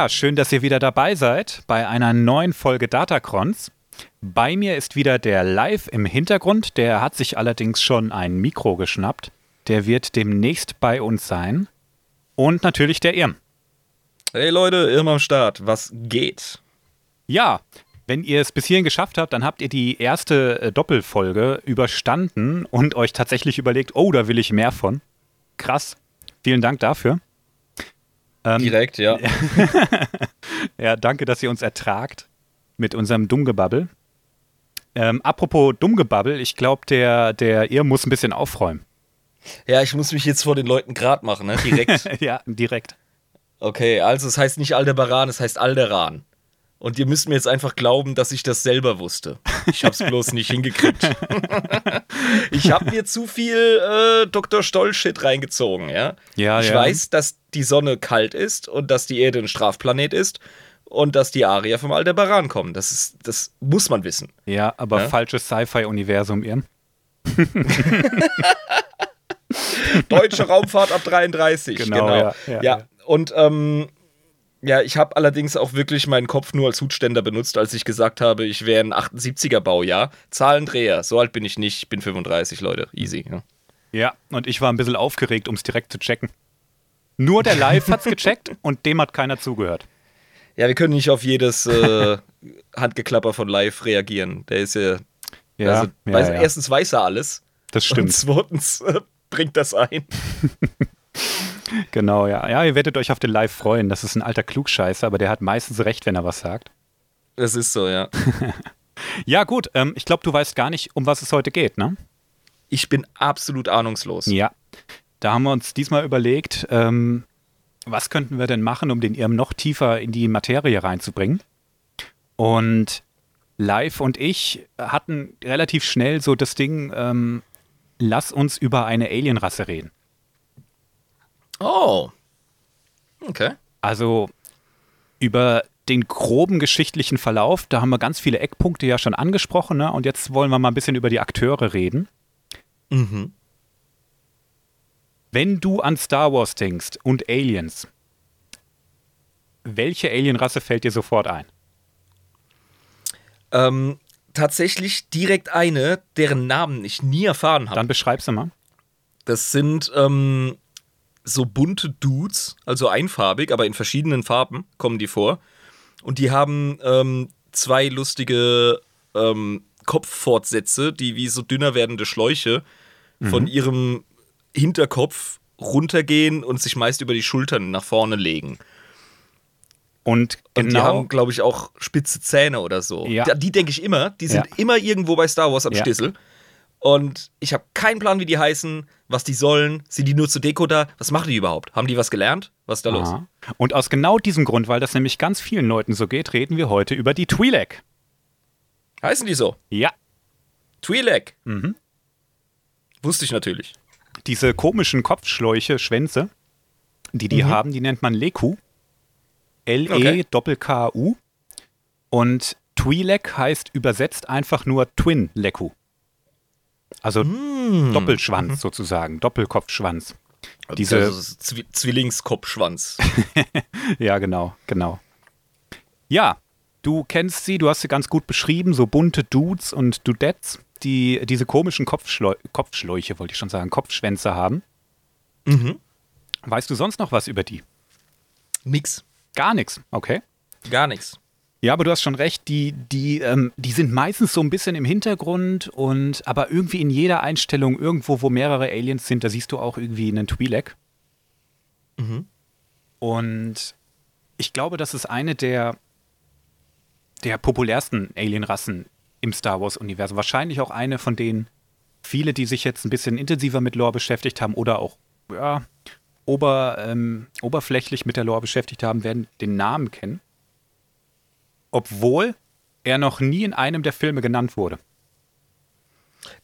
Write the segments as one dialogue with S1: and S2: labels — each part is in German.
S1: Ja, schön, dass ihr wieder dabei seid bei einer neuen Folge Datacrons. Bei mir ist wieder der Live im Hintergrund. Der hat sich allerdings schon ein Mikro geschnappt. Der wird demnächst bei uns sein. Und natürlich der Irm.
S2: Hey Leute, Irm am Start. Was geht?
S1: Ja, wenn ihr es bis hierhin geschafft habt, dann habt ihr die erste äh, Doppelfolge überstanden und euch tatsächlich überlegt, oh, da will ich mehr von. Krass. Vielen Dank dafür.
S2: Ähm, Direkt, ja.
S1: ja, danke, dass ihr uns ertragt mit unserem Dummgebabbel. Ähm, apropos Dummgebabbel, ich glaube, der, der ihr muss ein bisschen aufräumen.
S2: Ja, ich muss mich jetzt vor den Leuten grad machen, ne? Direkt.
S1: ja, direkt.
S2: Okay, also es heißt nicht Aldebaran, es heißt Alderan. Und ihr müsst mir jetzt einfach glauben, dass ich das selber wusste. Ich hab's bloß nicht hingekriegt. ich habe mir zu viel äh, Dr. Stoll-Shit reingezogen, ja.
S1: Ja,
S2: ich
S1: ja.
S2: weiß, dass die Sonne kalt ist und dass die Erde ein Strafplanet ist und dass die Arier vom Aldebaran kommen. Das, ist, das muss man wissen.
S1: Ja, aber ja? falsches Sci-Fi-Universum, Irm.
S2: Deutsche Raumfahrt ab 33.
S1: Genau.
S2: genau.
S1: Ja, ja,
S2: ja. Und ähm, ja, ich habe allerdings auch wirklich meinen Kopf nur als Hutständer benutzt, als ich gesagt habe, ich wäre ein 78er Baujahr. Zahlendreher, so alt bin ich nicht, ich bin 35, Leute, easy. Ja,
S1: ja und ich war ein bisschen aufgeregt, um es direkt zu checken. Nur der Live hat's gecheckt und dem hat keiner zugehört.
S2: Ja, wir können nicht auf jedes äh, Handgeklapper von Live reagieren. Der ist ja.
S1: ja,
S2: also,
S1: ja,
S2: weiß,
S1: ja.
S2: Erstens weiß er alles.
S1: Das stimmt.
S2: Und zweitens äh, bringt das ein.
S1: Genau, ja. Ja, ihr werdet euch auf den Live freuen. Das ist ein alter Klugscheißer, aber der hat meistens recht, wenn er was sagt.
S2: Das ist so, ja.
S1: ja, gut. Ähm, ich glaube, du weißt gar nicht, um was es heute geht, ne?
S2: Ich bin absolut ahnungslos.
S1: Ja. Da haben wir uns diesmal überlegt, ähm, was könnten wir denn machen, um den Irm noch tiefer in die Materie reinzubringen? Und Live und ich hatten relativ schnell so das Ding, ähm, lass uns über eine Alienrasse reden.
S2: Oh. Okay.
S1: Also über den groben geschichtlichen Verlauf, da haben wir ganz viele Eckpunkte ja schon angesprochen, ne? Und jetzt wollen wir mal ein bisschen über die Akteure reden.
S2: Mhm.
S1: Wenn du an Star Wars denkst und Aliens, welche Alienrasse fällt dir sofort ein?
S2: Ähm, tatsächlich direkt eine, deren Namen ich nie erfahren habe.
S1: Dann beschreib sie mal.
S2: Das sind ähm, so bunte Dudes, also einfarbig, aber in verschiedenen Farben kommen die vor. Und die haben ähm, zwei lustige ähm, Kopffortsätze, die wie so dünner werdende Schläuche mhm. von ihrem Hinterkopf runtergehen und sich meist über die Schultern nach vorne legen.
S1: Und, genau,
S2: und die haben, glaube ich, auch spitze Zähne oder so.
S1: Ja.
S2: Die, die denke ich immer. Die sind
S1: Ja.
S2: immer irgendwo bei Star Wars am
S1: Ja.
S2: Stissel. Und ich habe keinen Plan, wie die heißen, was die sollen. Sind die nur zur Deko da? Was machen die überhaupt? Haben die was gelernt? Was ist da los?
S1: Aha. Und aus genau diesem Grund, weil das nämlich ganz vielen Leuten so geht, reden wir heute über die Twi'lek.
S2: Heißen die so?
S1: Ja.
S2: Twi'lek.
S1: Mhm.
S2: Wusste ich natürlich.
S1: Diese komischen Kopfschläuche, Schwänze, die die
S2: Mhm.
S1: haben, die nennt man Leku. E
S2: Okay.
S1: L-E-Doppel-K-U. Und Twi'lek heißt übersetzt einfach nur Twin Leku. Also
S2: Hm.
S1: Doppelschwanz sozusagen, Doppelkopfschwanz. Diese-
S2: also Zwi Zwillingskopfschwanz.
S1: Ja, genau, genau. Ja, du kennst sie, du hast sie ganz gut beschrieben, so bunte Dudes und Dudettes, die diese komischen Kopfschleu Kopfschläuche, wollte ich schon sagen, Kopfschwänze haben.
S2: mhm.
S1: Weißt du sonst noch was über die?
S2: Nix.
S1: Gar nichts, okay.
S2: Gar nichts.
S1: Ja, aber du hast schon recht, die, die, ähm, die sind meistens so ein bisschen im Hintergrund und aber irgendwie in jeder Einstellung, irgendwo, wo mehrere Aliens sind, da siehst du auch irgendwie einen Twi'lek.
S2: Mhm.
S1: Und ich glaube, das ist eine der, der populärsten Alienrassen im Star Wars-Universum. Wahrscheinlich auch eine von denen viele, die sich jetzt ein bisschen intensiver mit Lore beschäftigt haben oder auch ja, ober, ähm, oberflächlich mit der Lore beschäftigt haben, werden den Namen kennen. Obwohl er noch nie in einem der Filme genannt wurde.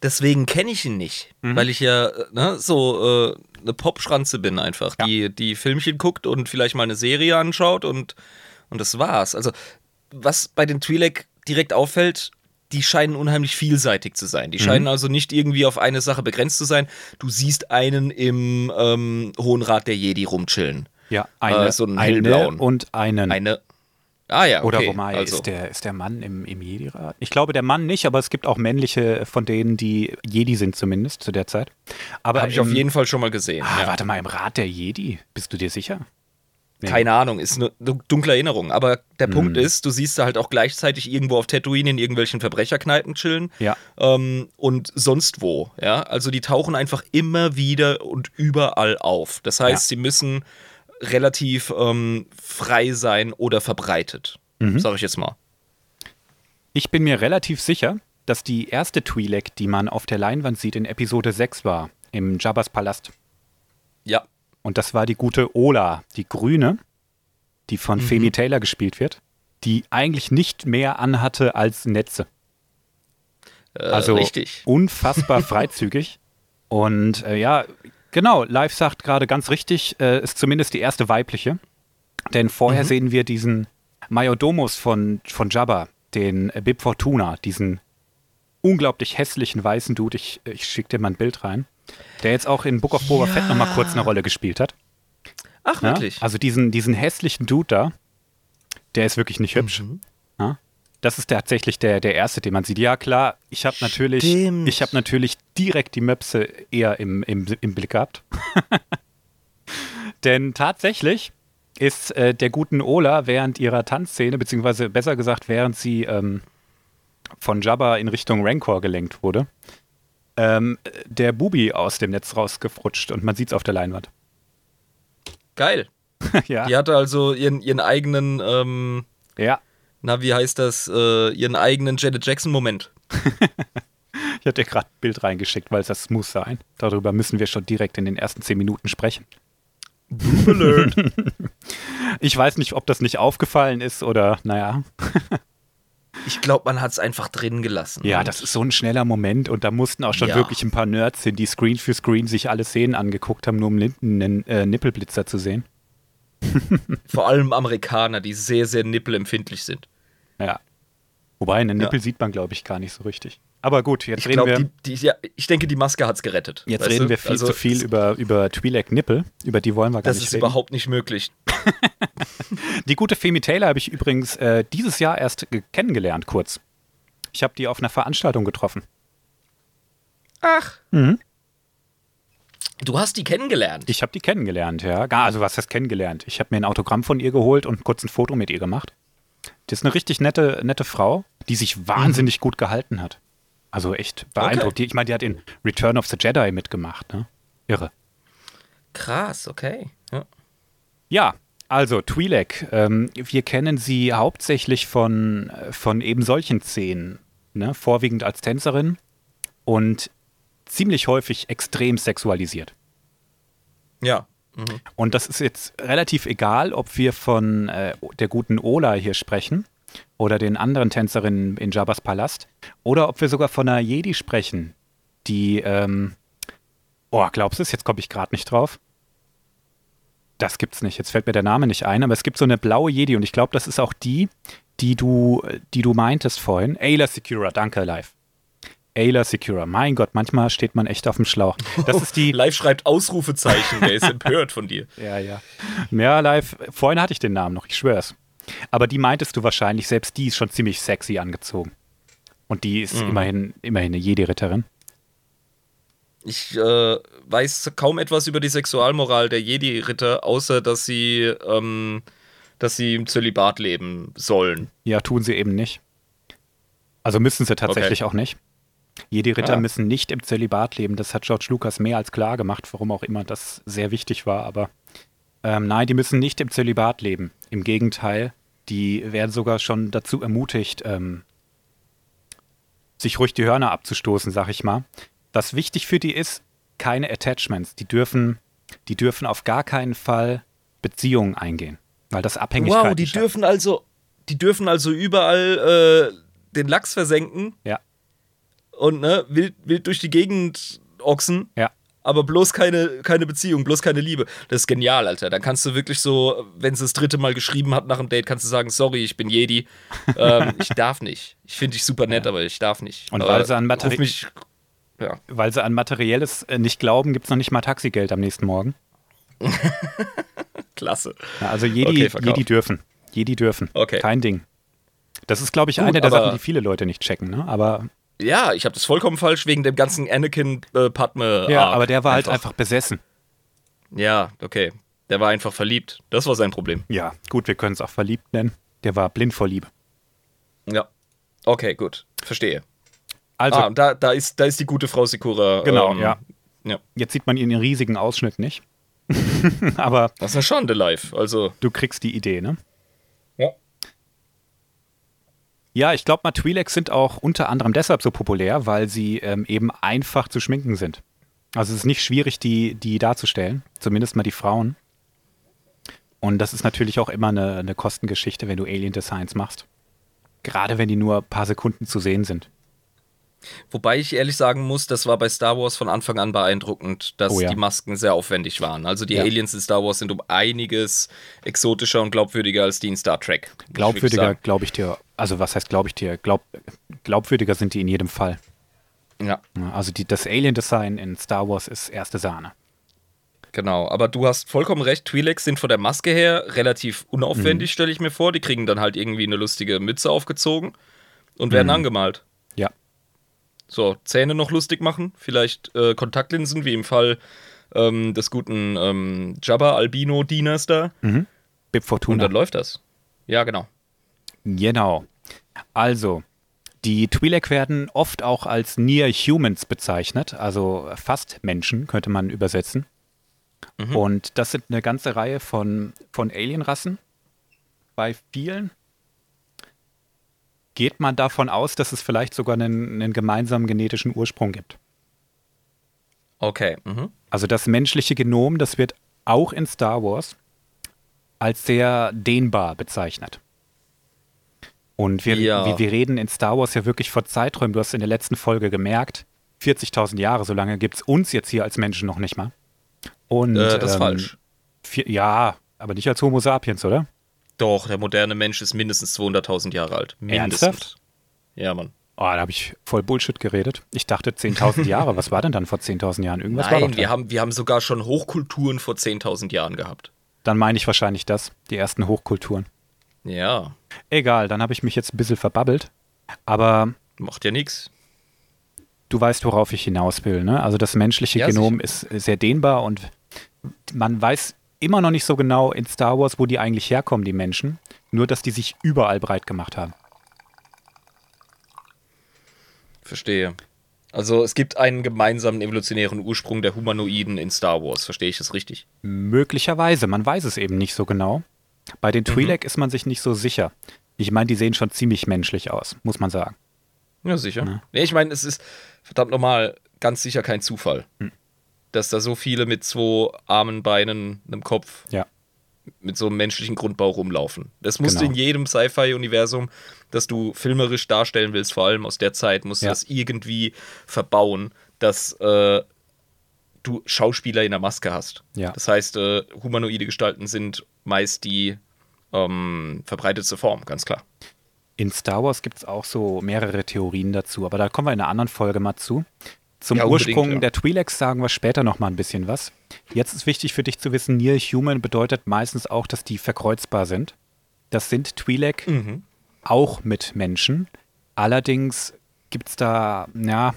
S2: Deswegen kenne ich ihn nicht,
S1: Mhm.
S2: weil ich ja ne, so äh, eine Popschranze bin einfach,
S1: Ja.
S2: die die Filmchen guckt und vielleicht mal eine Serie anschaut und und das war's. Also was bei den Twi'lek direkt auffällt, die scheinen unheimlich vielseitig zu sein. Die scheinen also nicht irgendwie auf eine Sache begrenzt zu sein. Du siehst einen im ähm, Hohen Rat der Jedi rumchillen.
S1: Ja, eine,
S2: Äh, so einen
S1: eine
S2: hellblauen.
S1: und einen.
S2: Eine. Ah ja, okay.
S1: Oder wobei,
S2: also,
S1: ist, der, ist der Mann im, im Jedi-Rat? Ich glaube, der Mann nicht, aber es gibt auch männliche von denen, die Jedi sind zumindest zu der Zeit. Aber
S2: habe ich auf jeden Fall schon mal gesehen.
S1: Ah,
S2: ja.
S1: Warte mal, im Rat der Jedi? Bist du dir sicher? Nee.
S2: Keine Ahnung, ist eine dun- dunkle Erinnerung. Aber der
S1: Mhm.
S2: Punkt ist, du siehst da halt auch gleichzeitig irgendwo auf Tatooine in irgendwelchen Verbrecherkneipen chillen.
S1: Ja.
S2: Ähm, und sonst wo. Ja, also die tauchen einfach immer wieder und überall auf. Das heißt,
S1: Ja.
S2: sie müssen relativ ähm, frei sein oder verbreitet.
S1: Mhm.
S2: Sag ich jetzt mal.
S1: Ich bin mir relativ sicher, dass die erste Twi'lek, die man auf der Leinwand sieht, in Episode 6 war, im Jabba's Palast.
S2: Ja.
S1: Und das war die gute Ola, die Grüne, die von
S2: Mhm.
S1: Femi Taylor gespielt wird, die eigentlich nicht mehr anhatte als Netze.
S2: Äh,
S1: Also
S2: richtig.
S1: unfassbar freizügig. Und äh, ja, genau, Live sagt gerade ganz richtig, äh, ist zumindest die erste weibliche. Denn vorher
S2: Mhm.
S1: sehen wir diesen Majordomus von, von Jabba, den äh, Bib Fortuna, diesen unglaublich hässlichen weißen Dude. Ich, ich schicke dir mal ein Bild rein. Der jetzt auch in Book of Boba
S2: Ja.
S1: Fett nochmal kurz eine Rolle gespielt hat.
S2: Ach,
S1: Ja?
S2: wirklich?
S1: Also diesen, diesen hässlichen Dude da, der ist wirklich nicht hübsch.
S2: Mhm.
S1: Ja? Das ist tatsächlich der, der erste, den man sieht. Ja, klar, ich habe natürlich, ich hab natürlich direkt die Möpse eher im, im, im Blick gehabt. Denn tatsächlich ist äh, der guten Ola während ihrer Tanzszene, beziehungsweise besser gesagt, während sie ähm, von Jabba in Richtung Rancor gelenkt wurde, ähm, der Bubi aus dem Netz rausgefrutscht und man sieht es auf der Leinwand.
S2: Geil.
S1: ja.
S2: Die hatte also ihren, ihren eigenen, ähm,
S1: ja,
S2: na, wie heißt das, äh, ihren eigenen Janet Jackson-Moment.
S1: Ich hatte gerade ein Bild reingeschickt, weil es das muss sein. Darüber müssen wir schon direkt in den ersten zehn Minuten sprechen.
S2: Alert.
S1: Ich weiß nicht, ob das nicht aufgefallen ist oder, naja.
S2: Ich glaube, man hat es einfach drin gelassen.
S1: Ja,
S2: Und
S1: das ist so ein schneller Moment und da mussten auch schon
S2: Ja.
S1: wirklich ein paar Nerds hin, die Screen für Screen sich alle Szenen angeguckt haben, nur um einen äh, Nippelblitzer zu sehen.
S2: Vor allem Amerikaner, die sehr, sehr nippelempfindlich sind.
S1: Ja. Wobei, einen Nippel sieht man, glaube ich, gar nicht so richtig. Aber gut, jetzt
S2: Ich
S1: reden
S2: glaube,
S1: wir.
S2: die, die, ja, ich denke, die Maske hat es gerettet.
S1: Jetzt reden
S2: du?
S1: wir viel
S2: Also,
S1: zu viel über, über Twi'lek Nippel. Über die wollen wir gar
S2: Das
S1: nicht
S2: ist
S1: reden.
S2: überhaupt nicht möglich.
S1: Die gute Femi Taylor habe ich übrigens äh, dieses Jahr erst ge- kennengelernt, kurz. Ich habe die auf einer Veranstaltung getroffen.
S2: Ach.
S1: Mhm.
S2: Du hast die kennengelernt.
S1: Ich habe die kennengelernt, ja. Also was heißt kennengelernt? Ich habe mir ein Autogramm von ihr geholt und kurz ein Foto mit ihr gemacht. Das ist eine richtig nette, nette Frau, die sich wahnsinnig gut gehalten hat. Also echt beeindruckt. Die- Ich meine, die hat in Return of the Jedi mitgemacht, ne? Irre.
S2: Krass, okay. Ja.
S1: Ja, also Twi'lek. Ähm, wir kennen sie hauptsächlich von, von eben solchen Szenen. Ne? Vorwiegend als Tänzerin und ziemlich häufig extrem sexualisiert.
S2: ja. Mhm.
S1: Und das ist jetzt relativ egal, ob wir von äh, der guten Ola hier sprechen oder den anderen Tänzerinnen in Jabba's Palast oder ob wir sogar von einer Jedi sprechen, die, ähm, oh, glaubst du es? Jetzt komme ich gerade nicht drauf. Das gibt's nicht. Jetzt fällt mir der Name nicht ein, aber es gibt so eine blaue Jedi und ich glaube, das ist auch die, die du, die du meintest vorhin. Ayla Secura, danke, live. Ayla Secura. Mein Gott, manchmal steht man echt auf dem Schlauch. Das ist die.
S2: Live schreibt Ausrufezeichen, der ist empört von dir.
S1: Ja, ja. Ja, live. Vorhin hatte ich den Namen noch, ich schwör's. Aber die meintest du wahrscheinlich, selbst die ist schon ziemlich sexy angezogen. Und die ist
S2: Mhm.
S1: immerhin, immerhin eine Jedi-Ritterin.
S2: Ich äh, weiß kaum etwas über die Sexualmoral der Jedi-Ritter, außer dass sie, ähm, dass sie im Zölibat leben sollen.
S1: Ja, tun sie eben nicht. Also müssen sie tatsächlich auch nicht. Jedi-Ritter
S2: Ah.
S1: müssen nicht im Zölibat leben. Das hat George Lucas mehr als klar gemacht, warum auch immer das sehr wichtig war. Aber ähm, nein, die müssen nicht im Zölibat leben. Im Gegenteil, die werden sogar schon dazu ermutigt, ähm, sich ruhig die Hörner abzustoßen, sag ich mal. Was wichtig für die ist, keine Attachments. Die dürfen, die dürfen auf gar keinen Fall Beziehungen eingehen, weil das Abhängigkeit
S2: Wow, die dürfen also, die dürfen also überall äh, den Lachs versenken
S1: Ja,
S2: und ne, wild, wild durch die Gegend ochsen,
S1: ja.
S2: aber bloß keine, keine Beziehung, bloß keine Liebe. Das ist genial, Alter. Dann kannst du wirklich so, wenn sie das dritte Mal geschrieben hat nach dem Date, kannst du sagen, sorry, ich bin Jedi. ähm, ich darf nicht. Ich finde dich super nett, aber ich darf nicht.
S1: Und
S2: aber
S1: weil sie an Materi-
S2: mich, ja.
S1: Weil sie an Materielles äh, nicht glauben, gibt es noch nicht mal Taxigeld am nächsten Morgen.
S2: Klasse.
S1: Ja, also Jedi,
S2: Okay.
S1: Jedi dürfen. Jedi dürfen.
S2: Okay.
S1: Kein Ding. Das ist, glaube ich,
S2: Gut,
S1: eine der Sachen, die viele Leute nicht checken. Ne? Aber
S2: Ja, ich habe das vollkommen falsch wegen dem ganzen Anakin äh, Padme.
S1: ja, aber der war halt einfach besessen.
S2: Ja, okay. Der war einfach verliebt. Das war sein Problem.
S1: Ja, gut, wir können es auch verliebt nennen. Der war blind vor Liebe.
S2: Ja. Okay, gut. Verstehe.
S1: Also,
S2: ah, da, da, ist, da ist die gute Frau Sikura.
S1: genau,
S2: ähm,
S1: ja.
S2: ja.
S1: Jetzt sieht man ihn in riesigen Ausschnitt nicht. aber
S2: Das ist eine Schande live. Also,
S1: du kriegst die Idee, ne?
S2: ja.
S1: Ja, ich glaube mal, Twi'leks sind auch unter anderem deshalb so populär, weil sie ähm, eben einfach zu schminken sind. Also es ist nicht schwierig, die, die darzustellen, zumindest mal die Frauen. Und das ist natürlich auch immer eine, eine Kostengeschichte, wenn du Alien-Designs machst. Gerade wenn die nur ein paar Sekunden zu sehen sind.
S2: Wobei ich ehrlich sagen muss, das war bei Star Wars von Anfang an beeindruckend, dass
S1: Oh ja.
S2: die Masken sehr aufwendig waren. Also die
S1: Ja.
S2: Aliens in Star Wars sind um einiges exotischer und glaubwürdiger als die in Star Trek.
S1: Glaubwürdiger, glaube ich dir, also was heißt glaube ich dir? Glaub, glaubwürdiger sind die in jedem Fall.
S2: Ja,
S1: Also die, das Alien-Design in Star Wars ist erste Sahne.
S2: genau. Aber du hast vollkommen recht. Twi'leks sind von der Maske her relativ
S1: Mhm.
S2: unaufwendig, stelle ich mir vor. Die kriegen dann halt irgendwie eine lustige Mütze aufgezogen und werden
S1: Mhm.
S2: angemalt. So, Zähne noch lustig machen, vielleicht äh, Kontaktlinsen, wie im Fall ähm, des guten ähm, Jabba Albino-Dieners da.
S1: Bib
S2: Und
S1: Fortuna.
S2: dann läuft das. Ja, genau.
S1: Genau. Also, die Twi'lek werden oft auch als Near Humans bezeichnet, also fast Menschen könnte man übersetzen. Und das sind eine ganze Reihe von, von Alienrassen. Bei vielen geht man davon aus, dass es vielleicht sogar einen, einen gemeinsamen genetischen Ursprung gibt.
S2: Okay. Mhm.
S1: Also das menschliche Genom, das wird auch in Star Wars als sehr dehnbar bezeichnet. Und wir,
S2: Ja.
S1: wir, wir reden in Star Wars ja wirklich vor Zeiträumen. Du hast in der letzten Folge gemerkt, 40.000 Jahre, so lange gibt es uns jetzt hier als Menschen noch nicht mal. Und,
S2: Äh, das ist
S1: ähm,
S2: falsch.
S1: Vier, ja, aber nicht als Homo sapiens, oder?
S2: Doch, der moderne Mensch ist mindestens 200.000 Jahre alt. Mindestens.
S1: Ernsthaft?
S2: Ja, Mann.
S1: Oh, da habe ich voll Bullshit geredet. Ich dachte 10.000 Jahre. Was war denn dann vor 10.000 Jahren? Irgendwas war doch
S2: Nein, wir haben, wir haben sogar schon Hochkulturen vor 10.000 Jahren gehabt.
S1: Dann meine ich wahrscheinlich das, die ersten Hochkulturen.
S2: Ja,
S1: Egal, dann habe ich mich jetzt ein bisschen verbabbelt. Aber
S2: macht ja nichts.
S1: du weißt, worauf ich hinaus will. Ne? Also das menschliche
S2: Ja,
S1: Genom ist sehr dehnbar und man weiß immer noch nicht so genau in Star Wars, wo die eigentlich herkommen, die Menschen. Nur, dass die sich überall breit gemacht haben.
S2: Verstehe. Also es gibt einen gemeinsamen evolutionären Ursprung der Humanoiden in Star Wars. Verstehe ich das richtig?
S1: Möglicherweise, man weiß es eben nicht so genau. Bei den Twi'lek ist man sich nicht so sicher. Ich meine, die sehen schon ziemlich menschlich aus, muss man sagen.
S2: Ja, sicher. Nee, ich meine, es ist verdammt nochmal ganz sicher kein Zufall, dass da so viele mit zwei Armen, Beinen, einem Kopf,
S1: Ja.
S2: mit so einem menschlichen Grundbau rumlaufen. Das musst du
S1: Genau.
S2: in jedem Sci-Fi-Universum, das du filmerisch darstellen willst, vor allem aus der Zeit, musst du
S1: Ja.
S2: das irgendwie verbauen, dass äh, du Schauspieler in der Maske hast.
S1: Ja.
S2: Das heißt, äh, humanoide Gestalten sind meist die ähm, verbreitetste Form, ganz klar.
S1: In Star Wars gibt es auch so mehrere Theorien dazu, aber da kommen wir in einer anderen Folge mal zu. Zum
S2: Ja,
S1: Ursprung
S2: ja.
S1: der Twi'leks sagen wir später noch mal ein bisschen was. Jetzt ist wichtig für dich zu wissen, Near Human bedeutet meistens auch, dass die verkreuzbar sind. Das sind Twi'lek
S2: Mhm.
S1: auch mit Menschen. Allerdings gibt es da, ja,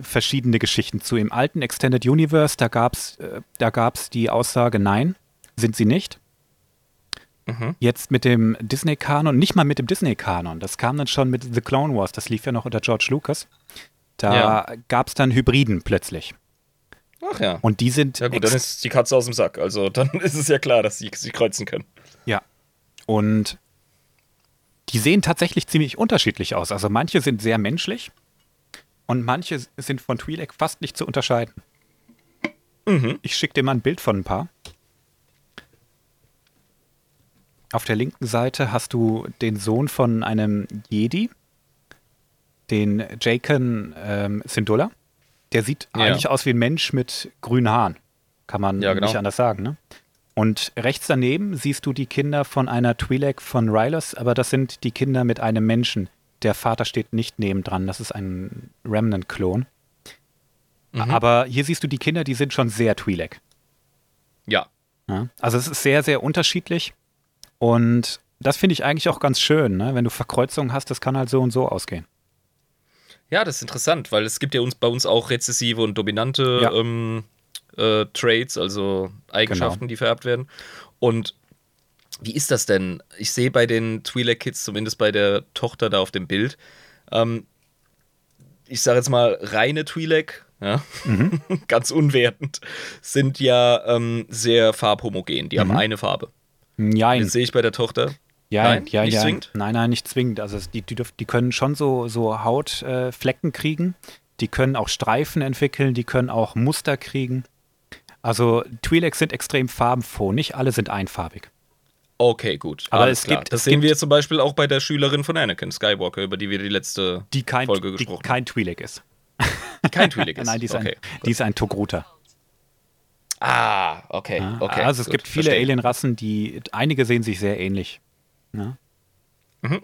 S1: verschiedene Geschichten zu. Im alten Extended Universe, da gab es äh, da gab's die Aussage, nein, sind sie nicht.
S2: Mhm.
S1: Jetzt mit dem Disney-Kanon, nicht mal mit dem Disney-Kanon, das kam dann schon mit The Clone Wars, das lief ja noch unter George Lucas. Da
S2: Ja.
S1: gab es dann Hybriden plötzlich.
S2: Ach ja.
S1: Und die sind
S2: Ja gut, dann ist die Katze aus dem Sack. Also dann ist es ja klar, dass sie sich kreuzen können.
S1: Ja. Und die sehen tatsächlich ziemlich unterschiedlich aus. Also manche sind sehr menschlich und manche sind von Twi'lek fast nicht zu unterscheiden. Ich schicke dir mal ein Bild von ein paar. Auf der linken Seite hast du den Sohn von einem Jedi, den Jacen ähm, Syndulla. Der sieht
S2: Ja.
S1: eigentlich aus wie ein Mensch mit grünen Haaren. Kann man
S2: Ja, genau.
S1: nicht anders sagen, ne? Und rechts daneben siehst du die Kinder von einer Twi'lek von Rylos, aber das sind die Kinder mit einem Menschen. Der Vater steht nicht nebendran, das ist ein Remnant-Klon.
S2: Mhm.
S1: Aber hier siehst du die Kinder, die sind schon sehr Twi'lek.
S2: Ja.
S1: Ja? Also es ist sehr, sehr unterschiedlich. Und das finde ich eigentlich auch ganz schön, ne? wenn du Verkreuzungen hast, das kann halt so und so ausgehen.
S2: Ja, das ist interessant, weil es gibt ja uns bei uns auch rezessive und dominante ja. ähm, äh, Traits, also Eigenschaften, genau. die vererbt werden. Und wie ist das denn? Ich sehe bei den Twi'lek-Kids, zumindest bei der Tochter da auf dem Bild, ähm, ich sage jetzt mal reine Twi'lek, ja, mhm. ganz unwertend, sind ja ähm, sehr farbhomogen. Die mhm. haben eine Farbe.
S1: Ja,
S2: das sehe ich bei der Tochter.
S1: Ja, nein, ja, nicht ja. zwingend? Nein, nein, nicht zwingend. Also die, die, die können schon so, so Hautflecken äh, kriegen. Die können auch Streifen entwickeln, die können auch Muster kriegen. Also Twi'leks sind extrem farbenfroh, nicht alle sind einfarbig.
S2: Okay, gut.
S1: Aber es klar. gibt.
S2: Das sehen wir zum Beispiel auch bei der Schülerin von Anakin Skywalker, über die wir die letzte
S1: die kein,
S2: Folge gesprochen haben.
S1: Die kein Twi'lek ist.
S2: Kein Twi'lek ist.
S1: Nein, die ist, okay, ein, die ist ein Togruta.
S2: Ah, okay, ja, okay.
S1: Also es gut, gibt viele Alienrassen, die einige sehen sich sehr ähnlich. Ja. Mhm.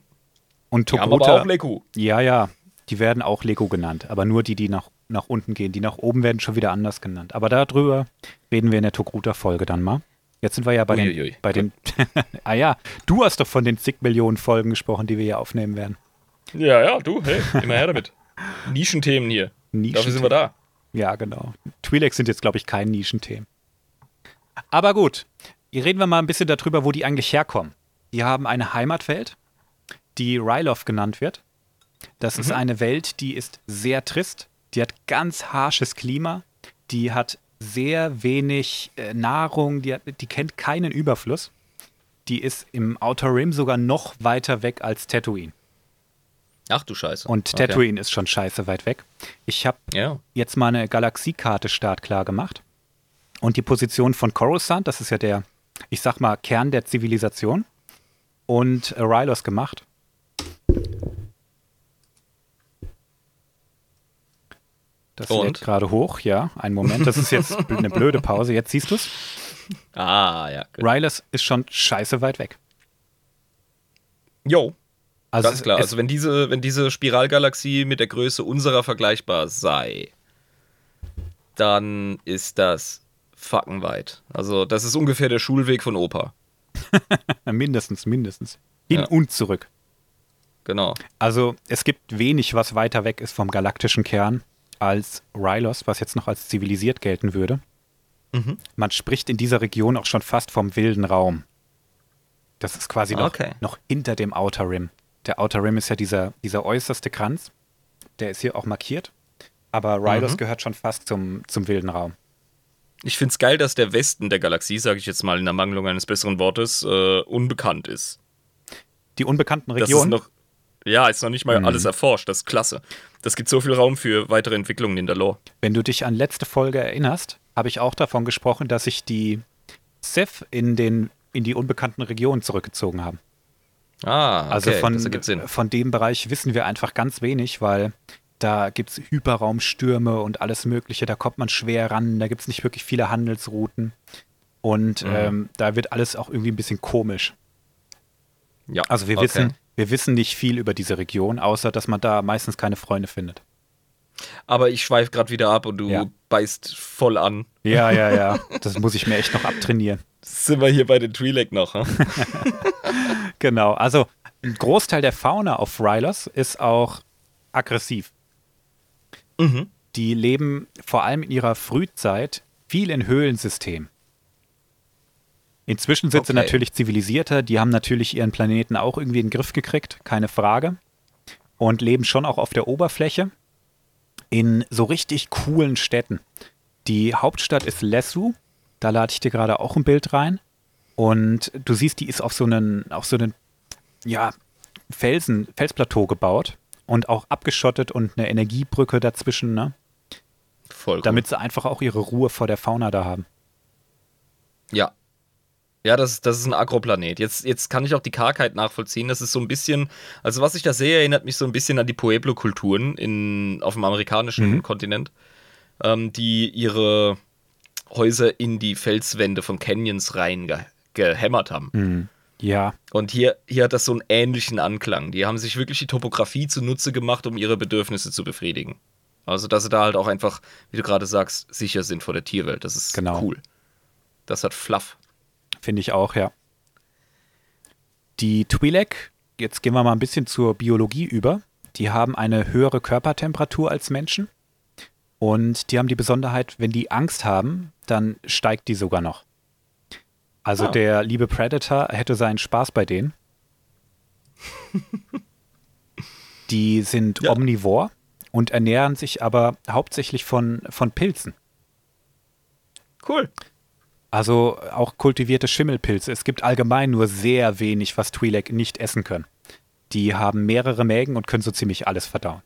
S1: Und Togruta.
S2: aber auch Lego.
S1: Ja, ja. Die werden auch Lego genannt, aber nur die, die nach, nach unten gehen. Die nach oben werden schon wieder anders genannt. Aber darüber reden wir in der Togruta-Folge dann mal. Jetzt sind wir ja bei Uiuiui. den. Bei den ah ja, du hast doch von den zig Millionen Folgen gesprochen, die wir hier aufnehmen werden.
S2: Ja, ja, du, hey, immer her damit. Nischenthemen hier. Nischen Dafür sind wir da.
S1: Ja, genau. Twi'leks sind jetzt, glaube ich, kein Nischenthemen. Aber gut, hier reden wir mal ein bisschen darüber, wo die eigentlich herkommen. Die haben eine Heimatwelt, die Ryloth genannt wird. Das mhm. ist eine Welt, die ist sehr trist. Die hat ganz harsches Klima. Die hat sehr wenig äh, Nahrung. Die, hat, die kennt keinen Überfluss. Die ist im Outer Rim sogar noch weiter weg als Tatooine.
S2: Ach du Scheiße.
S1: Und Tatooine okay. ist schon scheiße weit weg. Ich habe ja. jetzt mal eine Galaxiekarte startklar gemacht. Und die Position von Coruscant, das ist ja der, ich sag mal, Kern der Zivilisation, und Rylos gemacht. Das und? lädt gerade hoch, ja. Einen Moment, das ist jetzt eine blöde Pause. Jetzt siehst du es.
S2: Ah, ja.
S1: Rylos ist schon scheiße weit weg.
S2: Jo. Also Ganz klar. Also wenn diese, wenn diese Spiralgalaxie mit der Größe unserer vergleichbar sei, dann ist das fucking weit. Also das ist ungefähr der Schulweg von Opa.
S1: mindestens, mindestens. Hin ja. und zurück.
S2: Genau.
S1: Also es gibt wenig, was weiter weg ist vom galaktischen Kern als Rylos, was jetzt noch als zivilisiert gelten würde. Mhm. Man spricht in dieser Region auch schon fast vom wilden Raum. Das ist quasi noch, okay. noch hinter dem Outer Rim. Der Outer Rim ist ja dieser, dieser äußerste Kranz. Der ist hier auch markiert. Aber Rylos mhm. gehört schon fast zum, zum wilden Raum.
S2: Ich finde es geil, dass der Westen der Galaxie, sage ich jetzt mal in der Mangelung eines besseren Wortes, äh, unbekannt ist.
S1: Die unbekannten Regionen?
S2: Ist noch, ja, ist noch nicht mal mhm. alles erforscht. Das ist klasse. Das gibt so viel Raum für weitere Entwicklungen in der Lore.
S1: Wenn du dich an letzte Folge erinnerst, habe ich auch davon gesprochen, dass sich die Sith in, den, in die unbekannten Regionen zurückgezogen haben.
S2: Ah, okay.
S1: also von, von dem Bereich wissen wir einfach ganz wenig, weil da gibt es Hyperraumstürme und alles Mögliche. Da kommt man schwer ran. Da gibt es nicht wirklich viele Handelsrouten. Und mhm. ähm, da wird alles auch irgendwie ein bisschen komisch.
S2: Ja.
S1: Also wir okay. wissen, wir wissen nicht viel über diese Region, außer dass man da meistens keine Freunde findet.
S2: Aber ich schweife gerade wieder ab und du ja. beißt voll an.
S1: Ja, ja, ja. Das muss ich mir echt noch abtrainieren.
S2: Sind wir hier bei den Twi'lek noch? Hm?
S1: genau. Also ein Großteil der Fauna auf Rylos ist auch aggressiv. Mhm. Die leben vor allem in ihrer Frühzeit viel in Höhlensystemen. Inzwischen sind okay. sie natürlich zivilisierter, die haben natürlich ihren Planeten auch irgendwie in den Griff gekriegt, keine Frage. Und leben schon auch auf der Oberfläche in so richtig coolen Städten. Die Hauptstadt ist Lesu, da lade ich dir gerade auch ein Bild rein. Und du siehst, die ist auf so einen, auf so einen, ja, Felsen, Felsplateau gebaut und auch abgeschottet und eine Energiebrücke dazwischen, ne?
S2: Voll.
S1: Damit sie einfach auch ihre Ruhe vor der Fauna da haben.
S2: Ja. Ja, das, das ist ein Agroplanet. Jetzt, jetzt kann ich auch die Kargheit nachvollziehen. Das ist so ein bisschen, also was ich da sehe, erinnert mich so ein bisschen an die Pueblo-Kulturen auf dem amerikanischen mhm. Kontinent, ähm, die ihre Häuser in die Felswände von Canyons rein ge gehämmert haben.
S1: Mhm. Ja.
S2: Und hier, hier hat das so einen ähnlichen Anklang. Die haben sich wirklich die Topografie zunutze gemacht, um ihre Bedürfnisse zu befriedigen. Also, dass sie da halt auch einfach, wie du gerade sagst, sicher sind vor der Tierwelt. Das ist genau. cool. Das hat Fluff.
S1: Finde ich auch, ja. Die Twi'lek, jetzt gehen wir mal ein bisschen zur Biologie über. Die haben eine höhere Körpertemperatur als Menschen. Und die haben die Besonderheit, wenn die Angst haben, dann steigt die sogar noch. Also
S2: Ah.
S1: der liebe Predator hätte seinen Spaß bei denen. die sind
S2: Ja.
S1: omnivor und ernähren sich aber hauptsächlich von, von Pilzen.
S2: Cool.
S1: Also auch kultivierte Schimmelpilze. Es gibt allgemein nur sehr wenig, was Twi'lek nicht essen können. Die haben mehrere Mägen und können so ziemlich alles verdauen.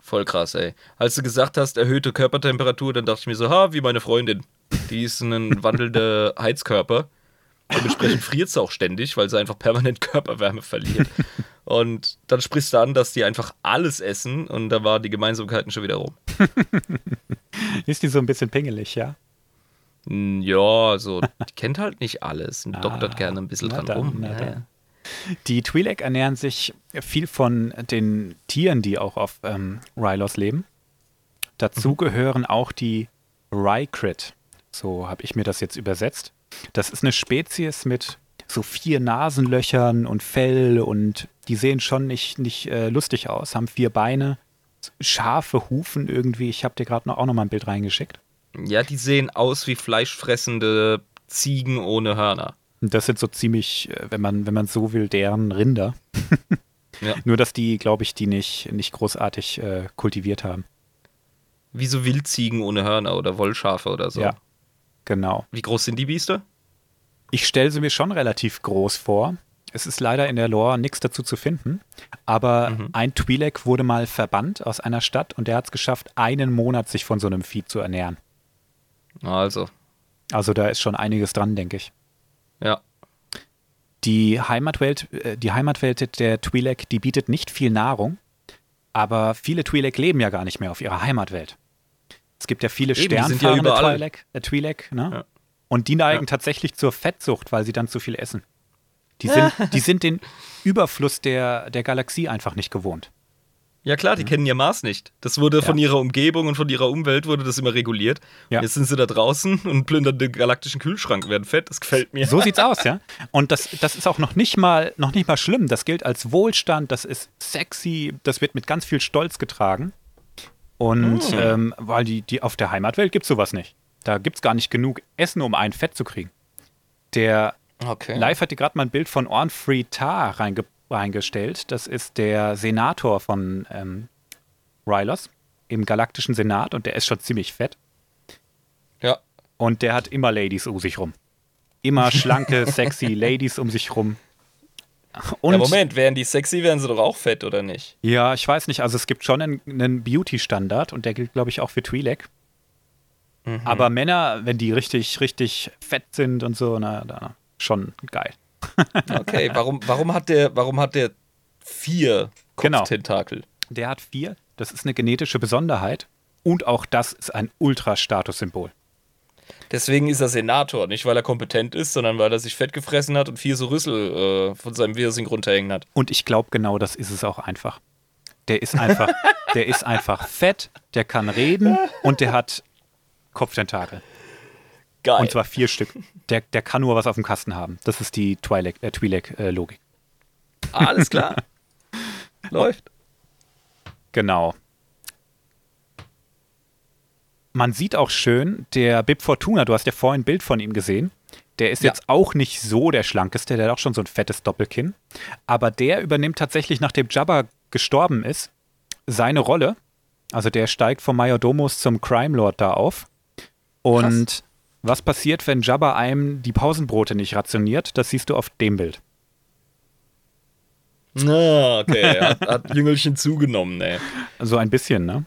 S2: Voll krass, ey. Als du gesagt hast, erhöhte Körpertemperatur, dann dachte ich mir so, ha, wie meine Freundin. Die ist ein wandelnder Heizkörper. Dementsprechend friert sie auch ständig, weil sie einfach permanent Körperwärme verliert. Und dann sprichst du an, dass die einfach alles essen und da war die Gemeinsamkeiten schon wieder rum.
S1: Ist die so ein bisschen pingelig, ja?
S2: Hm, Ja, so, die kennt halt nicht alles und
S1: Ah,
S2: doktert gerne ein bisschen dran
S1: dann,
S2: rum. Ja, ja.
S1: Die Twi'lek ernähren sich viel von den Tieren, die auch auf ähm, Rylos leben. Dazu
S2: Mhm.
S1: gehören auch die Rykrit. So habe ich mir das jetzt übersetzt. Das ist eine Spezies mit so vier Nasenlöchern und Fell und die sehen schon nicht, nicht äh, lustig aus, haben vier Beine, scharfe Hufen irgendwie. Ich habe dir gerade noch, auch noch mal ein Bild reingeschickt.
S2: ja, die sehen aus wie fleischfressende Ziegen ohne Hörner.
S1: Das sind so ziemlich, äh, wenn man, wenn man so will, deren Rinder.
S2: Ja.
S1: Nur, dass die, glaube ich, die nicht, nicht großartig äh, kultiviert haben.
S2: Wie so Wildziegen ohne Hörner oder Wollschafe oder so.
S1: Ja, genau.
S2: Wie groß sind die Biester?
S1: Ich stelle sie mir schon relativ groß vor. Es ist leider in der Lore nichts dazu zu finden. Aber
S2: Mhm.
S1: ein Twi'lek wurde mal verbannt aus einer Stadt und der hat es geschafft, einen Monat sich von so einem Vieh zu ernähren.
S2: Also,
S1: Also da ist schon einiges dran, denke ich.
S2: ja.
S1: Die Heimatwelt, äh, die Heimatwelt der Twi'lek, die bietet nicht viel Nahrung, aber viele Twi'lek leben ja gar nicht mehr auf ihrer Heimatwelt. Es gibt ja viele
S2: ja
S1: sternfahrende
S2: überall.
S1: Twi'lek, äh, Twi'lek ne?
S2: Ja.
S1: und die neigen
S2: Ja.
S1: tatsächlich zur Fettsucht, weil sie dann zu viel essen. Die sind, die sind den Überfluss der, der Galaxie einfach nicht gewohnt.
S2: Ja klar, die kennen ihr Maß nicht. Das wurde von ihrer Umgebung und von ihrer Umwelt wurde das immer reguliert.
S1: Ja.
S2: Jetzt sind sie da draußen und plündern den galaktischen Kühlschrank, werden fett. Das gefällt mir.
S1: So sieht's aus, ja. Und das, das ist auch noch nicht mal noch nicht mal schlimm. Das gilt als Wohlstand, das ist sexy, das wird mit ganz viel Stolz getragen. Und
S2: Hm.
S1: ähm, weil die, die auf der Heimatwelt gibt's sowas nicht. Da gibt's gar nicht genug Essen, um ein Fett zu kriegen. Der
S2: Okay.
S1: Live hat dir gerade mal ein Bild von Ornfree Tar reinge reingestellt. Das ist der Senator von ähm, Rylos im Galaktischen Senat und der ist schon ziemlich fett.
S2: Ja.
S1: Und der hat immer Ladies um sich rum. Immer schlanke, sexy Ladies um sich rum. Und
S2: ja, Moment, wären die sexy, wären sie doch auch fett, oder nicht?
S1: Ja, ich weiß nicht. Also es gibt schon einen, einen Beauty-Standard und der gilt, glaube ich, auch für Twi'lek.
S2: Mhm.
S1: Aber Männer, wenn die richtig, richtig fett sind und so, na, da schon geil.
S2: Okay, warum, warum, hat der, warum hat der vier
S1: Genau.
S2: Kopftentakel?
S1: Der hat vier. Das ist eine genetische Besonderheit. Und auch das ist ein Ultra-Statussymbol.
S2: Deswegen ist er Senator, nicht weil er kompetent ist, sondern weil er sich fett gefressen hat und vier so Rüssel äh, von seinem Wirsing runterhängen hat.
S1: Und ich glaube, genau das ist es auch einfach. Der ist einfach, der ist einfach fett, der kann reden und der hat Kopftentakel.
S2: Geil.
S1: Und zwar vier Stück. Der, der kann nur was auf dem Kasten haben. Das ist die Twi'lek- äh, Twi'lek-Logik.
S2: Alles klar. Läuft.
S1: Genau. Man sieht auch schön, der Bib Fortuna, du hast ja vorhin ein Bild von ihm gesehen, der ist
S2: Ja.
S1: jetzt auch nicht so der schlankeste, der hat auch schon so ein fettes Doppelkinn. Aber der übernimmt tatsächlich, nachdem Jabba gestorben ist, seine Rolle. Also der steigt vom Majordomus zum Crime Lord da auf. Und was passiert, wenn Jabba einem die Pausenbrote nicht rationiert? Das siehst du auf dem Bild.
S2: Na, okay. Hat, hat Jüngelchen zugenommen, ey.
S1: So ein bisschen, ne?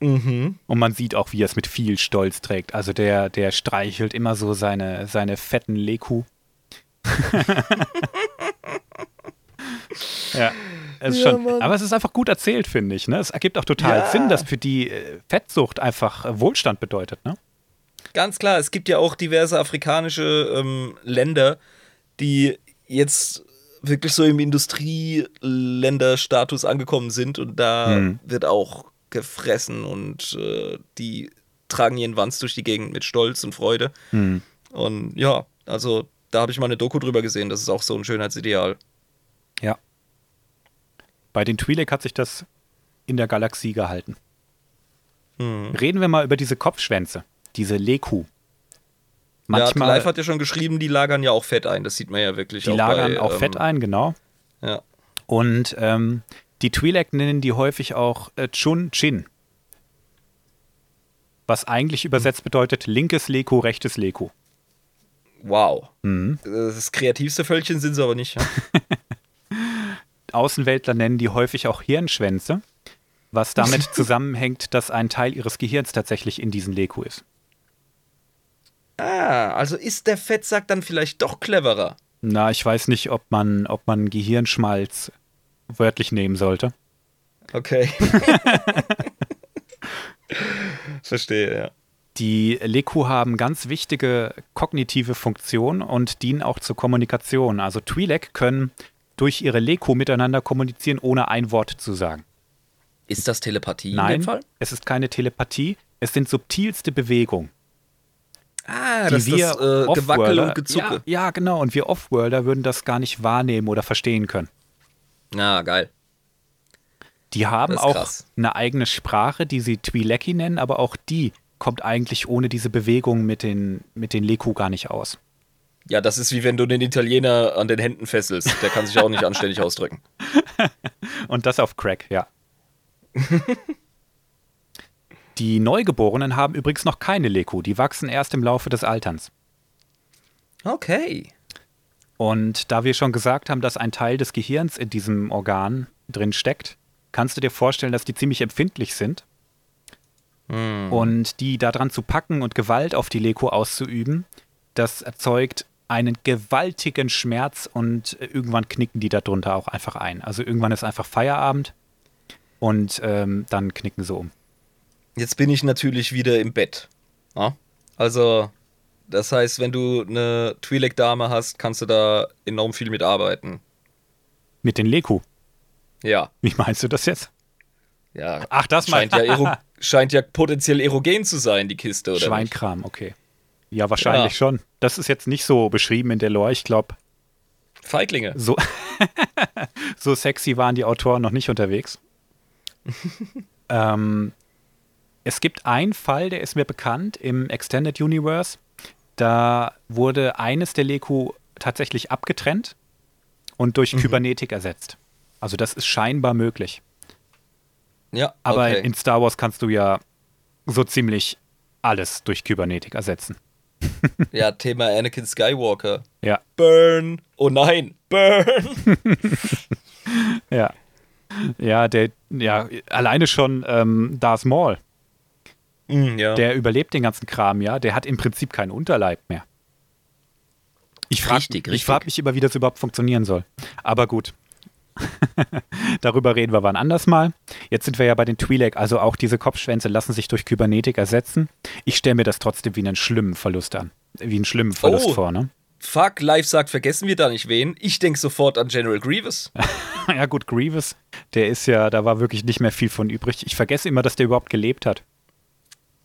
S2: Mhm.
S1: Und man sieht auch, wie er es mit viel Stolz trägt. Also der, der streichelt immer so seine, seine fetten Leku. ja. Es ist
S2: Ja,
S1: schon, aber es ist einfach gut erzählt, finde ich. Ne? Es ergibt auch total
S2: Ja.
S1: Sinn, dass für die äh, Fettsucht einfach äh, Wohlstand bedeutet. Ne?
S2: Ganz klar, es gibt ja auch diverse afrikanische ähm, Länder, die jetzt wirklich so im Industrieländerstatus angekommen sind und da
S1: Hm.
S2: wird auch gefressen und äh, die tragen ihren Wanz durch die Gegend mit Stolz und Freude.
S1: Hm.
S2: Und ja, also da habe ich mal eine Doku drüber gesehen. Das ist auch so ein Schönheitsideal.
S1: Ja. Bei den Twi'lek hat sich das in der Galaxie gehalten.
S2: Hm.
S1: Reden wir mal über diese Kopfschwänze, diese Leku.
S2: ja,
S1: Manchmal,
S2: Live hat ja schon geschrieben, die lagern ja auch Fett ein. Das sieht man ja wirklich
S1: die
S2: auch
S1: lagern
S2: bei,
S1: auch
S2: ähm,
S1: Fett ein, genau.
S2: Ja.
S1: Und ähm, die Twi'lek nennen die häufig auch äh, Chun Chin. Was eigentlich übersetzt bedeutet linkes Leku, rechtes Leku.
S2: Wow.
S1: Mhm.
S2: Das kreativste Völkchen sind sie aber nicht. Ja?
S1: Außenweltler nennen die häufig auch Hirnschwänze, was damit zusammenhängt, dass ein Teil ihres Gehirns tatsächlich in diesen Leku ist.
S2: ah, also ist der Fettsack dann vielleicht doch cleverer.
S1: Na, ich weiß nicht, ob man, ob man Gehirnschmalz wörtlich nehmen sollte.
S2: Okay. Verstehe, ja.
S1: Die Leku haben ganz wichtige kognitive Funktionen und dienen auch zur Kommunikation. Also Twi'lek können durch ihre Leku miteinander kommunizieren, ohne ein Wort zu sagen.
S2: Ist das Telepathie in
S1: Nein,
S2: dem Fall?
S1: es ist keine Telepathie, es sind subtilste Bewegungen.
S2: Ah,
S1: die
S2: das ist
S1: wir
S2: das äh, Gewackel
S1: Offworlder-
S2: und Gezucke.
S1: Ja, ja, genau. Und wir Offworlder würden das gar nicht wahrnehmen oder verstehen können.
S2: Ja, geil.
S1: Die haben auch
S2: krass.
S1: eine eigene Sprache, die sie Twi'leki nennen, aber auch die kommt eigentlich ohne diese Bewegung mit den, mit den Leku gar nicht aus.
S2: Ja, das ist wie wenn du den Italiener an den Händen fesselst. Der kann sich auch nicht anständig ausdrücken.
S1: Und das auf Crack, ja. die Neugeborenen haben übrigens noch keine Leku, die wachsen erst im Laufe des Alterns.
S2: Okay.
S1: Und da wir schon gesagt haben, dass ein Teil des Gehirns in diesem Organ drin steckt, kannst du dir vorstellen, dass die ziemlich empfindlich sind. Und die daran zu packen und Gewalt auf die Leku auszuüben, das erzeugt einen gewaltigen Schmerz und irgendwann knicken die darunter auch einfach ein. Also irgendwann ist einfach Feierabend und ähm, dann knicken sie um.
S2: Jetzt bin ich natürlich wieder im Bett. Ja? Also, das heißt, wenn du eine Twi'lek-Dame hast, kannst du da enorm viel mitarbeiten.
S1: Mit den Leku.
S2: Ja.
S1: Wie meinst du das jetzt?
S2: Ja.
S1: Ach, das
S2: scheint ja, ero scheint ja potenziell erogen zu sein, die Kiste, oder? nicht?
S1: Schweinkram, okay. Ja, wahrscheinlich
S2: Ja.
S1: schon. Das ist jetzt nicht so beschrieben in der Lore. Ich glaube,
S2: Feiglinge.
S1: so, so sexy waren die Autoren noch nicht unterwegs. ähm, es gibt einen Fall, der ist mir bekannt im Extended Universe. Da wurde eines der Leku tatsächlich abgetrennt und durch Kybernetik ersetzt. Also das ist scheinbar möglich.
S2: Ja,
S1: Aber
S2: okay.
S1: in Star Wars kannst du ja so ziemlich alles durch Kybernetik ersetzen.
S2: ja, Thema Anakin Skywalker.
S1: Ja,
S2: Burn. Oh nein, burn.
S1: ja. Ja, der, ja, alleine schon ähm, Darth Maul,
S2: Mm, ja.
S1: der überlebt den ganzen Kram, ja, der hat im Prinzip keinen Unterleib mehr. Ich frage
S2: Richtig,
S1: ich
S2: richtig.
S1: frag mich immer, wie das überhaupt funktionieren soll. Aber gut. Darüber reden wir wann anders mal. Jetzt sind wir ja bei den Twi'lek, also auch diese Kopfschwänze lassen sich durch Kybernetik ersetzen. Ich stelle mir das trotzdem wie einen schlimmen Verlust an. Wie einen schlimmen Verlust
S2: Oh.
S1: vor, ne?
S2: Fuck, live sagt, vergessen wir da nicht wen. Ich denke sofort an General Grievous.
S1: ja, gut, Grievous, der ist ja, da war wirklich nicht mehr viel von übrig. Ich vergesse immer, dass der überhaupt gelebt hat.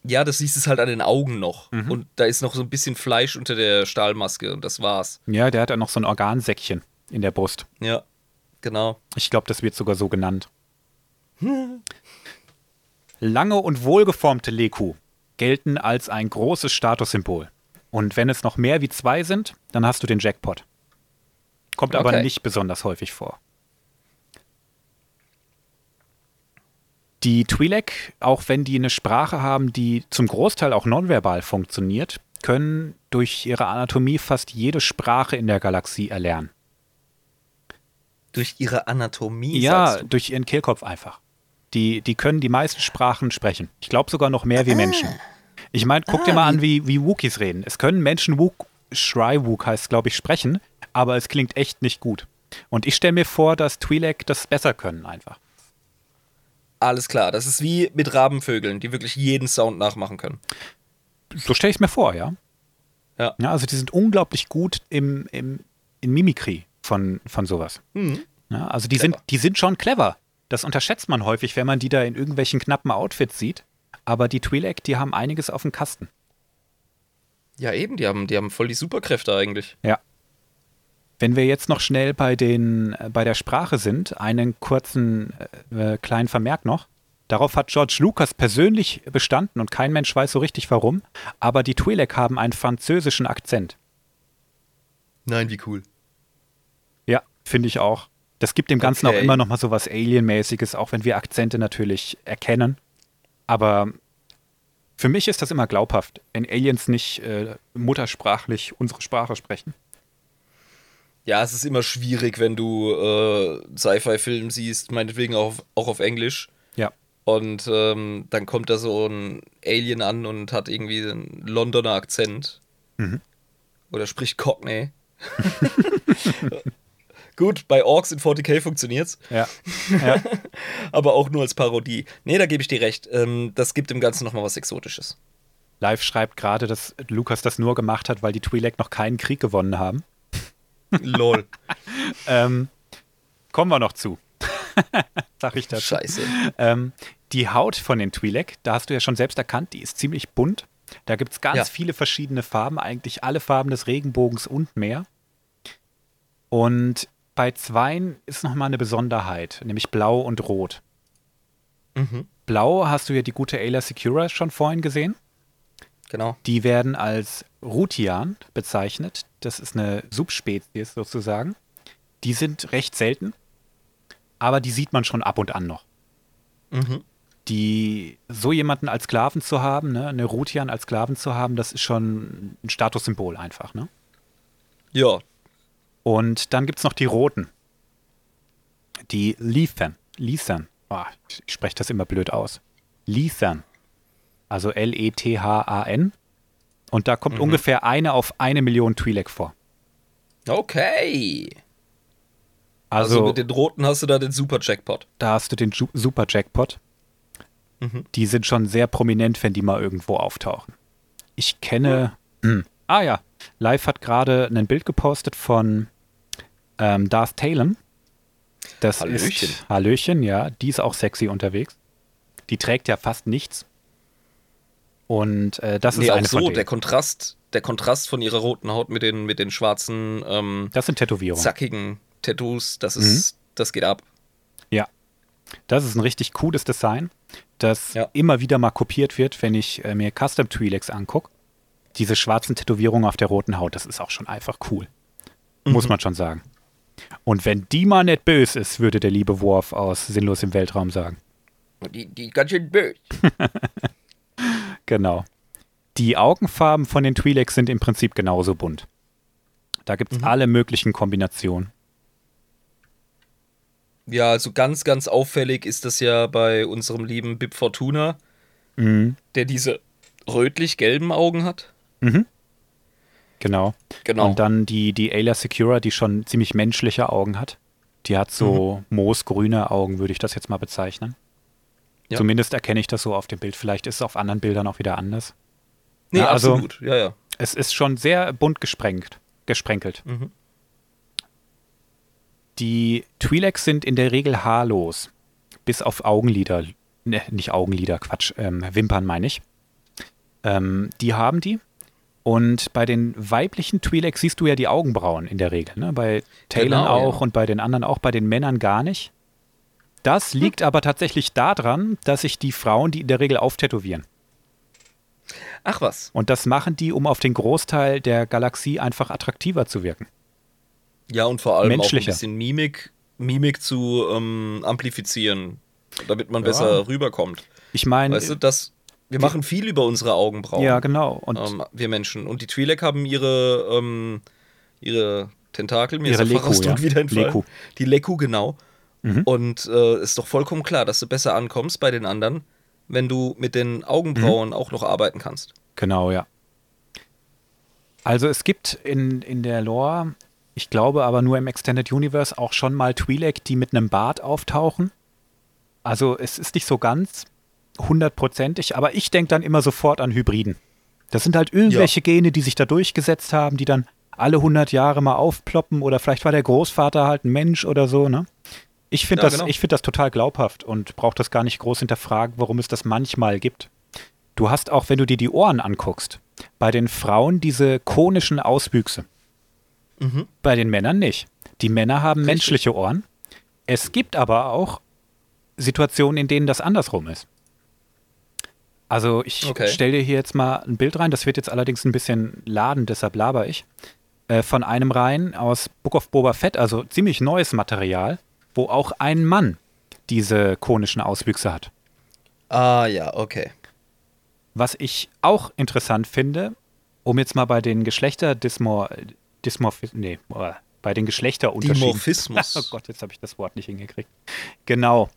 S2: Ja, das siehst es halt an den Augen noch.
S1: Mhm.
S2: Und da ist noch so ein bisschen Fleisch unter der Stahlmaske und das war's.
S1: Ja, der hat ja noch so ein Organsäckchen in der Brust.
S2: Ja, genau.
S1: Ich glaube, das wird sogar so genannt. Lange und wohlgeformte Leku gelten als ein großes Statussymbol. Und wenn es noch mehr wie zwei sind, dann hast du den Jackpot. Kommt aber
S2: Okay.
S1: nicht besonders häufig vor. Die Twi'lek, auch wenn die eine Sprache haben, die zum Großteil auch nonverbal funktioniert, können durch ihre Anatomie fast jede Sprache in der Galaxie erlernen.
S2: Durch ihre Anatomie.
S1: Ja, durch ihren Kehlkopf einfach. Die, die können die meisten Sprachen sprechen. Ich glaube sogar noch mehr wie Menschen. Ich meine, guck dir mal an, wie, wie Wookiees reden. Es können Menschen Wook, Shry-Wook heißt, glaube ich, sprechen, aber es klingt echt nicht gut. Und ich stelle mir vor, dass Twi'lek das besser können einfach.
S2: Alles klar. Das ist wie mit Rabenvögeln, die wirklich jeden Sound nachmachen können.
S1: So stelle ich es mir vor, ja.
S2: Ja.
S1: ja. Also die sind unglaublich gut im, im, in Mimikry von, von sowas. Ja, also die sind, die sind schon clever. Das unterschätzt man häufig, wenn man die da in irgendwelchen knappen Outfits sieht. Aber die Twi'lek, die haben einiges auf dem Kasten.
S2: Ja, eben, die haben, die haben voll die Superkräfte eigentlich.
S1: Ja. Wenn wir jetzt noch schnell bei, den, äh, bei der Sprache sind, einen kurzen äh, kleinen Vermerk noch. Darauf hat George Lucas persönlich bestanden und kein Mensch weiß so richtig warum, aber die Twi'lek haben einen französischen Akzent.
S2: Nein, wie cool.
S1: Ja, finde ich auch. Das gibt dem Ganzen
S2: Okay.
S1: auch immer noch mal so was Alien-mäßiges, auch wenn wir Akzente natürlich erkennen. Aber für mich ist das immer glaubhaft, wenn Aliens nicht äh, muttersprachlich unsere Sprache sprechen.
S2: Ja, es ist immer schwierig, wenn du äh, Sci-Fi-Film siehst, meinetwegen auch auf, auch auf Englisch.
S1: Ja.
S2: Und ähm, dann kommt da so ein Alien an und hat irgendwie einen Londoner Akzent.
S1: Mhm.
S2: Oder spricht Cockney. Gut, bei Orks in 40k funktioniert's,
S1: Ja. ja.
S2: aber auch nur als Parodie. Nee, da gebe ich dir recht. Ähm, das gibt dem Ganzen nochmal was Exotisches.
S1: Live schreibt gerade, dass Lukas das nur gemacht hat, weil die Twi'lek noch keinen Krieg gewonnen haben.
S2: Lol.
S1: Ähm, kommen wir noch zu. Sag ich dazu.
S2: Scheiße.
S1: Ähm, die Haut von den Twi'lek, da hast du ja schon selbst erkannt, die ist ziemlich bunt. Da gibt es ganz
S2: Ja.
S1: viele verschiedene Farben, eigentlich alle Farben des Regenbogens und mehr. Und bei zweien ist nochmal eine Besonderheit, nämlich blau und rot.
S2: Mhm.
S1: Blau hast du ja die gute Ayla Secura schon vorhin gesehen.
S2: Genau.
S1: Die werden als Rutian bezeichnet. Das ist eine Subspezies sozusagen. Die sind recht selten, aber die sieht man schon ab und an noch.
S2: Mhm.
S1: Die, so jemanden als Sklaven zu haben, ne, eine Rutian als Sklaven zu haben, das ist schon ein Statussymbol einfach. Ne?
S2: Ja.
S1: Und dann gibt es noch die Roten. Die Lethan. Lethan. Oh, ich spreche das immer blöd aus. Lethan. Also L-E-T-H-A-N. Und da kommt ungefähr eine auf eine Million Twi'lek vor.
S2: Okay. Also,
S1: Also,
S2: mit den Roten hast du da den Super Jackpot.
S1: da hast du den Ju Super Jackpot.
S2: Mhm.
S1: Die sind schon sehr prominent, wenn die mal irgendwo auftauchen. Ich kenne. Hm. Ah ja, Live hat gerade ein Bild gepostet von ähm, Darth Talon. Das
S2: Hallöchen.
S1: ist Hallöchen, ja. Die ist auch sexy unterwegs. Die trägt ja fast nichts. Und äh, das
S2: Nee,
S1: ist
S2: auch
S1: eine von
S2: so, der Kontrast, der Kontrast von ihrer roten Haut mit den, mit den schwarzen, ähm,
S1: Das sind Tätowierungen.
S2: zackigen Tattoos, das
S1: Mhm.
S2: ist, das geht ab.
S1: Ja. Das ist ein richtig cooles Design, das
S2: Ja.
S1: immer wieder mal kopiert wird, wenn ich äh, mir Custom Twi'leks angucke. Diese schwarzen Tätowierungen auf der roten Haut, das ist auch schon einfach cool. Muss man schon sagen. Und wenn die mal nicht böse ist, würde der liebe Worf aus Sinnlos im Weltraum sagen.
S2: Die, die ganz schön böse.
S1: Genau. Die Augenfarben von den Twi'leks sind im Prinzip genauso bunt. Da gibt es alle möglichen Kombinationen.
S2: Ja, also ganz, ganz auffällig ist das ja bei unserem lieben Bib Fortuna,
S1: Mhm.
S2: der diese rötlich-gelben Augen hat.
S1: Genau.
S2: Genau.
S1: Und dann die, die Ayla Secura, die schon ziemlich menschliche Augen hat. Die hat so moosgrüne Augen, würde ich das jetzt mal bezeichnen.
S2: Ja.
S1: Zumindest erkenne ich das so auf dem Bild. Vielleicht ist es auf anderen Bildern auch wieder anders.
S2: nee,
S1: ja, also-
S2: absolut. Ja, ja.
S1: Es ist schon sehr bunt gesprengt, gesprenkelt.
S2: Mhm.
S1: Die Twi'leks sind in der Regel haarlos. Bis auf Augenlider. Ne, nicht Augenlider, Quatsch. Ähm, Wimpern meine ich. Ähm, die haben die. Und bei den weiblichen Twi'leks siehst du ja die Augenbrauen in der Regel. Ne? Bei Talon
S2: Genau,
S1: auch
S2: ja.
S1: und bei den anderen auch, bei den Männern gar nicht. Das liegt aber tatsächlich daran, dass sich die Frauen die in der Regel auftätowieren.
S2: Ach was.
S1: Und das machen die, um auf den Großteil der Galaxie einfach attraktiver zu wirken.
S2: Ja, und vor allem auch ein bisschen Mimik, Mimik zu ähm, amplifizieren, damit man
S1: Ja.
S2: besser rüberkommt.
S1: Ich meine,
S2: Weißt du, das, wir machen viel über unsere Augenbrauen.
S1: ja, genau. Und
S2: ähm, wir Menschen. Und die Twi'lek haben ihre, ähm, ihre Tentakel, mir
S1: Ihre
S2: ist
S1: Leku, ja.
S2: wieder entfallen.
S1: Leku.
S2: Die Leku, genau.
S1: Mhm.
S2: Und äh, ist doch vollkommen klar, dass du besser ankommst bei den anderen, wenn du mit den Augenbrauen
S1: Mhm.
S2: auch noch arbeiten kannst.
S1: Genau, ja. Also es gibt in, in der Lore, ich glaube aber nur im Extended Universe, auch schon mal Twi'lek, die mit einem Bart auftauchen. Also es ist nicht so ganz hundertprozentig, aber ich denke dann immer sofort an Hybriden. Das sind halt irgendwelche Gene, die sich da durchgesetzt haben, die dann alle 100 Jahre mal aufploppen oder vielleicht war der Großvater halt ein Mensch oder so, ne? Ich finde
S2: Ja,
S1: das,
S2: genau.
S1: ich find das total glaubhaft und brauche das gar nicht groß hinterfragen, warum es das manchmal gibt. Du hast auch, wenn du dir die Ohren anguckst, bei den Frauen diese konischen Auswüchse.
S2: Mhm.
S1: Bei den Männern nicht. Die Männer haben
S2: Richtig.
S1: menschliche Ohren. Es gibt aber auch Situationen, in denen das andersrum ist. Also ich
S2: Okay.
S1: stelle dir hier jetzt mal ein Bild rein, das wird jetzt allerdings ein bisschen laden, deshalb laber ich, äh, von einem rein aus Book of Boba Fett, also ziemlich neues Material, wo auch ein Mann diese konischen Auswüchse hat.
S2: Ah, ja, okay.
S1: Was ich auch interessant finde, um jetzt mal bei den Geschlechterdismor... Dismorph nee, äh, bei den Geschlechterunterschieden...
S2: Dimorphismus.
S1: Oh Gott, jetzt habe ich das Wort nicht hingekriegt. Genau.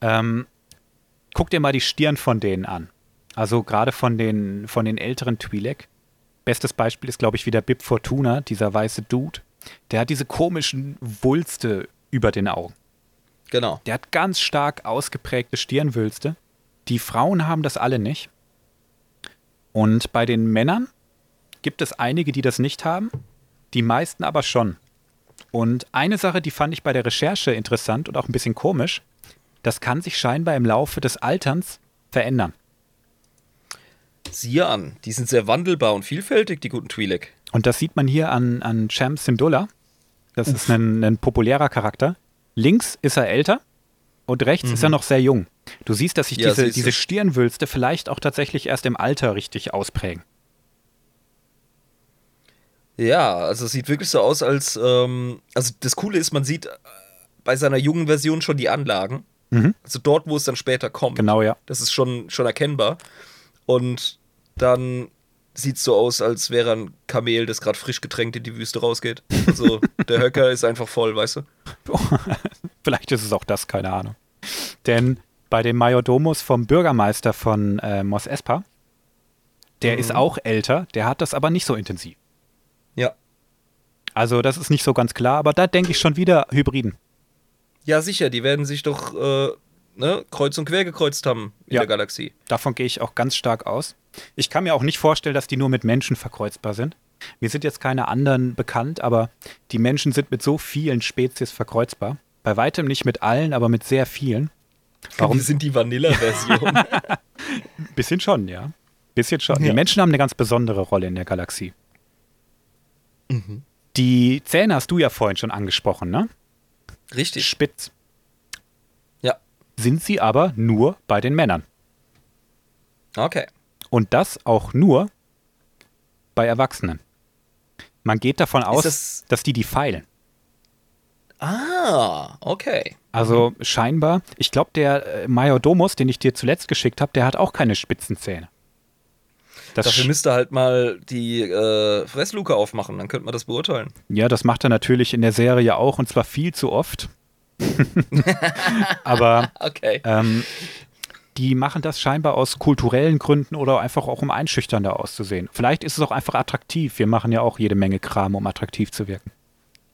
S1: Ähm, guck dir mal die Stirn von denen an. Also gerade von den, von den älteren Twi'lek. Bestes Beispiel ist, glaube ich, wieder Bib Fortuna, dieser weiße Dude. Der hat diese komischen Wulste über den Augen.
S2: Genau.
S1: Der hat ganz stark ausgeprägte Stirnwülste. Die Frauen haben das alle nicht. Und bei den Männern gibt es einige, die das nicht haben, die meisten aber schon. Und eine Sache, die fand ich bei der Recherche interessant und auch ein bisschen komisch, das kann sich scheinbar im Laufe des Alterns verändern.
S2: Siehe an, die sind sehr wandelbar und vielfältig, die guten Twi'lek.
S1: Und das sieht man hier an, an Cham Syndulla. Das ist ein, ein populärer Charakter. Links ist er älter und rechts ist er noch sehr jung. Du siehst, dass sich
S2: Ja,
S1: diese, diese Stirnwülste vielleicht auch tatsächlich erst im Alter richtig ausprägen.
S2: Ja, also es sieht wirklich so aus, als. Ähm, also das Coole ist, man sieht äh, bei seiner jungen Version schon die Anlagen.
S1: Mhm.
S2: Also dort, wo es dann später kommt.
S1: Genau, ja.
S2: Das ist schon, schon erkennbar. Und dann sieht es so aus, als wäre ein Kamel, das gerade frisch getränkt in die Wüste rausgeht. Also der Höcker ist einfach voll, weißt du?
S1: Vielleicht ist es auch das, keine Ahnung. Denn bei dem Majordomus vom Bürgermeister von äh, Mos Espa, der
S2: Mhm.
S1: ist auch älter, der hat das aber nicht so intensiv.
S2: Ja.
S1: Also das ist nicht so ganz klar, aber da denke ich schon wieder Hybriden.
S2: Ja, sicher, die werden sich doch äh, ne, kreuz und quer gekreuzt haben in
S1: Ja.
S2: der Galaxie.
S1: Davon gehe ich auch ganz stark aus. Ich kann mir auch nicht vorstellen, dass die nur mit Menschen verkreuzbar sind. Mir sind jetzt keine anderen bekannt, aber die Menschen sind mit so vielen Spezies verkreuzbar. Bei weitem nicht mit allen, aber mit sehr vielen. Warum?
S2: Sind die Vanilla-Version.
S1: Bisschen schon, ja. Bisschen schon.
S2: Ja.
S1: Die Menschen haben eine ganz besondere Rolle in der Galaxie.
S2: Mhm.
S1: Die Zähne hast du ja vorhin schon angesprochen, ne?
S2: Richtig.
S1: Spitz. Sind sie aber nur bei den Männern.
S2: Okay.
S1: Und das auch nur bei Erwachsenen. Man geht davon aus,
S2: das-
S1: dass die die feilen.
S2: Ah, okay.
S1: Also
S2: Mhm.
S1: scheinbar, ich glaube, der äh, Majordomus, den ich dir zuletzt geschickt habe, der hat auch keine spitzen Zähne. Das,
S2: Dafür müsste halt mal die äh, Fressluke aufmachen, dann könnte man das beurteilen.
S1: ja, das macht er natürlich in der Serie auch und zwar viel zu oft. Aber
S2: Okay.
S1: ähm, die machen das scheinbar aus kulturellen Gründen oder einfach auch um einschüchternder auszusehen. Vielleicht ist es auch einfach attraktiv. Wir machen ja auch jede Menge Kram, um attraktiv zu wirken.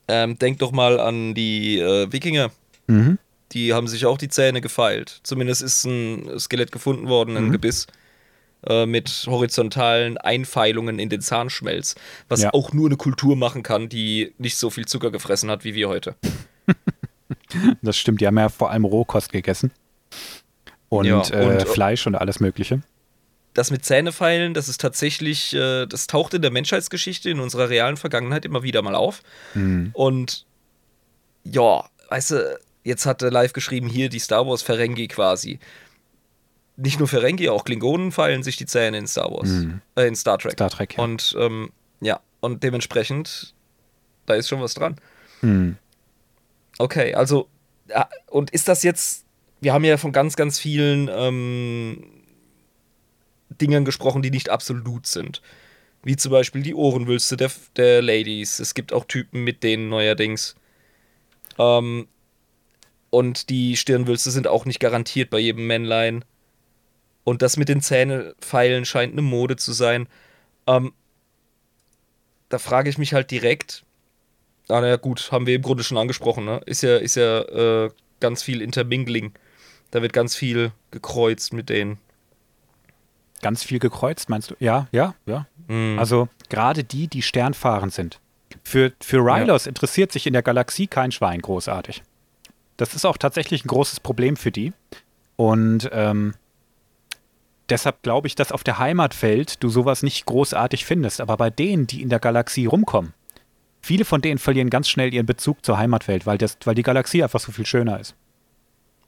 S2: Ähm, denk doch mal an die äh, Wikinger.
S1: Mhm.
S2: Die haben sich auch die Zähne gefeilt. Zumindest ist ein Skelett gefunden worden, ein
S1: Mhm.
S2: Gebiss. äh, Mit horizontalen Einfeilungen in den Zahnschmelz. Was
S1: Ja.
S2: auch nur eine Kultur machen kann, die nicht so viel Zucker gefressen hat wie wir heute.
S1: Das stimmt, die haben ja vor allem Rohkost gegessen. Und,
S2: Ja,
S1: äh,
S2: und-
S1: Fleisch und alles Mögliche.
S2: Das mit Zähnefeilen, das ist tatsächlich, äh, das taucht in der Menschheitsgeschichte, in unserer realen Vergangenheit immer wieder mal auf.
S1: Mhm.
S2: Und ja, weißt du, jetzt hat er live geschrieben, hier die Star Wars Ferengi quasi. Nicht nur Ferengi, auch Klingonen feilen sich die Zähne in Star Wars,
S1: Mhm.
S2: äh, in Star Trek.
S1: Star Trek, ja.
S2: Und ähm, ja, und dementsprechend, da ist schon was dran.
S1: Mhm.
S2: Okay, also, und ist das jetzt, wir haben ja von ganz, ganz vielen ähm, Dingern gesprochen, die nicht absolut sind. Wie zum Beispiel die Ohrenwülste der, der Ladies. Es gibt auch Typen mit denen neuerdings. Ähm, und die Stirnwülste sind auch nicht garantiert bei jedem Männlein. Und das mit den Zähnefeilen scheint eine Mode zu sein. Ähm, da frage ich mich halt direkt, Ah, naja, gut, haben wir im Grunde schon angesprochen, ne? Ist ja, ist ja äh, ganz viel Intermingling. Da wird ganz viel gekreuzt mit denen.
S1: Ganz viel gekreuzt, meinst du? Ja, ja, ja.
S2: Mhm.
S1: Also gerade die, die sternfahrend sind. Für, für Rylos interessiert sich in der Galaxie kein Schwein großartig. Das ist auch tatsächlich ein großes Problem für die. Und ähm, deshalb glaube ich, dass auf der Heimatwelt du sowas nicht großartig findest. Aber bei denen, die in der Galaxie rumkommen, viele von denen verlieren ganz schnell ihren Bezug zur Heimatwelt, weil, das, weil die Galaxie einfach so viel schöner ist.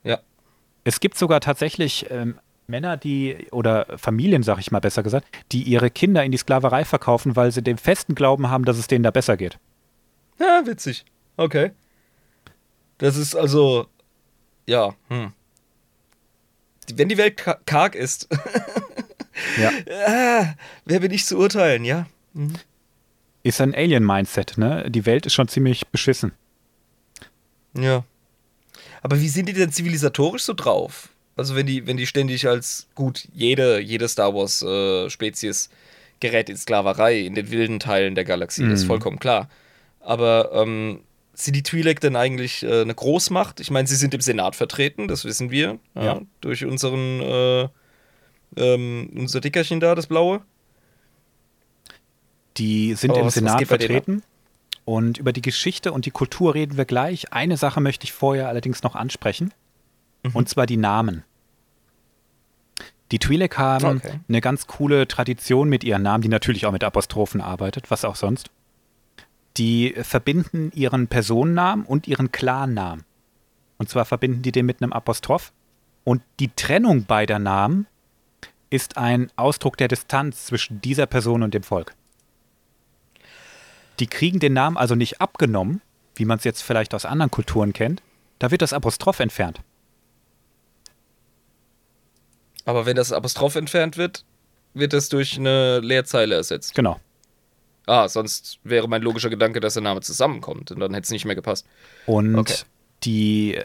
S2: Ja.
S1: Es gibt sogar tatsächlich ähm, Männer, die, oder Familien, sag ich mal besser gesagt, die ihre Kinder in die Sklaverei verkaufen, weil sie den festen Glauben haben, dass es denen da besser geht.
S2: Ja, witzig. Okay. Das ist also, ja, hm. Wenn die Welt karg ist,
S1: ja.
S2: ah, wer bin ich zu urteilen, ja? Mhm.
S1: Ist ein Alien-Mindset, ne? Die Welt ist schon ziemlich beschissen.
S2: Ja. Aber wie sind die denn zivilisatorisch so drauf? Also wenn die, wenn die ständig als gut, jede, jede Star Wars äh, Spezies gerät in Sklaverei in den wilden Teilen der Galaxie, mhm. das ist mhm. vollkommen klar. Aber ähm, sind die Twi'lek denn eigentlich äh, eine Großmacht? Ich meine, sie sind im Senat vertreten, das wissen wir, ja, ja. durch unseren äh, ähm, unser Dickerchen da, das blaue.
S1: Die sind oh, im Senat vertreten. Und über die Geschichte und die Kultur reden wir gleich. Eine Sache möchte ich vorher allerdings noch ansprechen. Mhm. Und zwar die Namen. Die Twi'lek haben okay. eine ganz coole Tradition mit ihren Namen, die natürlich auch mit Apostrophen arbeitet, was auch sonst. Die verbinden ihren Personennamen und ihren Clannamen. Und zwar verbinden die den mit einem Apostroph. Und die Trennung beider Namen ist ein Ausdruck der Distanz zwischen dieser Person und dem Volk. Die kriegen den Namen also nicht abgenommen, wie man es jetzt vielleicht aus anderen Kulturen kennt. Da wird das Apostroph entfernt.
S2: Aber wenn das Apostroph entfernt wird, wird es durch eine Leerzeile ersetzt.
S1: Genau.
S2: Ah, sonst wäre mein logischer Gedanke, dass der Name zusammenkommt und dann hätte es nicht mehr gepasst.
S1: Und okay. die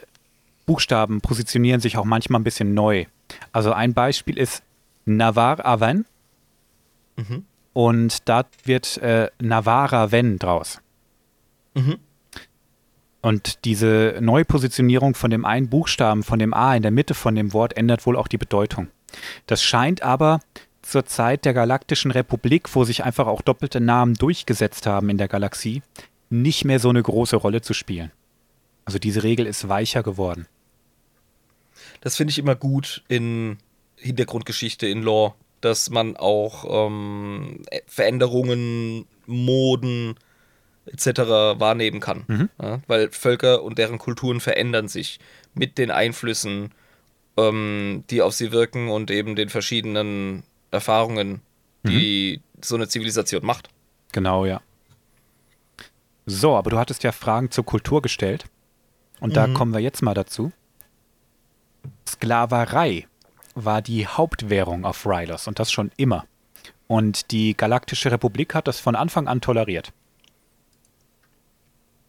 S1: Buchstaben positionieren sich auch manchmal ein bisschen neu. Also ein Beispiel ist Navar Aven. Mhm. Und da wird äh, Navara Ven draus. Mhm. Und diese Neupositionierung von dem einen Buchstaben, von dem A in der Mitte von dem Wort, ändert wohl auch die Bedeutung. Das scheint aber zur Zeit der Galaktischen Republik, wo sich einfach auch doppelte Namen durchgesetzt haben in der Galaxie, nicht mehr so eine große Rolle zu spielen. Also diese Regel ist weicher geworden.
S2: Das finde ich immer gut in Hintergrundgeschichte, in Lore, dass man auch ähm, Veränderungen, Moden, etc. wahrnehmen kann. Mhm. Ja, weil Völker und deren Kulturen verändern sich mit den Einflüssen, ähm, die auf sie wirken und eben den verschiedenen Erfahrungen, die mhm. so eine Zivilisation macht.
S1: Genau, ja. So, aber du hattest ja Fragen zur Kultur gestellt. Und mhm. da kommen wir jetzt mal dazu. Sklaverei war die Hauptwährung auf Rylos und das schon immer. Und die Galaktische Republik hat das von Anfang an toleriert.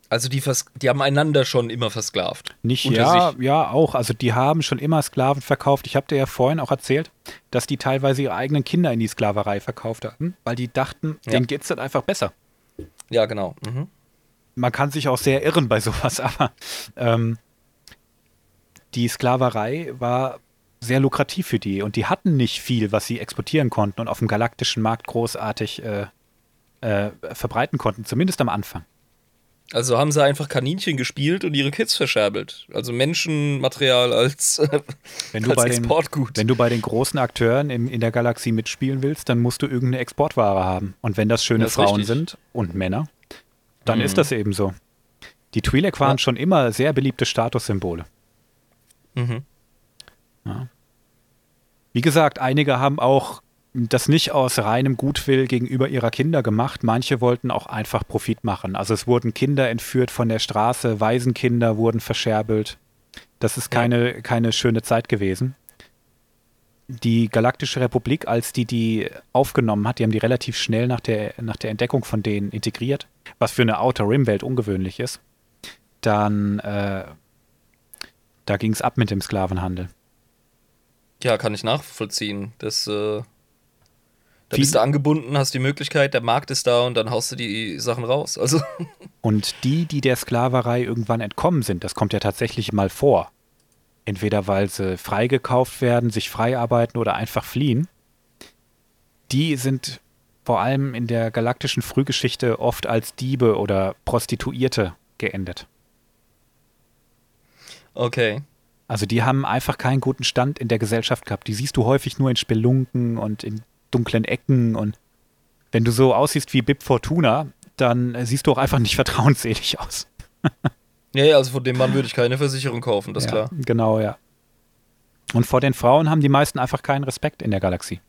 S2: Also die, die haben einander schon immer versklavt.
S1: Nicht, ja, sich. ja, auch. Also die haben schon immer Sklaven verkauft. Ich habe dir ja vorhin auch erzählt, dass die teilweise ihre eigenen Kinder in die Sklaverei verkauft hatten, weil die dachten, ja. denen geht es dann einfach besser.
S2: Ja, genau. Mhm.
S1: Man kann sich auch sehr irren bei sowas, aber ähm, die Sklaverei war sehr lukrativ für die und die hatten nicht viel, was sie exportieren konnten und auf dem galaktischen Markt großartig äh, äh, verbreiten konnten, zumindest am Anfang.
S2: Also haben sie einfach Kaninchen gespielt und ihre Kids verscherbelt. Also Menschenmaterial als, äh,
S1: wenn du als bei Exportgut. Den, wenn du bei den großen Akteuren in, in der Galaxie mitspielen willst, dann musst du irgendeine Exportware haben. Und wenn das schöne das Frauen richtig. sind und Männer, dann mhm. ist das eben so. Die Twi'lek waren ja. schon immer sehr beliebte Statussymbole. Mhm. Ja. Wie gesagt, einige haben auch das nicht aus reinem Gutwill gegenüber ihrer Kinder gemacht. Manche wollten auch einfach Profit machen. Also es wurden Kinder entführt von der Straße, Waisenkinder wurden verscherbelt. Das ist keine, keine schöne Zeit gewesen. Die Galaktische Republik, als die die aufgenommen hat, die haben die relativ schnell nach der, nach der Entdeckung von denen integriert, was für eine Outer Rim-Welt ungewöhnlich ist. Dann, äh, da ging es ab mit dem Sklavenhandel.
S2: Ja, kann ich nachvollziehen. Das äh, da bist du angebunden, hast die Möglichkeit, der Markt ist da und dann haust du die Sachen raus. Also.
S1: Und die, die der Sklaverei irgendwann entkommen sind, das kommt ja tatsächlich mal vor. Entweder weil sie freigekauft werden, sich frei arbeiten oder einfach fliehen. Die sind vor allem in der galaktischen Frühgeschichte oft als Diebe oder Prostituierte geendet.
S2: Okay.
S1: Also die haben einfach keinen guten Stand in der Gesellschaft gehabt. Die siehst du häufig nur in Spelunken und in dunklen Ecken und wenn du so aussiehst wie Bib Fortuna, dann äh, siehst du auch einfach nicht vertrauensselig aus.
S2: ja, ja, also von dem Mann würde ich keine Versicherung kaufen, das ist
S1: ja,
S2: klar.
S1: Genau, ja. Und vor den Frauen haben die meisten einfach keinen Respekt in der Galaxie.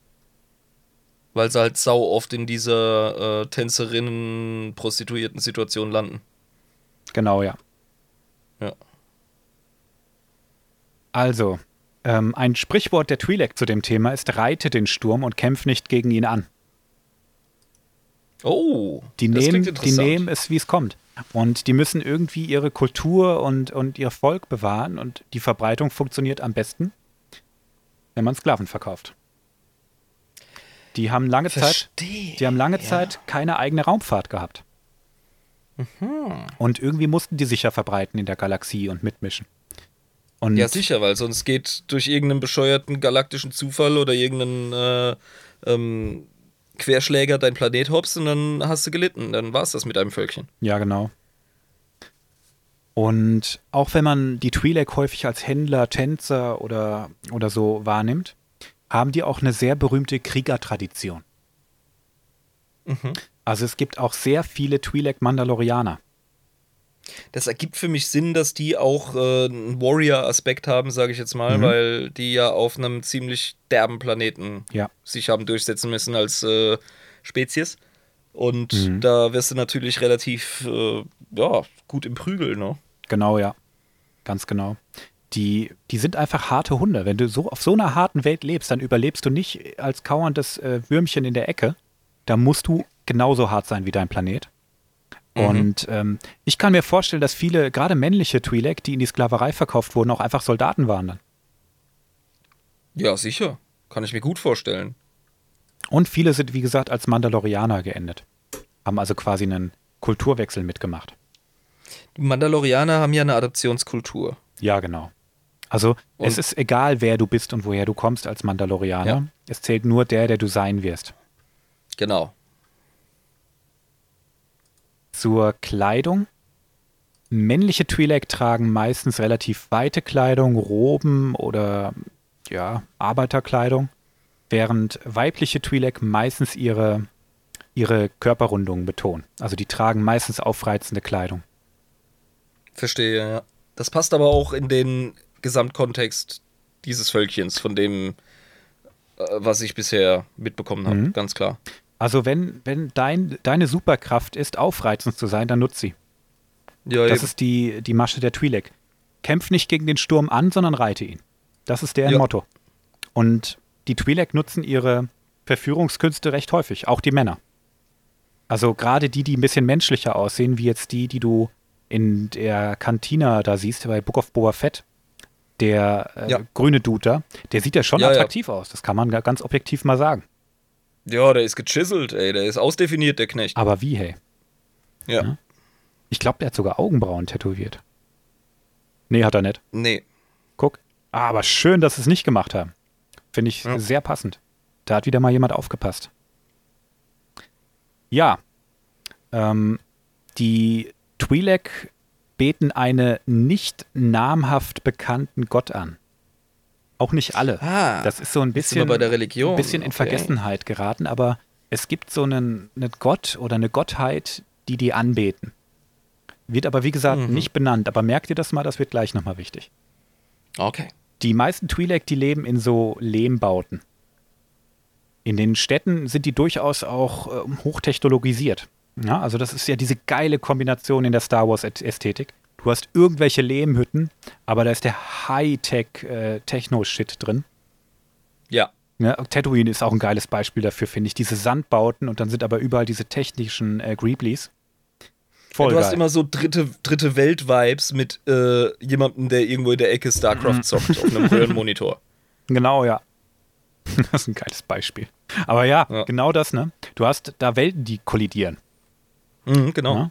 S2: Weil sie halt sau oft in dieser äh, Tänzerinnen-Prostituierten-Situation landen.
S1: Genau, ja.
S2: Ja.
S1: Also, ähm, ein Sprichwort der Twi'lek zu dem Thema ist: Reite den Sturm und kämpf nicht gegen ihn an.
S2: Oh,
S1: die nehmen, die nehmen es, wie es kommt. Und die müssen irgendwie ihre Kultur und, und ihr Volk bewahren. Und die Verbreitung funktioniert am besten, wenn man Sklaven verkauft. Die haben lange Verstehe. Zeit, die haben lange ja. Zeit keine eigene Raumfahrt gehabt. Mhm. Und irgendwie mussten die sich ja verbreiten in der Galaxie und mitmischen.
S2: Und ja, sicher, weil sonst geht durch irgendeinen bescheuerten galaktischen Zufall oder irgendeinen äh, ähm, Querschläger dein Planet hops und dann hast du gelitten. Dann war es das mit einem Völkchen.
S1: Ja, genau. Und auch wenn man die Twi'lek häufig als Händler, Tänzer oder, oder so wahrnimmt, haben die auch eine sehr berühmte Kriegertradition. Mhm. Also es gibt auch sehr viele Twi'lek-Mandalorianer.
S2: Das ergibt für mich Sinn, dass die auch äh, einen Warrior-Aspekt haben, sage ich jetzt mal, mhm. weil die ja auf einem ziemlich derben Planeten
S1: ja.
S2: sich haben durchsetzen müssen als äh, Spezies. Und mhm. da wirst du natürlich relativ äh, ja, gut im Prügel, ne?
S1: Genau, ja. Ganz genau. Die, die sind einfach harte Hunde. Wenn du so auf so einer harten Welt lebst, dann überlebst du nicht als kauerndes äh, Würmchen in der Ecke. Da musst du genauso hart sein wie dein Planet. Mhm. Und ähm, ich kann mir vorstellen, dass viele, gerade männliche Twi'lek, die in die Sklaverei verkauft wurden, auch einfach Soldaten waren dann.
S2: Ja, sicher. Kann ich mir gut vorstellen.
S1: Und viele sind, wie gesagt, als Mandalorianer geendet. Haben also quasi einen Kulturwechsel mitgemacht.
S2: Die Mandalorianer haben ja eine Adoptionskultur.
S1: Ja, genau. Also und es ist egal, wer du bist und woher du kommst als Mandalorianer. Ja. Es zählt nur der, der du sein wirst.
S2: Genau
S1: zur Kleidung. Männliche Twi'lek tragen meistens relativ weite Kleidung, Roben oder ja, Arbeiterkleidung, während weibliche Twi'lek meistens ihre, ihre Körperrundungen betonen. Also die tragen meistens aufreizende Kleidung.
S2: Verstehe, ja. Das passt aber auch in den Gesamtkontext dieses Völkchens, von dem, äh, was ich bisher mitbekommen habe, mhm. ganz klar.
S1: Also wenn, wenn dein, deine Superkraft ist, aufreizend zu sein, dann nutz sie. Ja, das eben. ist die, die Masche der Twi'lek. Kämpf nicht gegen den Sturm an, sondern reite ihn. Das ist deren ja. Motto. Und die Twi'lek nutzen ihre Verführungskünste recht häufig, auch die Männer. Also gerade die, die ein bisschen menschlicher aussehen, wie jetzt die, die du in der Kantina da siehst, bei Book of Boba Fett, der äh, ja. grüne Dude der sieht ja schon attraktiv aus. Das kann man ganz objektiv mal sagen.
S2: Ja, der ist gechiselt, ey. Der ist ausdefiniert, der Knecht.
S1: Aber wie, hey?
S2: Ja. ja?
S1: Ich glaube, der hat sogar Augenbrauen tätowiert. Nee, hat er nicht.
S2: Nee.
S1: Guck. Ah, aber schön, dass sie es nicht gemacht haben. Finde ich ja. sehr passend. Da hat wieder mal jemand aufgepasst. Ja. Ähm, die Twi'lek beten einen nicht namhaft bekannten Gott an. Auch nicht alle.
S2: Ah,
S1: das ist so ein bisschen,
S2: bei der Religion.
S1: Ein bisschen in okay. Vergessenheit geraten, aber es gibt so einen, einen Gott oder eine Gottheit, die die anbeten. Wird aber, wie gesagt, mhm. nicht benannt. Aber merkt ihr das mal, das wird gleich nochmal wichtig.
S2: Okay.
S1: Die meisten Twi'lek, die leben in so Lehmbauten. In den Städten sind die durchaus auch äh, hochtechnologisiert. Ja, also das ist ja diese geile Kombination in der Star Wars-Ästhetik. Du hast irgendwelche Lehmhütten, aber da ist der Hightech-Techno-Shit äh, drin.
S2: Ja.
S1: ja. Tatooine ist auch ein geiles Beispiel dafür, finde ich. Diese Sandbauten und dann sind aber überall diese technischen äh, Greeblies.
S2: Voll ja, du geil. hast immer so dritte, dritte Welt-Vibes mit äh, jemandem, der irgendwo in der Ecke StarCraft zockt auf einem Röhrenmonitor.
S1: Genau, ja. Das ist ein geiles Beispiel. Aber ja, ja, genau das, ne? Du hast da Welten, die kollidieren.
S2: Mhm, genau. Ja?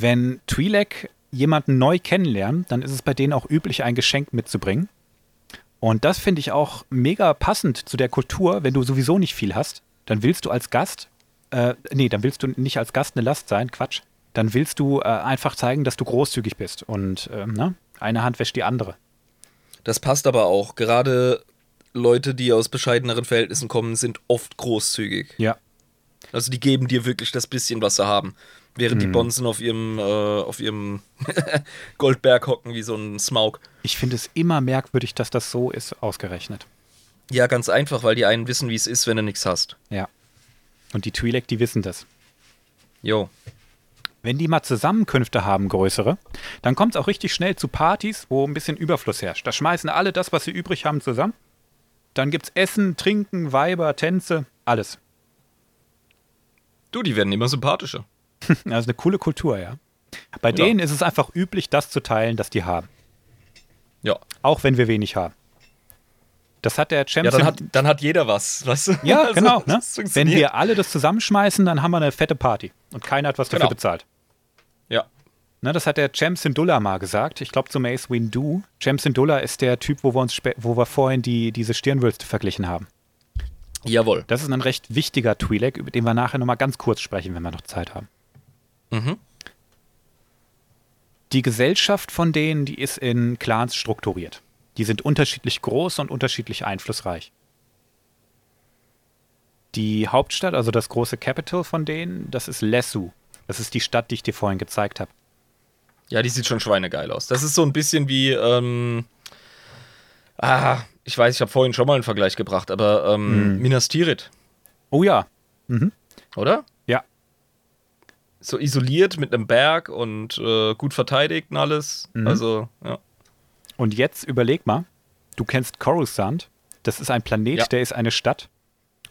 S1: Wenn Twi'lek jemanden neu kennenlernen, dann ist es bei denen auch üblich, ein Geschenk mitzubringen. Und das finde ich auch mega passend zu der Kultur, wenn du sowieso nicht viel hast, dann willst du als Gast, äh, nee, dann willst du nicht als Gast eine Last sein, Quatsch. Dann willst du äh, einfach zeigen, dass du großzügig bist und, äh, ne? Eine Hand wäscht die andere.
S2: Das passt aber auch. Gerade Leute, die aus bescheideneren Verhältnissen kommen, sind oft großzügig.
S1: Ja.
S2: Also die geben dir wirklich das bisschen, was sie haben. Während die
S1: Mhm.
S2: Bonzen auf ihrem, äh, auf ihrem Goldberg hocken wie so ein Smaug.
S1: Ich finde es immer merkwürdig, dass das so ist, ausgerechnet.
S2: Ja, ganz einfach, weil die einen wissen, wie es ist, wenn du nichts hast.
S1: Ja. Und die Twi'lek, die wissen das.
S2: Jo.
S1: Wenn die mal Zusammenkünfte haben, größere, dann kommt es auch richtig schnell zu Partys, wo ein bisschen Überfluss herrscht. Da schmeißen alle das, was sie übrig haben, zusammen. Dann gibt's Essen, Trinken, Weiber, Tänze, alles.
S2: Du, die werden immer sympathischer.
S1: Also eine coole Kultur, ja. Bei denen ist es einfach üblich, das zu teilen, das die haben.
S2: Ja.
S1: Auch wenn wir wenig haben. Das hat der
S2: Ja,
S1: Champion.
S2: dann hat, dann hat jeder was. Weißt du?
S1: ja,
S2: Also,
S1: genau. Ne? Wenn wir alle das zusammenschmeißen, dann haben wir eine fette Party. Und keiner hat was dafür
S2: Genau.
S1: bezahlt.
S2: Ja.
S1: Ne, das hat der Cem Syndulla mal gesagt. Ich glaube zu Mace Windu. Cem Syndulla ist der Typ, wo wir uns wo wir vorhin die, diese Stirnwülste verglichen haben.
S2: Jawohl.
S1: Das ist ein recht wichtiger Twi'lek, über den wir nachher nochmal ganz kurz sprechen, wenn wir noch Zeit haben.
S2: Mhm.
S1: Die Gesellschaft von denen, die ist in Clans strukturiert. Die sind unterschiedlich groß und unterschiedlich einflussreich. Die Hauptstadt, also das große Capital von denen, das ist Lesu. Das ist die Stadt, die ich dir vorhin gezeigt habe.
S2: Ja, die sieht schon schweinegeil aus. Das ist so ein bisschen wie, ähm, ah, ich weiß, ich habe vorhin schon mal einen Vergleich gebracht, aber ähm, Minas Tirith,
S1: Oh ja,
S2: oder? So isoliert mit einem Berg und äh, gut verteidigt und alles. Also, ja.
S1: Und jetzt überleg mal, du kennst Coruscant, das ist ein Planet,
S2: Ja.
S1: der ist eine Stadt.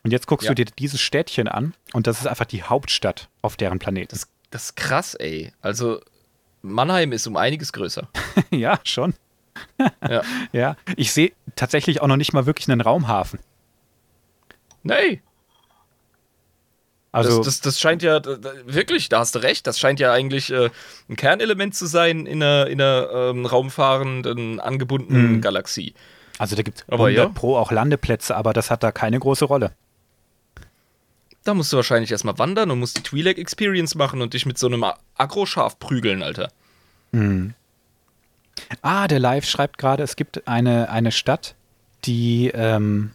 S1: Und jetzt guckst
S2: Ja.
S1: du dir dieses Städtchen an und das ist einfach die Hauptstadt auf deren Planet.
S2: Das, das ist krass, ey. Also, Mannheim ist um einiges größer.
S1: ja, schon.
S2: ja.
S1: Ja, ich sehe tatsächlich auch noch nicht mal wirklich einen Raumhafen.
S2: Nee,
S1: Also,
S2: das, das, das scheint ja, wirklich, da hast du recht, das scheint ja eigentlich äh, ein Kernelement zu sein in einer, in einer ähm, raumfahrenden, angebundenen
S1: Mhm.
S2: Galaxie.
S1: also da gibt es
S2: aber
S1: 100
S2: ja.
S1: pro auch Landeplätze, aber das hat da keine große Rolle.
S2: Da musst du wahrscheinlich erstmal wandern und musst die Twi'lek Experience machen und dich mit so einem Agroschaf prügeln, Alter.
S1: Ah, der Live schreibt gerade, es gibt eine, eine Stadt, die ähm,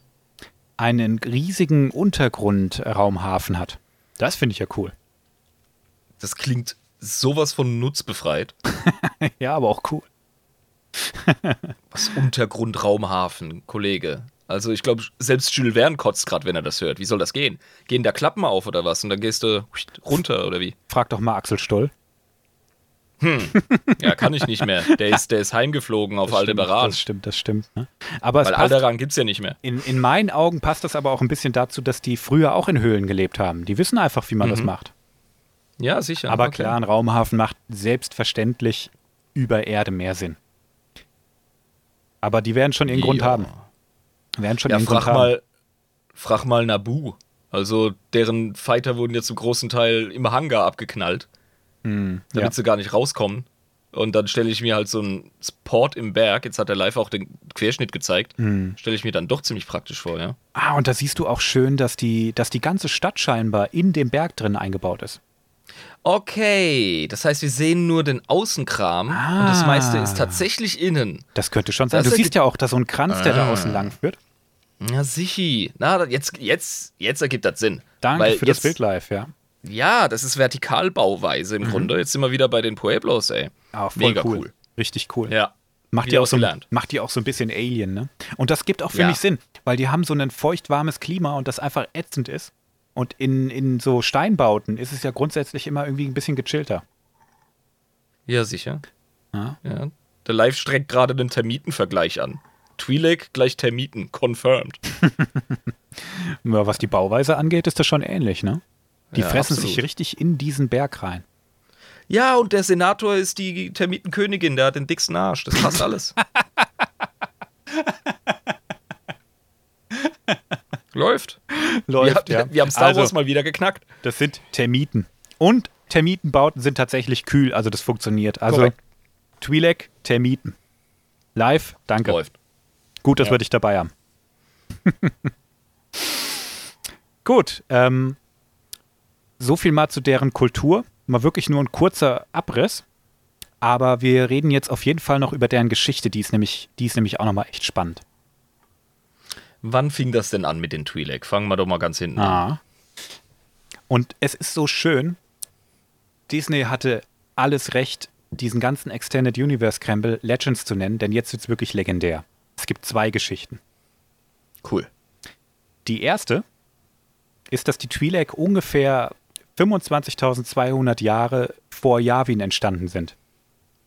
S1: einen riesigen Untergrundraumhafen hat. Das finde ich ja cool.
S2: Das klingt sowas von nutzbefreit.
S1: ja, aber auch cool.
S2: Was Untergrundraumhafen, Kollege. Also ich glaube, selbst Jules Verne kotzt gerade, wenn er das hört. Wie soll das gehen? Gehen da Klappen auf oder was? Und dann gehst du runter oder wie?
S1: Frag doch mal Axel Stoll.
S2: Ja, kann ich nicht mehr. Der ist, der ist heimgeflogen auf Aldebaran.
S1: Das stimmt, das stimmt. Ne? Aber es
S2: Weil
S1: passt,
S2: Alderan gibt's ja nicht mehr.
S1: in, in meinen Augen passt das aber auch ein bisschen dazu, dass die früher auch in Höhlen gelebt haben. Die wissen einfach, wie man das macht.
S2: Ja, sicher.
S1: Aber
S2: Okay.
S1: klar, ein Raumhafen macht selbstverständlich über Erde mehr Sinn. Aber die werden schon ihren Grund
S2: Ja.
S1: haben. Werden schon
S2: Ja,
S1: ihren Grund
S2: frag
S1: haben.
S2: mal, frag mal Nabu. Also deren Fighter wurden ja zum großen Teil im Hangar abgeknallt,
S1: Hm,
S2: damit
S1: ja.
S2: sie gar nicht rauskommen. Und dann stelle ich mir halt so einen Sport im Berg, jetzt hat der Live auch den Querschnitt gezeigt,
S1: Hm.
S2: stelle ich mir dann doch ziemlich praktisch vor, ja.
S1: Ah, und da siehst du auch schön, dass die, dass die ganze Stadt scheinbar in dem Berg drin eingebaut ist.
S2: Okay, das heißt, wir sehen nur den Außenkram und das
S1: Ah.
S2: meiste ist tatsächlich innen.
S1: Das könnte schon sein.
S2: Das
S1: du siehst ja auch, dass so ein Kranz, der da
S2: Ah.
S1: außen lang führt.
S2: Ja, sichi. Na, jetzt, jetzt, jetzt ergibt das Sinn.
S1: Danke
S2: Weil
S1: für das
S2: jetzt-
S1: Bild live, ja.
S2: Ja, das ist Vertikalbauweise im Grunde. Jetzt sind wir wieder bei den Pueblos, ey.
S1: Ah, voll
S2: Mega
S1: cool.
S2: cool.
S1: Richtig cool.
S2: Ja.
S1: Macht die, auch so,
S2: gelernt.
S1: macht die auch so ein bisschen Alien, ne? Und das gibt auch, finde
S2: Ja.
S1: ich, Sinn, weil die haben so ein feuchtwarmes Klima und das einfach ätzend ist. Und in, in so Steinbauten ist es ja grundsätzlich immer irgendwie ein bisschen gechillter.
S2: Ja, sicher.
S1: Ja.
S2: Ja. Der Live streckt gerade einen Termitenvergleich an. Twi'lek gleich Termiten, confirmed.
S1: Was die Bauweise angeht, ist das schon ähnlich, ne? Die
S2: Ja,
S1: fressen
S2: absolut.
S1: sich richtig in diesen Berg rein.
S2: Ja, und der Senator ist die Termitenkönigin, der hat den dicksten Arsch. Das passt alles. Läuft.
S1: Läuft,
S2: wir,
S1: ja.
S2: wir haben Star
S1: also,
S2: Wars mal wieder geknackt.
S1: Das sind Termiten. Und Termitenbauten sind tatsächlich kühl, also das funktioniert. Also
S2: Korrekt.
S1: Twi'lek, Termiten. Live, danke.
S2: Läuft.
S1: Gut, dass
S2: Ja.
S1: wir dich dabei haben. Gut, ähm, so viel mal zu deren Kultur. Mal wirklich nur ein kurzer Abriss. Aber wir reden jetzt auf jeden Fall noch über deren Geschichte, die ist nämlich, die ist nämlich auch nochmal echt spannend.
S2: Wann fing das denn an mit den Twi'lek? Fangen wir doch mal ganz hinten an.
S1: Ah. Und es ist so schön, Disney hatte alles recht, diesen ganzen Extended Universe Krempel Legends zu nennen, denn jetzt wird es wirklich legendär. Es gibt zwei Geschichten.
S2: Cool.
S1: Die erste ist, dass die Twi'lek ungefähr 25.200 Jahre vor Yavin entstanden sind.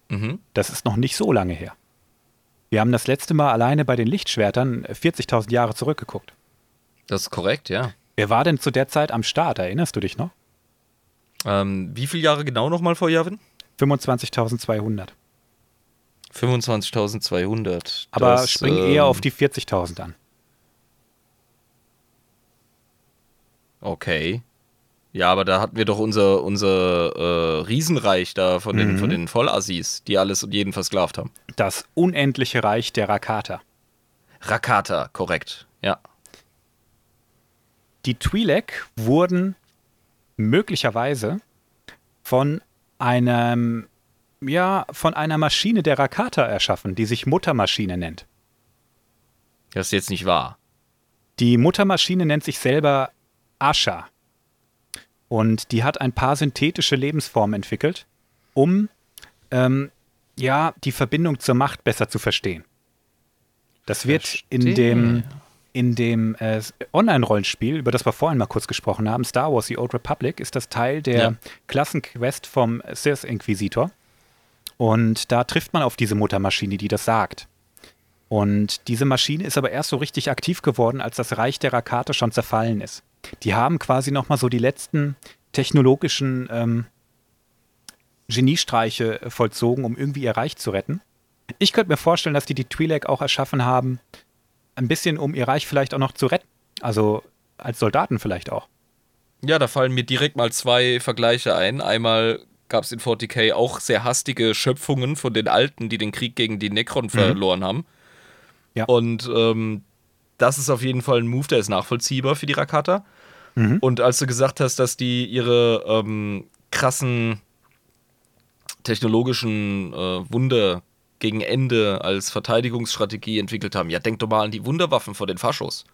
S2: Mhm.
S1: Das ist noch nicht so lange her. Wir haben das letzte Mal alleine bei den Lichtschwertern 40.000 Jahre zurückgeguckt.
S2: Das ist korrekt, ja.
S1: Wer war denn zu der Zeit am Start? Erinnerst du dich noch?
S2: Ähm, wie viele Jahre genau nochmal vor Yavin?
S1: 25.200.
S2: 25.200.
S1: Aber
S2: Das,
S1: spring
S2: ähm,
S1: eher auf die 40.000 an.
S2: Okay. Ja, aber da hatten wir doch unser, unser äh, Riesenreich da von den,
S1: Mhm.
S2: von den Vollassis, die alles und jeden versklavt haben.
S1: Das unendliche Reich der Rakata.
S2: Rakata, korrekt. Ja.
S1: Die Twi'lek wurden möglicherweise von einem, ja, von einer Maschine der Rakata erschaffen, die sich Muttermaschine nennt.
S2: Das ist jetzt nicht wahr.
S1: Die Muttermaschine nennt sich selber Asha. Und die hat ein paar synthetische Lebensformen entwickelt, um ähm, ja, die Verbindung zur Macht besser zu verstehen. Das wird in
S2: Verstehe.
S1: dem, in dem äh, Online-Rollenspiel, über das wir vorhin mal kurz gesprochen haben, Star Wars The Old Republic, ist das Teil der
S2: Ja.
S1: Klassenquest vom Sith Inquisitor. Und da trifft man auf diese Muttermaschine, die das sagt. Und diese Maschine ist aber erst so richtig aktiv geworden, als das Reich der Rakate schon zerfallen ist. Die haben quasi noch mal so die letzten technologischen ähm, Geniestreiche vollzogen, um irgendwie ihr Reich zu retten. Ich könnte mir vorstellen, dass die die Twi'lek auch erschaffen haben, ein bisschen, um ihr Reich vielleicht auch noch zu retten. Also als Soldaten vielleicht auch.
S2: Ja, da fallen mir direkt mal zwei Vergleiche ein. Einmal gab es in 40k auch sehr hastige Schöpfungen von den Alten, die den Krieg gegen die Necron verloren haben.
S1: Ja.
S2: Und ähm, das ist auf jeden Fall ein Move, der ist nachvollziehbar für die Rakata.
S1: Mhm.
S2: Und als du gesagt hast, dass die ihre ähm, krassen technologischen äh, Wunder gegen Ende als Verteidigungsstrategie entwickelt haben, ja, denk doch mal an die Wunderwaffen vor den Faschos.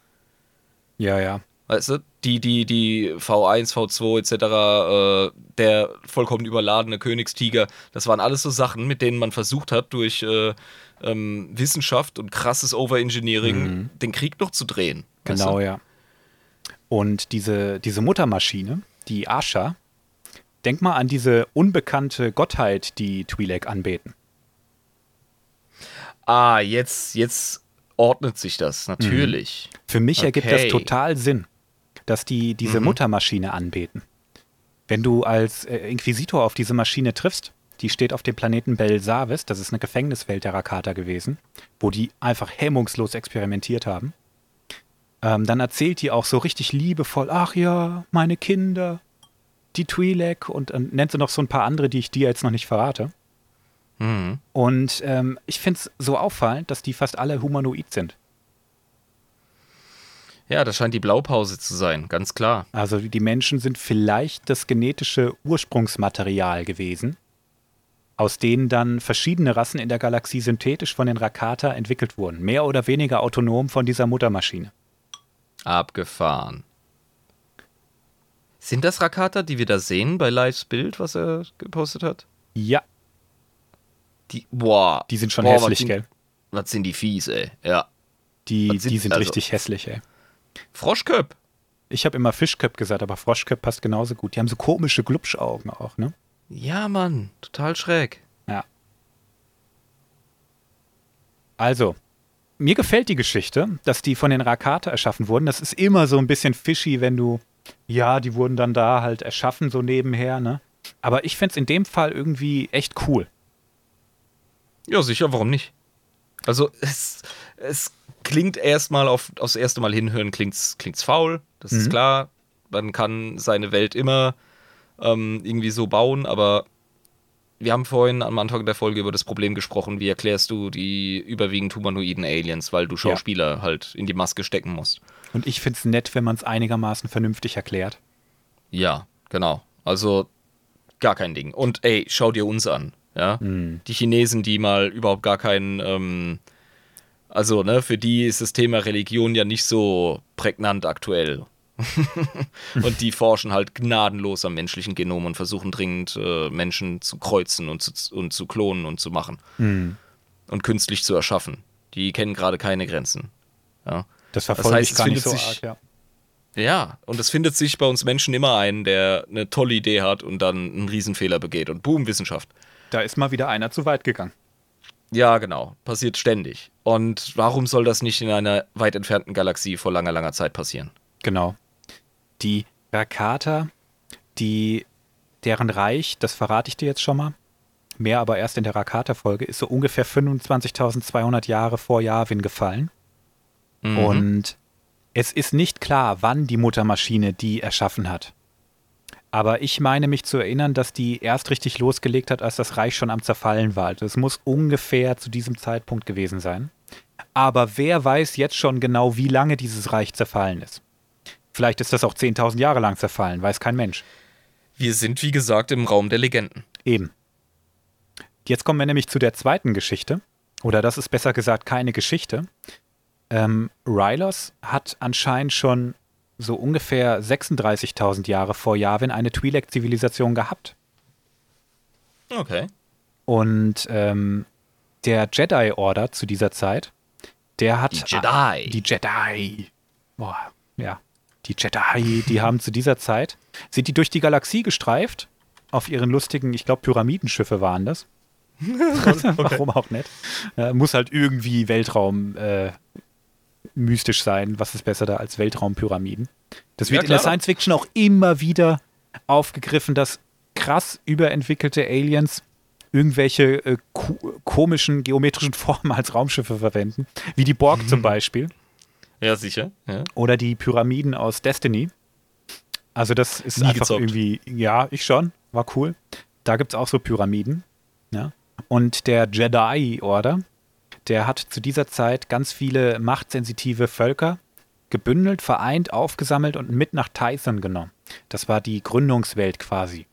S1: Ja, ja.
S2: Weißt du, die, die, die V1, V2 etc., äh, der vollkommen überladene Königstiger, das waren alles so Sachen, mit denen man versucht hat, durch äh, ähm, Wissenschaft und krasses Overengineering den Krieg noch zu drehen. weißt
S1: Genau,
S2: du?
S1: ja. Und diese, diese Muttermaschine, die Asha, denk mal an diese unbekannte Gottheit, die Twi'lek anbeten.
S2: Ah, jetzt, jetzt ordnet sich das, natürlich.
S1: Für mich ergibt das
S2: Okay.
S1: total Sinn, dass die diese
S2: Mhm.
S1: Muttermaschine anbeten. Wenn du als äh, Inquisitor auf diese Maschine triffst, die steht auf dem Planeten Belsavis, das ist eine Gefängniswelt der Rakata gewesen, wo die einfach hemmungslos experimentiert haben. Ähm, dann erzählt die auch so richtig liebevoll, ach ja, meine Kinder, die Twi'lek und äh, nennt sie noch so ein paar andere, die ich dir jetzt noch nicht verrate.
S2: Mhm.
S1: Und ähm, ich finde es so auffallend, dass die fast alle humanoid sind.
S2: Ja, das scheint die Blaupause zu sein, ganz klar.
S1: Also die Menschen sind vielleicht das genetische Ursprungsmaterial gewesen, aus denen dann verschiedene Rassen in der Galaxie synthetisch von den Rakata entwickelt wurden, mehr oder weniger autonom von dieser Muttermaschine.
S2: Abgefahren. Sind das Rakata, die wir da sehen bei Lives Bild, was er gepostet hat?
S1: Ja,
S2: Die, boah.
S1: die sind schon
S2: boah,
S1: hässlich,
S2: was sind,
S1: gell?
S2: Was sind die fies, ey. Ja.
S1: Die,
S2: sind-
S1: die sind
S2: also-
S1: richtig hässlich, ey.
S2: Froschköp.
S1: Ich habe immer Fischköp gesagt, aber Froschköp passt genauso gut. Die haben so komische Glubschaugen auch, ne?
S2: Ja, Mann. Total schräg.
S1: Ja. Also, mir gefällt die Geschichte, dass die von den Rakata erschaffen wurden. Das ist immer so ein bisschen fishy, wenn du, ja, die wurden dann da halt erschaffen, so nebenher, ne? Aber ich find's in dem Fall irgendwie echt cool.
S2: Ja, sicher, warum nicht? Also, es, es klingt erstmal auf, aufs erste Mal hinhören, klingt's, klingt's faul, das ist
S1: Mhm.
S2: klar. Man kann seine Welt immer ähm, irgendwie so bauen, aber wir haben vorhin am Anfang der Folge über das Problem gesprochen, wie erklärst du die überwiegend humanoiden Aliens, weil du Schauspieler halt in die Maske stecken musst.
S1: Und ich find's nett, wenn man es einigermaßen vernünftig erklärt.
S2: Ja, genau. Also gar kein Ding. Und ey, schau dir uns an. Ja, die Chinesen, die mal überhaupt gar keinen, ähm, also ne, für die ist das Thema Religion ja nicht so prägnant aktuell. und die forschen halt gnadenlos am menschlichen Genom und versuchen dringend äh, Menschen zu kreuzen und zu, und zu klonen und zu machen und künstlich zu erschaffen. Die kennen gerade keine Grenzen. Ja.
S1: Das verfolge
S2: heißt,
S1: ich
S2: es
S1: gar nicht so
S2: sich-
S1: arg, ja.
S2: Ja, und es findet sich bei uns Menschen immer ein, der eine tolle Idee hat und dann einen Riesenfehler begeht. Und boom, Wissenschaft.
S1: Da ist mal wieder einer zu weit gegangen.
S2: Ja, genau. Passiert ständig. Und warum soll das nicht in einer weit entfernten Galaxie vor langer, langer Zeit passieren?
S1: Genau. Die Rakata, die, deren Reich, das verrate ich dir jetzt schon mal, mehr aber erst in der Rakata-Folge, ist so ungefähr 25.200 Jahre vor Yavin gefallen.
S2: Mhm.
S1: Und es ist nicht klar, wann die Muttermaschine die erschaffen hat. Aber ich meine mich zu erinnern, dass die erst richtig losgelegt hat, als das Reich schon am Zerfallen war. Also es muss ungefähr zu diesem Zeitpunkt gewesen sein. Aber wer weiß jetzt schon genau, wie lange dieses Reich zerfallen ist? Vielleicht ist das auch 10.000 Jahre lang zerfallen, weiß kein Mensch.
S2: Wir sind, wie gesagt, im Raum der Legenden.
S1: Eben. Jetzt kommen wir nämlich zu der zweiten Geschichte. Oder das ist besser gesagt keine Geschichte. Ähm, Rylos hat anscheinend schon so ungefähr 36.000 Jahre vor Yavin eine Twi'lek-Zivilisation gehabt.
S2: Okay.
S1: Und ähm, der Jedi-Order zu dieser Zeit, der hat.
S2: Die Jedi.
S1: Die Jedi. Boah, ja. Die Jedi, die haben zu dieser Zeit, sind die durch die Galaxie gestreift, auf ihren lustigen, ich glaube, Pyramidenschiffe waren das. Warum auch nicht. Äh, muss halt irgendwie Weltraum äh, mystisch sein. Was ist besser da als Weltraumpyramiden? Das wird
S2: Ja,
S1: in der. Science Fiction auch immer wieder aufgegriffen, dass krass überentwickelte Aliens irgendwelche äh, ko komischen geometrischen Formen als Raumschiffe verwenden. Wie die Borg zum Beispiel.
S2: Ja, sicher. Ja.
S1: Oder die Pyramiden aus Destiny. Also das ist
S2: Nie
S1: einfach
S2: gezockt.
S1: irgendwie, ja, ich schon, war cool. Da gibt es auch so Pyramiden. Ja. Und der Jedi-Order, der hat zu dieser Zeit ganz viele machtsensitive Völker gebündelt, vereint, aufgesammelt und mit nach Tython genommen. Das war die Gründungswelt quasi,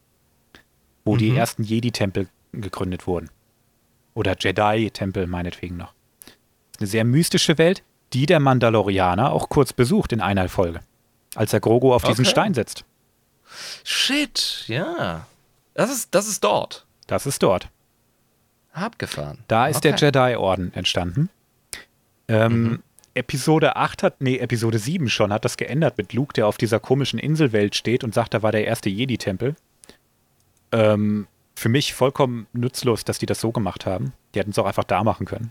S1: wo die ersten Jedi-Tempel gegründet wurden. Oder Jedi-Tempel meinetwegen noch. Eine sehr mystische Welt, die der Mandalorianer auch kurz besucht in einer Folge, als er Grogu auf diesen
S2: Okay.
S1: Stein setzt.
S2: Shit, ja. Das ist, das ist dort.
S1: Das ist dort.
S2: Abgefahren.
S1: Da ist
S2: Okay.
S1: der Jedi-Orden entstanden. Ähm, Episode 8 hat, nee, Episode 7 schon, hat das geändert mit Luke, der auf dieser komischen Inselwelt steht und sagt, da war der erste Jedi-Tempel. Ähm, für mich vollkommen nutzlos, dass die das so gemacht haben. Die hätten es auch einfach da machen können.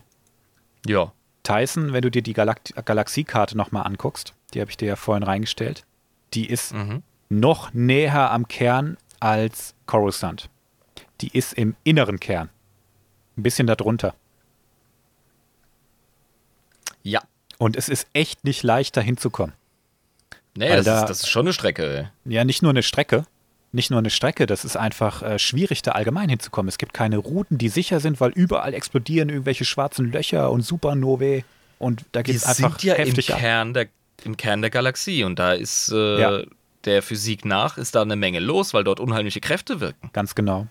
S2: Ja.
S1: Tyson, wenn du dir die Galakt Galaxiekarte nochmal anguckst, die habe ich dir ja vorhin reingestellt, die ist
S2: Mhm.
S1: noch näher am Kern als Coruscant. Die ist im inneren Kern. Ein bisschen darunter.
S2: Ja.
S1: Und es ist echt nicht leicht, da hinzukommen.
S2: Nee, das,
S1: da-
S2: ist, das ist schon eine Strecke.
S1: Ja, nicht nur eine Strecke. Nicht nur eine Strecke, das ist einfach äh, schwierig, da allgemein hinzukommen. Es gibt keine Routen, die sicher sind, weil überall explodieren irgendwelche schwarzen Löcher und Supernovae. Und da geht es einfach
S2: sind ja im
S1: heftig ab.
S2: Kern, der, im Kern der Galaxie und da ist äh,
S1: Ja.
S2: der Physik nach, ist da eine Menge los, weil dort unheimliche Kräfte wirken.
S1: Ganz genau.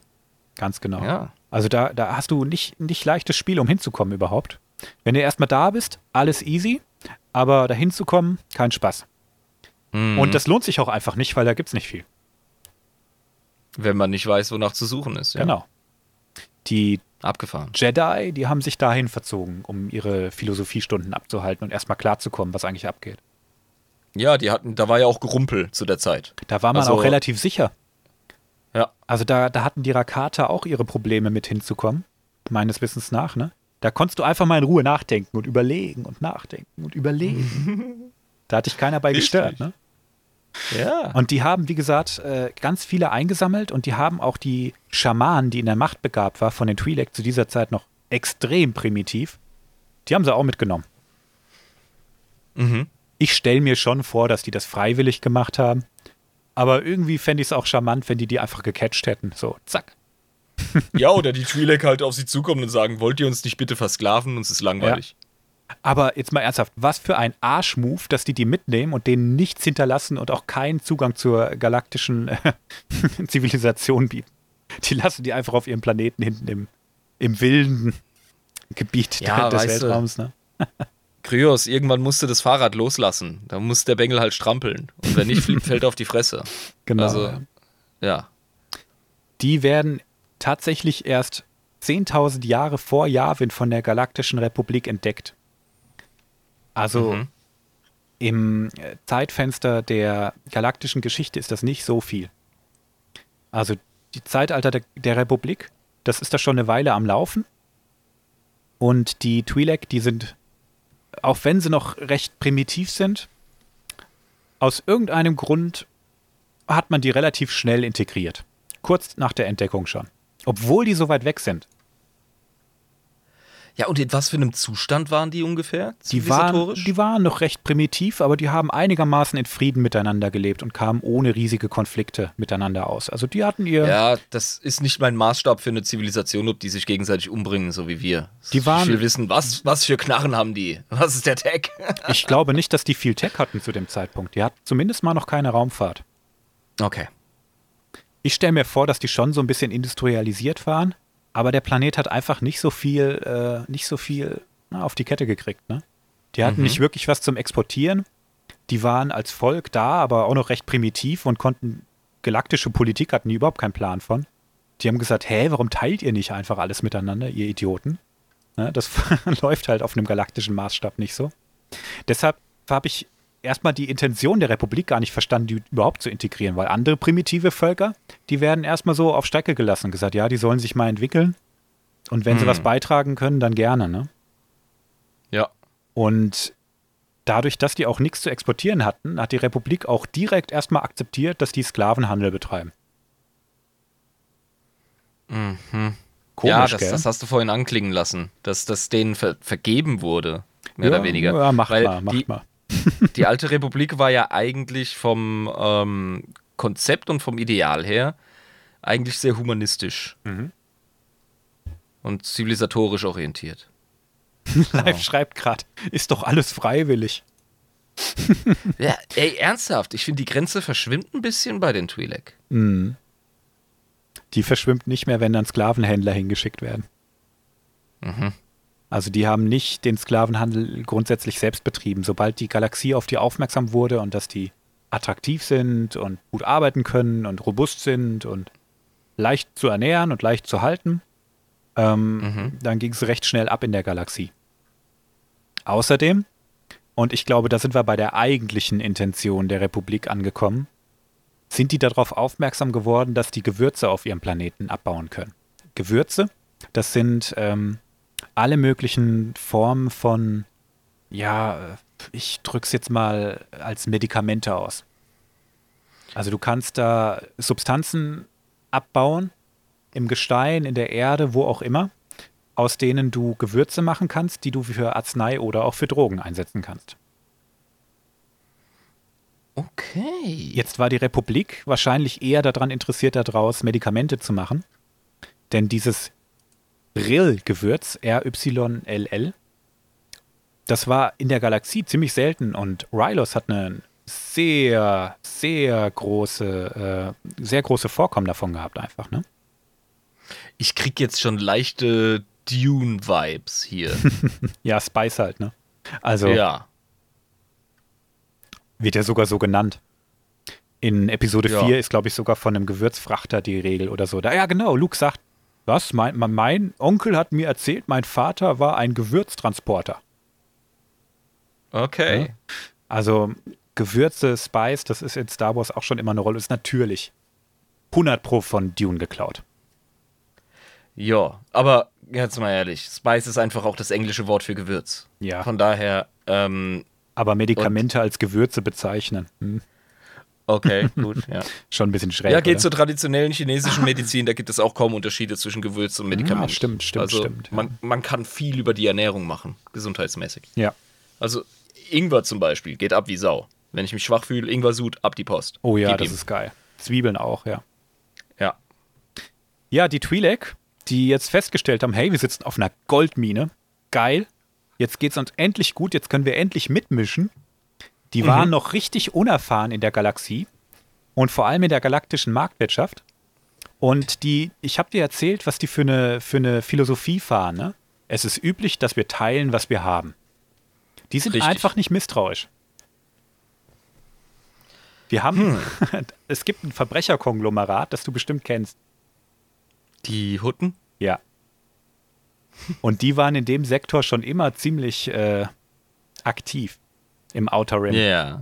S1: Ganz genau.
S2: Ja.
S1: Also da, da hast du nicht, nicht leichtes Spiel, um hinzukommen überhaupt. Wenn du erstmal da bist, alles easy, aber da hinzukommen, kein Spaß.
S2: Mhm.
S1: Und das lohnt sich auch einfach nicht, weil da gibt es nicht viel.
S2: Wenn man nicht weiß, wonach zu suchen ist. Ja.
S1: Genau. Die
S2: Abgefahren.
S1: Jedi, die haben sich dahin verzogen, um ihre Philosophiestunden abzuhalten und erstmal klarzukommen, was eigentlich abgeht.
S2: Ja, die hatten, da war ja auch Gerumpel zu der Zeit.
S1: Da war man
S2: Also-
S1: auch relativ sicher.
S2: Ja.
S1: Also da, da hatten die Rakata auch ihre Probleme mit hinzukommen, meines Wissens nach, ne? Da konntest du einfach mal in Ruhe nachdenken und überlegen und nachdenken und überlegen. da hat dich keiner bei gestört,
S2: Richtig.
S1: ne?
S2: Ja.
S1: Und die haben, wie gesagt, äh, ganz viele eingesammelt und die haben auch die Schamanen, die in der Macht begabt war, von den Twi'lek zu dieser Zeit noch extrem primitiv, die haben sie auch mitgenommen.
S2: Mhm.
S1: Ich stelle mir schon vor, dass die das freiwillig gemacht haben. Aber irgendwie fände ich es auch charmant, wenn die die einfach gecatcht hätten. So, zack.
S2: Ja, oder die Twi'lek halt auf sie zukommen und sagen, wollt ihr uns nicht bitte versklaven? Uns ist langweilig.
S1: Aber jetzt mal ernsthaft, was für ein Arschmove, dass die die mitnehmen und denen nichts hinterlassen und auch keinen Zugang zur galaktischen äh, Zivilisation bieten. Die lassen die einfach auf ihrem Planeten hinten im, im wilden Gebiet
S2: Ja,
S1: des. Weltraums. Ne?
S2: Kryos, irgendwann musste das Fahrrad loslassen. Da muss der Bengel halt strampeln. Und wenn nicht, fliegt, fällt auf die Fresse.
S1: Genau.
S2: Also,
S1: ja.
S2: ja.
S1: Die werden tatsächlich erst 10.000 Jahre vor Yavin von der Galaktischen Republik entdeckt. Also
S2: Mhm.
S1: im äh, Zeitfenster der galaktischen Geschichte ist das nicht so viel. Also die Zeitalter der, der Republik, das ist da schon eine Weile am Laufen. Und die Twi'lek, die sind, auch wenn sie noch recht primitiv sind, aus irgendeinem Grund hat man die relativ schnell integriert. Kurz nach der Entdeckung schon. Obwohl die so weit weg sind.
S2: Ja, und in was für einem Zustand waren die ungefähr?
S1: Die waren, die waren noch recht primitiv, aber die haben einigermaßen in Frieden miteinander gelebt und kamen ohne riesige Konflikte miteinander aus. Also die hatten ihr.
S2: ja, das ist nicht mein Maßstab für eine Zivilisation, ob die sich gegenseitig umbringen, so wie wir.
S1: Die waren-
S2: ich will wissen, was, was für Knarren haben die? Was ist der Tag?
S1: Ich glaube nicht, dass die viel Tech hatten zu dem Zeitpunkt. Die hatten zumindest mal noch keine Raumfahrt.
S2: Okay.
S1: Ich stelle mir vor, dass die schon so ein bisschen industrialisiert waren, aber der Planet hat einfach nicht so viel, äh, nicht so viel na, auf die Kette gekriegt. Ne? Die hatten
S2: Mhm.
S1: nicht wirklich was zum Exportieren. Die waren als Volk da, aber auch noch recht primitiv und konnten galaktische Politik hatten die überhaupt keinen Plan von. Die haben gesagt, hä, warum teilt ihr nicht einfach alles miteinander, ihr Idioten? Ne, das läuft halt auf einem galaktischen Maßstab nicht so. Deshalb habe ich erstmal die Intention der Republik gar nicht verstanden, die überhaupt zu integrieren, weil andere primitive Völker, die werden erstmal so auf Strecke gelassen und gesagt, ja, die sollen sich mal entwickeln. Und wenn sie
S2: Hm.
S1: was beitragen können, dann gerne, ne?
S2: Ja.
S1: Und dadurch, dass die auch nichts zu exportieren hatten, hat die Republik auch direkt erstmal akzeptiert, dass die Sklavenhandel betreiben.
S2: Mhm.
S1: Komisch,
S2: ja, das, das hast du vorhin anklingen lassen, dass das denen ver vergeben wurde. Mehr
S1: ja,
S2: oder weniger.
S1: Ja, macht
S2: Weil
S1: mal, macht
S2: die,
S1: mal.
S2: Die alte Republik war ja eigentlich vom ähm, Konzept und vom Ideal her eigentlich sehr humanistisch
S1: Mhm.
S2: und zivilisatorisch orientiert.
S1: Live schreibt gerade, ist doch alles freiwillig.
S2: Ja, ey, ernsthaft, ich finde, die Grenze verschwimmt ein bisschen bei den Twi'lek.
S1: Mhm. Die verschwimmt nicht mehr, wenn dann Sklavenhändler hingeschickt werden.
S2: Mhm.
S1: Also die haben nicht den Sklavenhandel grundsätzlich selbst betrieben. Sobald die Galaxie auf die aufmerksam wurde und dass die attraktiv sind und gut arbeiten können und robust sind und leicht zu ernähren und leicht zu halten, ähm,
S2: Mhm.
S1: dann ging es recht schnell ab in der Galaxie. Außerdem, und ich glaube, da sind wir bei der eigentlichen Intention der Republik angekommen, sind die darauf aufmerksam geworden, dass die Gewürze auf ihrem Planeten abbauen können. Gewürze, das sind ähm, alle möglichen Formen von, ja, ich drück's jetzt mal als Medikamente aus. Also du kannst da Substanzen abbauen im Gestein, in der Erde, wo auch immer, aus denen du Gewürze machen kannst, die du für Arznei oder auch für Drogen einsetzen kannst.
S2: Okay.
S1: Jetzt war die Republik wahrscheinlich eher daran interessiert, daraus Medikamente zu machen. Denn dieses Rill-Gewürz, R-Y-L-L, das war in der Galaxie ziemlich selten und Rylos hat eine sehr, sehr große, äh, sehr große Vorkommen davon gehabt, einfach, ne?
S2: Ich krieg jetzt schon leichte Dune-Vibes hier.
S1: Ja, Spice halt, ne? Also
S2: ja.
S1: wird ja sogar so genannt. In Episode
S2: Ja.
S1: 4 ist, glaube ich, sogar von einem Gewürzfrachter die Regel oder so. Da, ja, genau, Luke sagt, was? Mein, mein Onkel hat mir erzählt, mein Vater war ein Gewürztransporter.
S2: Okay.
S1: Ja. Also Gewürze, Spice, das ist in Star Wars auch schon immer eine Rolle. Ist natürlich 100 Pro von Dune geklaut.
S2: Ja, aber jetzt mal ehrlich, Spice ist einfach auch das englische Wort für Gewürz.
S1: Ja.
S2: Von daher, ähm,
S1: Aber Medikamente als Gewürze bezeichnen, hm,
S2: okay, gut, ja.
S1: schon ein bisschen schräg.
S2: Ja, geht
S1: oder?
S2: zur traditionellen chinesischen Medizin, da gibt es auch kaum Unterschiede zwischen Gewürz und Medikament.
S1: Ja, stimmt, stimmt,
S2: also,
S1: stimmt, ja.
S2: Man, man kann viel über die Ernährung machen, gesundheitsmäßig.
S1: Ja.
S2: Also Ingwer zum Beispiel geht ab wie Sau. Wenn ich mich schwach fühle, Ingwer-Sud, ab die Post.
S1: Oh ja,
S2: Gib
S1: das
S2: ihm.
S1: ist geil. Zwiebeln auch, ja.
S2: Ja.
S1: Ja, die Twi'lek, die jetzt festgestellt haben, hey, wir sitzen auf einer Goldmine, geil, jetzt geht's uns endlich gut, jetzt können wir endlich mitmischen. Die waren noch richtig unerfahren in der Galaxie und vor allem in der galaktischen Marktwirtschaft. Und die, ich habe dir erzählt, was die für eine, für eine Philosophie fahren. Ne? Es ist üblich, dass wir teilen, was wir haben. Die sind
S2: Richtig.
S1: einfach nicht misstrauisch. Wir haben, es gibt ein Verbrecherkonglomerat, das du bestimmt kennst.
S2: Die Hutten?
S1: Ja. Und die waren in dem Sektor schon immer ziemlich äh, aktiv im Outer Rim.
S2: Ja.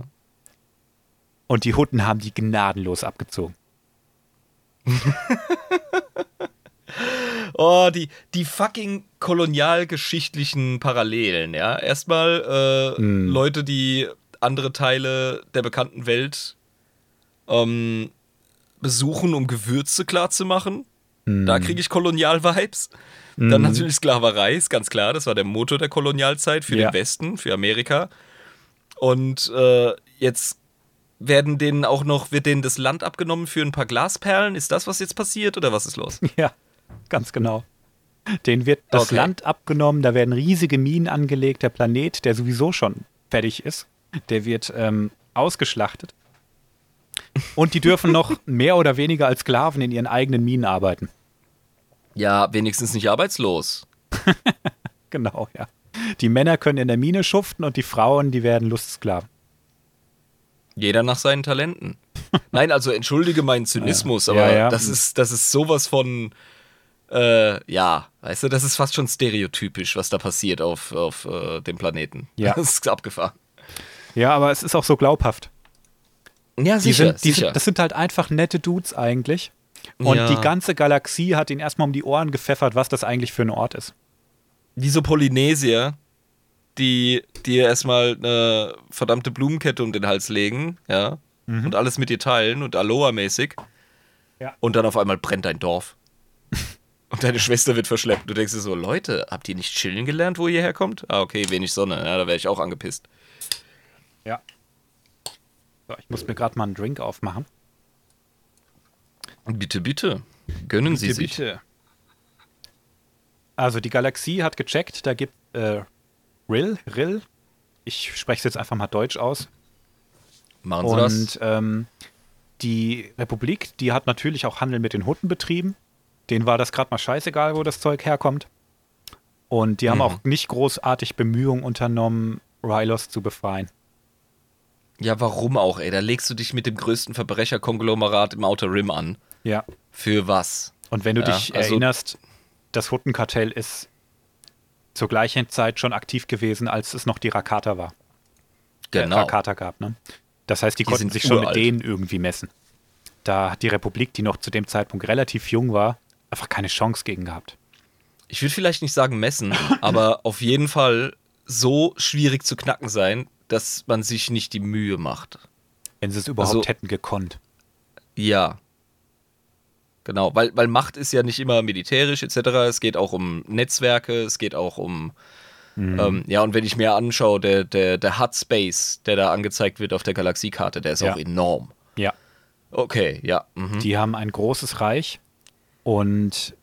S1: Und die Hutten haben die gnadenlos abgezogen.
S2: Oh, die, die fucking kolonialgeschichtlichen Parallelen, ja. Erstmal äh,
S1: Mm.
S2: Leute, die andere Teile der bekannten Welt ähm, besuchen, um Gewürze klarzumachen. Da kriege ich Kolonial-Vibes. Dann natürlich Sklaverei, ist ganz klar. Das war der Motor der Kolonialzeit für
S1: Ja.
S2: den Westen, für Amerika. Und äh, jetzt werden denen auch noch, wird denen das Land abgenommen für ein paar Glasperlen. Ist das, was jetzt passiert oder was ist los?
S1: Ja, ganz genau. Den wird das
S2: Okay.
S1: Land abgenommen, da werden riesige Minen angelegt. Der Planet, der sowieso schon fertig ist, der wird ähm, ausgeschlachtet. Und die dürfen noch mehr oder weniger als Sklaven in ihren eigenen Minen arbeiten.
S2: Ja, wenigstens nicht arbeitslos.
S1: Genau, ja. Die Männer können in der Mine schuften und die Frauen, die werden Lustsklaven.
S2: Jeder nach seinen Talenten. Nein, also entschuldige meinen Zynismus, aber
S1: Ja, ja.
S2: Das, ist, das ist sowas von, äh, ja, weißt du, das ist fast schon stereotypisch, was da passiert auf, auf äh, dem Planeten.
S1: Ja.
S2: Das ist abgefahren.
S1: Ja, aber es ist auch so glaubhaft.
S2: Ja,
S1: Die sind, die sind, das sind halt einfach nette Dudes eigentlich. Und
S2: Ja.
S1: die ganze Galaxie hat ihnen erstmal um die Ohren gepfeffert, was das eigentlich für ein Ort ist.
S2: Diese Polynesier, die dir erstmal eine verdammte Blumenkette um den Hals legen, ja, und alles mit dir teilen und Aloha-mäßig.
S1: Ja.
S2: Und dann auf einmal brennt dein Dorf. und deine Schwester wird verschleppt. Du denkst dir so, Leute, habt ihr nicht chillen gelernt, wo ihr herkommt? Ah, okay, wenig Sonne. Ja, da wäre ich auch angepisst.
S1: Ja. So, ich muss mir gerade mal einen Drink aufmachen.
S2: Bitte, bitte. Gönnen Sie
S1: Bitte,
S2: sich.
S1: bitte. Also die Galaxie hat gecheckt, da gibt äh, Rill, Rill, ich spreche es jetzt einfach mal deutsch aus.
S2: Machen Sie das.
S1: Und ähm, die Republik, die hat natürlich auch Handel mit den Hutten betrieben. Denen war das gerade mal scheißegal, wo das Zeug herkommt. Und die haben
S2: Mhm.
S1: auch nicht großartig Bemühungen unternommen, Rylos zu befreien.
S2: Ja, warum auch, ey? Da legst du dich mit dem größten Verbrecherkonglomerat im Outer Rim an.
S1: Ja.
S2: Für was?
S1: Und wenn du
S2: Ja,
S1: dich
S2: also-
S1: erinnerst, das Huttenkartell ist zur gleichen Zeit schon aktiv gewesen, als es noch die Rakata war. Äh,
S2: Genau.
S1: Rakata gab, ne? Das heißt, die,
S2: Die
S1: konnten sich schon
S2: uralt.
S1: mit denen irgendwie messen. Da hat die Republik, die noch zu dem Zeitpunkt relativ jung war, einfach keine Chance gegen gehabt.
S2: Ich würde vielleicht nicht sagen messen, aber auf jeden Fall so schwierig zu knacken sein, dass man sich nicht die Mühe macht.
S1: Wenn sie es überhaupt
S2: Also-
S1: hätten gekonnt.
S2: Ja. Genau, weil, weil Macht ist ja nicht immer militärisch etc. Es geht auch um Netzwerke, es geht auch um. Ähm, ja, und wenn ich mir anschaue, der, der, der Hut Space, der da angezeigt wird auf der Galaxiekarte, der ist
S1: Ja.
S2: auch enorm.
S1: Ja.
S2: Okay, ja. Mhm.
S1: Die haben ein großes Reich und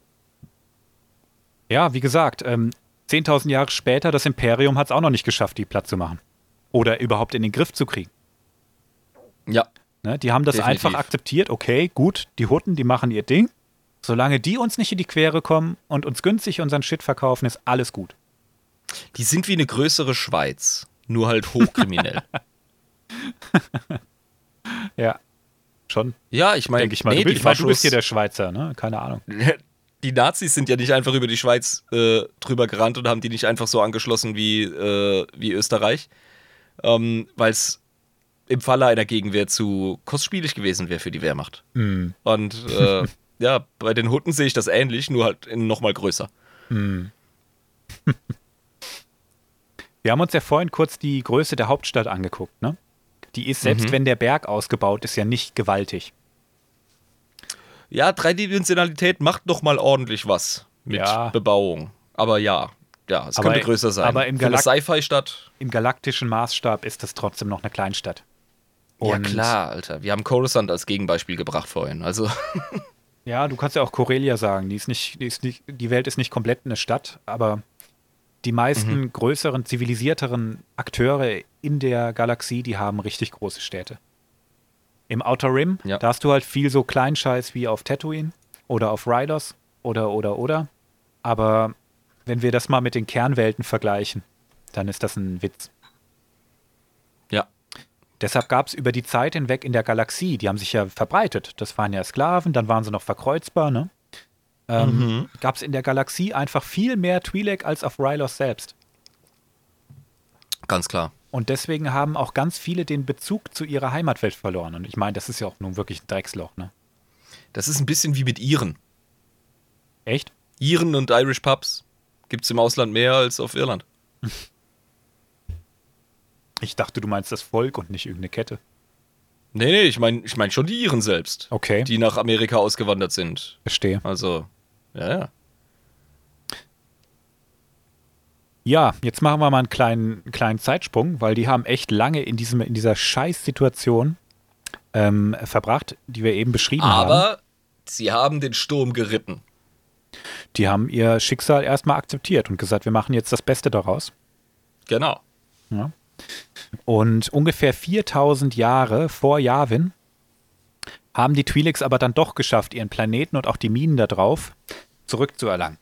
S1: ja, wie gesagt, ähm, 10.000 Jahre später, das Imperium hat es auch noch nicht geschafft, die platt zu machen. Oder überhaupt in den Griff zu kriegen.
S2: Ja.
S1: Ne? Die haben das
S2: Definitiv.
S1: einfach akzeptiert, okay, gut, die Hutten, die machen ihr Ding. Solange die uns nicht in die Quere kommen und uns günstig unseren Shit verkaufen, ist alles gut.
S2: Die sind wie eine größere Schweiz, nur halt hochkriminell.
S1: Ja. Schon,
S2: ja, ich meine,
S1: ich mal.
S2: nee,
S1: du, bist, mein, du bist hier
S2: Faschos-
S1: der Schweizer, ne? Keine Ahnung.
S2: die Nazis sind ja nicht einfach über die Schweiz äh, drüber gerannt und haben die nicht einfach so angeschlossen wie, äh, wie Österreich, ähm, weil es im Falle einer Gegenwehr zu kostspielig gewesen wäre für die Wehrmacht.
S1: Hm.
S2: Und äh, ja, bei den Hutten sehe ich das ähnlich, nur halt in noch mal größer.
S1: Wir haben uns ja vorhin kurz die Größe der Hauptstadt angeguckt, ne? Die ist, selbst
S2: Mhm.
S1: wenn der Berg ausgebaut ist, ja nicht gewaltig.
S2: Ja, Dreidimensionalität macht noch mal ordentlich was mit
S1: Ja.
S2: Bebauung. Aber ja, ja, es
S1: Aber-
S2: könnte größer sein.
S1: aber im
S2: Für eine
S1: Galak-
S2: Sci-Fi-Stadt.
S1: Im galaktischen Maßstab ist das trotzdem noch eine Kleinstadt.
S2: Ja
S1: Und-
S2: klar, Alter. Wir haben Coruscant als Gegenbeispiel gebracht vorhin. Also
S1: Ja, du kannst ja auch Corelia sagen. Die, ist nicht, die, ist nicht, die Welt ist nicht komplett eine Stadt, aber die meisten
S2: Mhm.
S1: größeren, zivilisierteren Akteure in der Galaxie, die haben richtig große Städte. Im Outer Rim,
S2: Ja.
S1: da hast du halt viel so Kleinscheiß wie auf Tatooine. oder auf Rylos oder, oder, oder. Aber wenn wir das mal mit den Kernwelten vergleichen, dann ist das ein Witz.
S2: Ja.
S1: Deshalb gab es über die Zeit hinweg in der Galaxie, die haben sich ja verbreitet. Das waren ja Sklaven, dann waren sie noch verkreuzbar, ne? Ähm,
S2: Mhm.
S1: Gab es in der Galaxie einfach viel mehr Twi'lek als auf Rylos selbst.
S2: Ganz klar.
S1: Und deswegen haben auch ganz viele den Bezug zu ihrer Heimatwelt verloren. Und ich meine, das ist ja auch nun wirklich ein Drecksloch, ne?
S2: Das ist ein bisschen wie mit Iren.
S1: Echt?
S2: Iren und Irish Pubs gibt es im Ausland mehr als auf Irland.
S1: Ich dachte, du meinst das Volk und nicht irgendeine Kette.
S2: Nee, nee, ich meine ich mein schon die Iren selbst,
S1: Okay,
S2: die nach Amerika ausgewandert sind.
S1: verstehe.
S2: Also, ja, ja.
S1: Ja, jetzt machen wir mal einen kleinen, kleinen Zeitsprung, weil die haben echt lange in, diesem, in dieser Scheißsituation ähm, verbracht, die wir eben beschrieben haben.
S2: Aber sie haben den Sturm geritten.
S1: Die haben ihr Schicksal erstmal akzeptiert und gesagt, wir machen jetzt das Beste daraus.
S2: Genau.
S1: Ja. Und ungefähr 4000 Jahre vor Yavin haben die Twi'leks aber dann doch geschafft, ihren Planeten und auch die Minen da drauf zurückzuerlangen.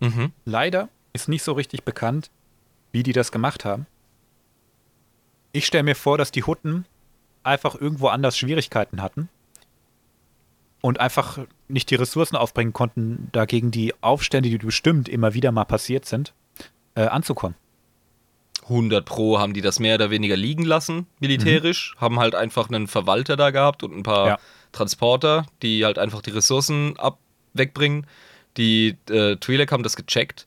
S2: Mhm.
S1: Leider ist nicht so richtig bekannt, wie die das gemacht haben. Ich stelle mir vor, dass die Hutten einfach irgendwo anders Schwierigkeiten hatten und einfach nicht die Ressourcen aufbringen konnten, dagegen die Aufstände, die bestimmt immer wieder mal passiert sind, äh, anzukommen.
S2: 100 Pro haben die das mehr oder weniger liegen lassen, militärisch. Haben halt einfach einen Verwalter da gehabt und ein paar
S1: Ja.
S2: Transporter, die halt einfach die Ressourcen ab wegbringen. Die äh, Twi'lek haben das gecheckt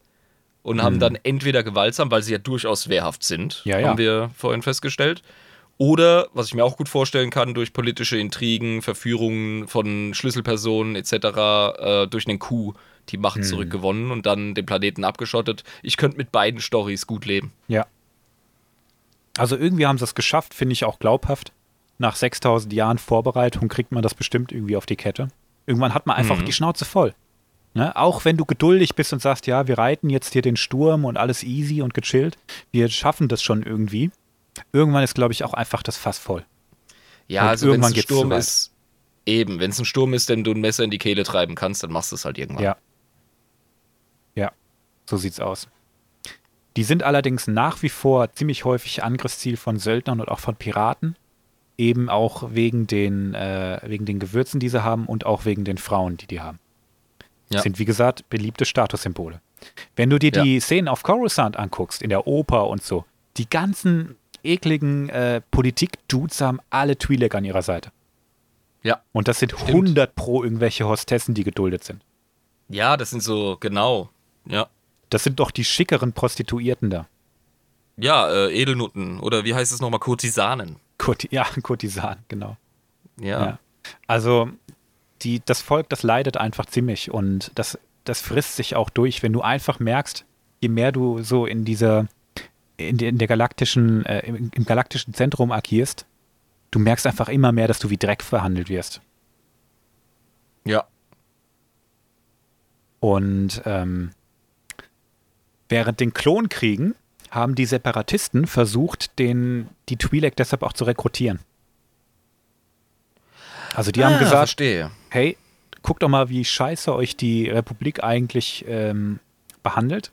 S2: und haben dann entweder gewaltsam, weil sie ja durchaus wehrhaft sind,
S1: Ja, ja.
S2: haben wir vorhin festgestellt. Oder, was ich mir auch gut vorstellen kann, durch politische Intrigen, Verführungen von Schlüsselpersonen etc., äh, durch einen Coup die Macht zurückgewonnen und dann den Planeten abgeschottet. Ich könnte mit beiden Stories gut leben.
S1: Ja. Also irgendwie haben sie es geschafft, finde ich auch glaubhaft. Nach 6000 Jahren Vorbereitung kriegt man das bestimmt irgendwie auf die Kette. Irgendwann hat man einfach
S2: Mhm.
S1: die Schnauze voll. Ne? Auch wenn du geduldig bist und sagst, ja, wir reiten jetzt hier den Sturm und alles easy und gechillt, wir schaffen das schon irgendwie. Irgendwann ist, glaube ich, auch einfach das Fass voll.
S2: Ja,
S1: Und
S2: also wenn es
S1: irgendwann
S2: ein Sturm ist, eben, wenn es ein Sturm ist, den du ein Messer in die Kehle treiben kannst, dann machst du es halt irgendwann.
S1: Ja. Ja, so sieht's aus. Die sind allerdings nach wie vor ziemlich häufig Angriffsziel von Söldnern und auch von Piraten. Eben auch wegen den, äh, wegen den Gewürzen, die sie haben und auch wegen den Frauen, die die haben.
S2: Ja.
S1: Sind, wie gesagt, beliebte Statussymbole. Wenn du dir
S2: Ja.
S1: die Szenen auf Coruscant anguckst, in der Oper und so, die ganzen ekligen äh, Politik-Dudes haben alle Twi'lek an ihrer Seite.
S2: Ja.
S1: Und das sind
S2: Stimmt.
S1: 100 pro irgendwelche Hostessen, die geduldet sind.
S2: Ja, das sind so, genau. Ja.
S1: Das sind doch die schickeren Prostituierten da.
S2: Ja, äh, Edelnutten oder wie heißt es nochmal, Kurtisanen.
S1: Kurti ja, Kurtisan, genau.
S2: Ja.
S1: Ja. Also die, das Volk, das leidet einfach ziemlich und das, das frisst sich auch durch, wenn du einfach merkst, je mehr du so in dieser, in, der- in der galaktischen, äh, im, im galaktischen Zentrum agierst, du merkst einfach immer mehr, dass du wie Dreck verhandelt wirst.
S2: Ja.
S1: Und ähm, während den Klonkriegen haben die Separatisten versucht, den, die Twi'lek deshalb auch zu rekrutieren. Also die haben
S2: Ah,
S1: gesagt,
S2: verstehe.
S1: hey, guckt doch mal, wie scheiße euch die Republik eigentlich ähm, behandelt.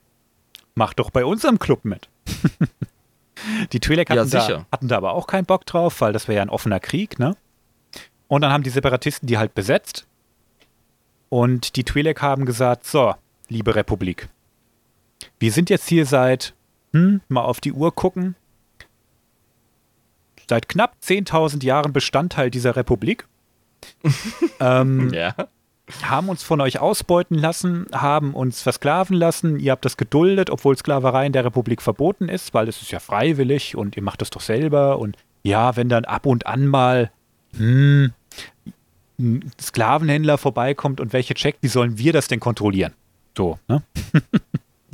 S1: Macht doch bei unserem Club mit. die Twi'lek
S2: Ja,
S1: hatten, da,
S2: sicher.
S1: hatten da aber auch keinen Bock drauf, weil das wäre ja ein offener Krieg, ne? Und dann haben die Separatisten die halt besetzt. Und die Twi'lek haben gesagt, so, liebe Republik, wir sind jetzt hier seit, hm, mal auf die Uhr gucken, seit knapp 10.000 Jahren Bestandteil dieser Republik. ähm,
S2: Ja.
S1: haben uns von euch ausbeuten lassen, haben uns versklaven lassen, ihr habt das geduldet, obwohl Sklaverei in der Republik verboten ist, weil es ist ja freiwillig und ihr macht das doch selber und ja, wenn dann ab und an mal hm, ein Sklavenhändler vorbeikommt und welche checkt, wie sollen wir das denn kontrollieren? So, ne?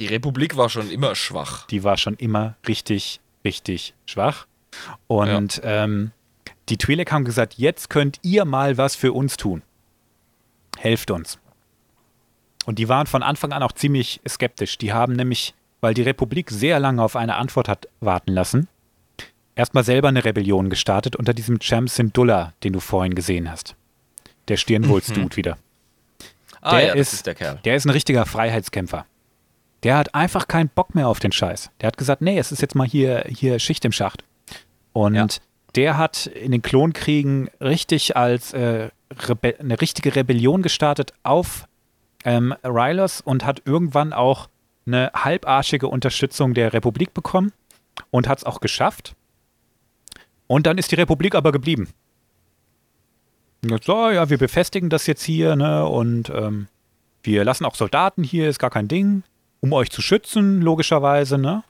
S2: Die Republik war schon immer schwach.
S1: Die war schon immer richtig, richtig schwach. Und ähm, die Twi'lek haben gesagt, jetzt könnt ihr mal was für uns tun. Helft uns. Und die waren von Anfang an auch ziemlich skeptisch. Die haben nämlich, weil die Republik sehr lange auf eine Antwort hat warten lassen, erstmal selber eine Rebellion gestartet unter diesem Champ Syndulla, den du vorhin gesehen hast. Der Stirnwulst-Dude wieder.
S2: Ah
S1: der
S2: ja, das
S1: ist,
S2: ist der Kerl.
S1: Der ist ein richtiger Freiheitskämpfer. Der hat einfach keinen Bock mehr auf den Scheiß. Der hat gesagt, nee, es ist jetzt mal hier, hier Schicht im Schacht. Und
S2: Ja.
S1: der hat in den Klonkriegen richtig als äh, eine richtige Rebellion gestartet auf ähm, Rylos und hat irgendwann auch eine halbarschige Unterstützung der Republik bekommen und hat es auch geschafft. Und dann ist die Republik aber geblieben. So, ja, wir befestigen das jetzt hier, ne? Und ähm, wir lassen auch Soldaten hier, ist gar kein Ding, um euch zu schützen, logischerweise, ne?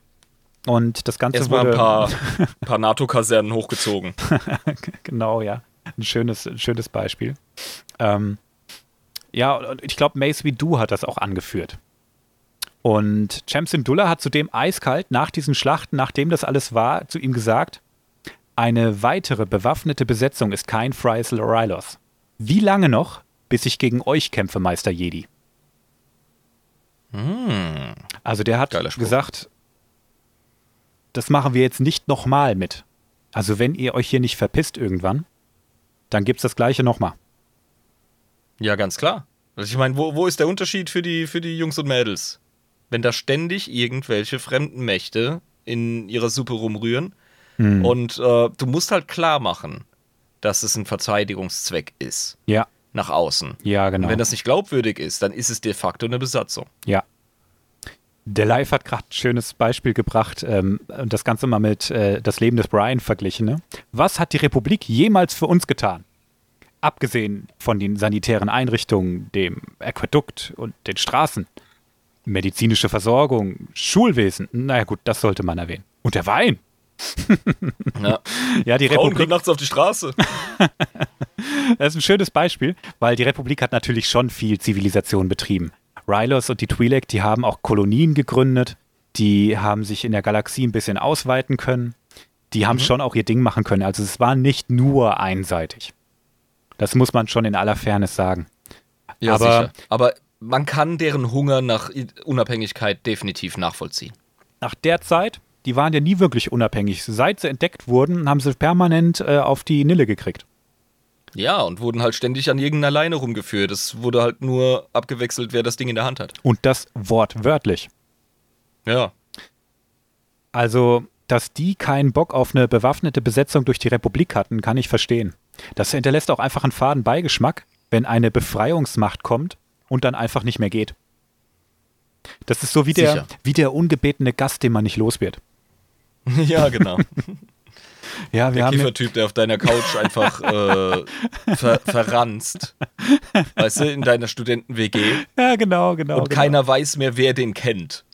S1: Und das Ganze
S2: Erstmal
S1: wurde
S2: ein paar, paar NATO-Kasernen hochgezogen.
S1: genau, ja. Ein schönes, ein schönes Beispiel. Ähm, ja, und ich glaube, Mace Windu hat das auch angeführt. Und Champ Syndulla hat zudem eiskalt nach diesen Schlachten, nachdem das alles war, zu ihm gesagt, eine weitere bewaffnete Besetzung ist kein Friesel Rylos. Wie lange noch, bis ich gegen euch kämpfe, Meister Jedi? Also der hat gesagt, das machen wir jetzt nicht nochmal mit. Also wenn ihr euch hier nicht verpisst irgendwann, dann gibt's das gleiche nochmal.
S2: Ja, ganz klar. Also ich meine, wo, wo ist der Unterschied für die, für die Jungs und Mädels? Wenn da ständig irgendwelche fremden Mächte in ihrer Suppe rumrühren und äh, du musst halt klar machen, dass es ein Verteidigungszweck ist.
S1: Ja,
S2: Nach außen.
S1: ja, genau.
S2: Und wenn das nicht glaubwürdig ist, dann ist es de facto eine Besatzung.
S1: Ja. Der Live hat gerade ein schönes Beispiel gebracht ähm, und das Ganze mal mit äh, das Leben des Brian verglichen. Ne? Was hat die Republik jemals für uns getan? Abgesehen von den sanitären Einrichtungen, dem Aquädukt und den Straßen. Medizinische Versorgung, Schulwesen. Naja gut, das sollte man erwähnen. Und der Wein.
S2: Ja.
S1: Ja, die
S2: Frauen
S1: Republik
S2: können nachts auf die Straße.
S1: Das ist ein schönes Beispiel, weil die Republik hat natürlich schon viel Zivilisation betrieben. Rylos und die Twi'lek, die haben auch Kolonien gegründet, die haben sich in der Galaxie ein bisschen ausweiten können, die haben schon auch ihr Ding machen können. Also es war nicht nur einseitig. Das muss man schon in aller Fairness sagen.
S2: Ja,
S1: Aber-
S2: sicher. Aber man kann deren Hunger nach Unabhängigkeit definitiv nachvollziehen.
S1: Nach der Zeit, die waren ja nie wirklich unabhängig. Seit sie entdeckt wurden, haben sie permanent äh, auf die Nille gekriegt.
S2: Ja, und wurden halt ständig an irgendeiner Leine rumgeführt. Es wurde halt nur abgewechselt, wer das Ding in der Hand hat.
S1: Und das wortwörtlich.
S2: Ja.
S1: Also, dass die keinen Bock auf eine bewaffnete Besetzung durch die Republik hatten, kann ich verstehen. Das hinterlässt auch einfach einen faden Beigeschmack, wenn eine Befreiungsmacht kommt und dann einfach nicht mehr geht. Das ist so wie der,
S2: Sicher.
S1: wie der ungebetene Gast, den man nicht los wird.
S2: ja, genau.
S1: Ja, wir
S2: Der Kiffertyp, der auf deiner Couch einfach äh, ver verranzt. Weißt du, in deiner Studenten-WG.
S1: ja genau, genau.
S2: Und
S1: genau.
S2: keiner weiß mehr, wer den kennt.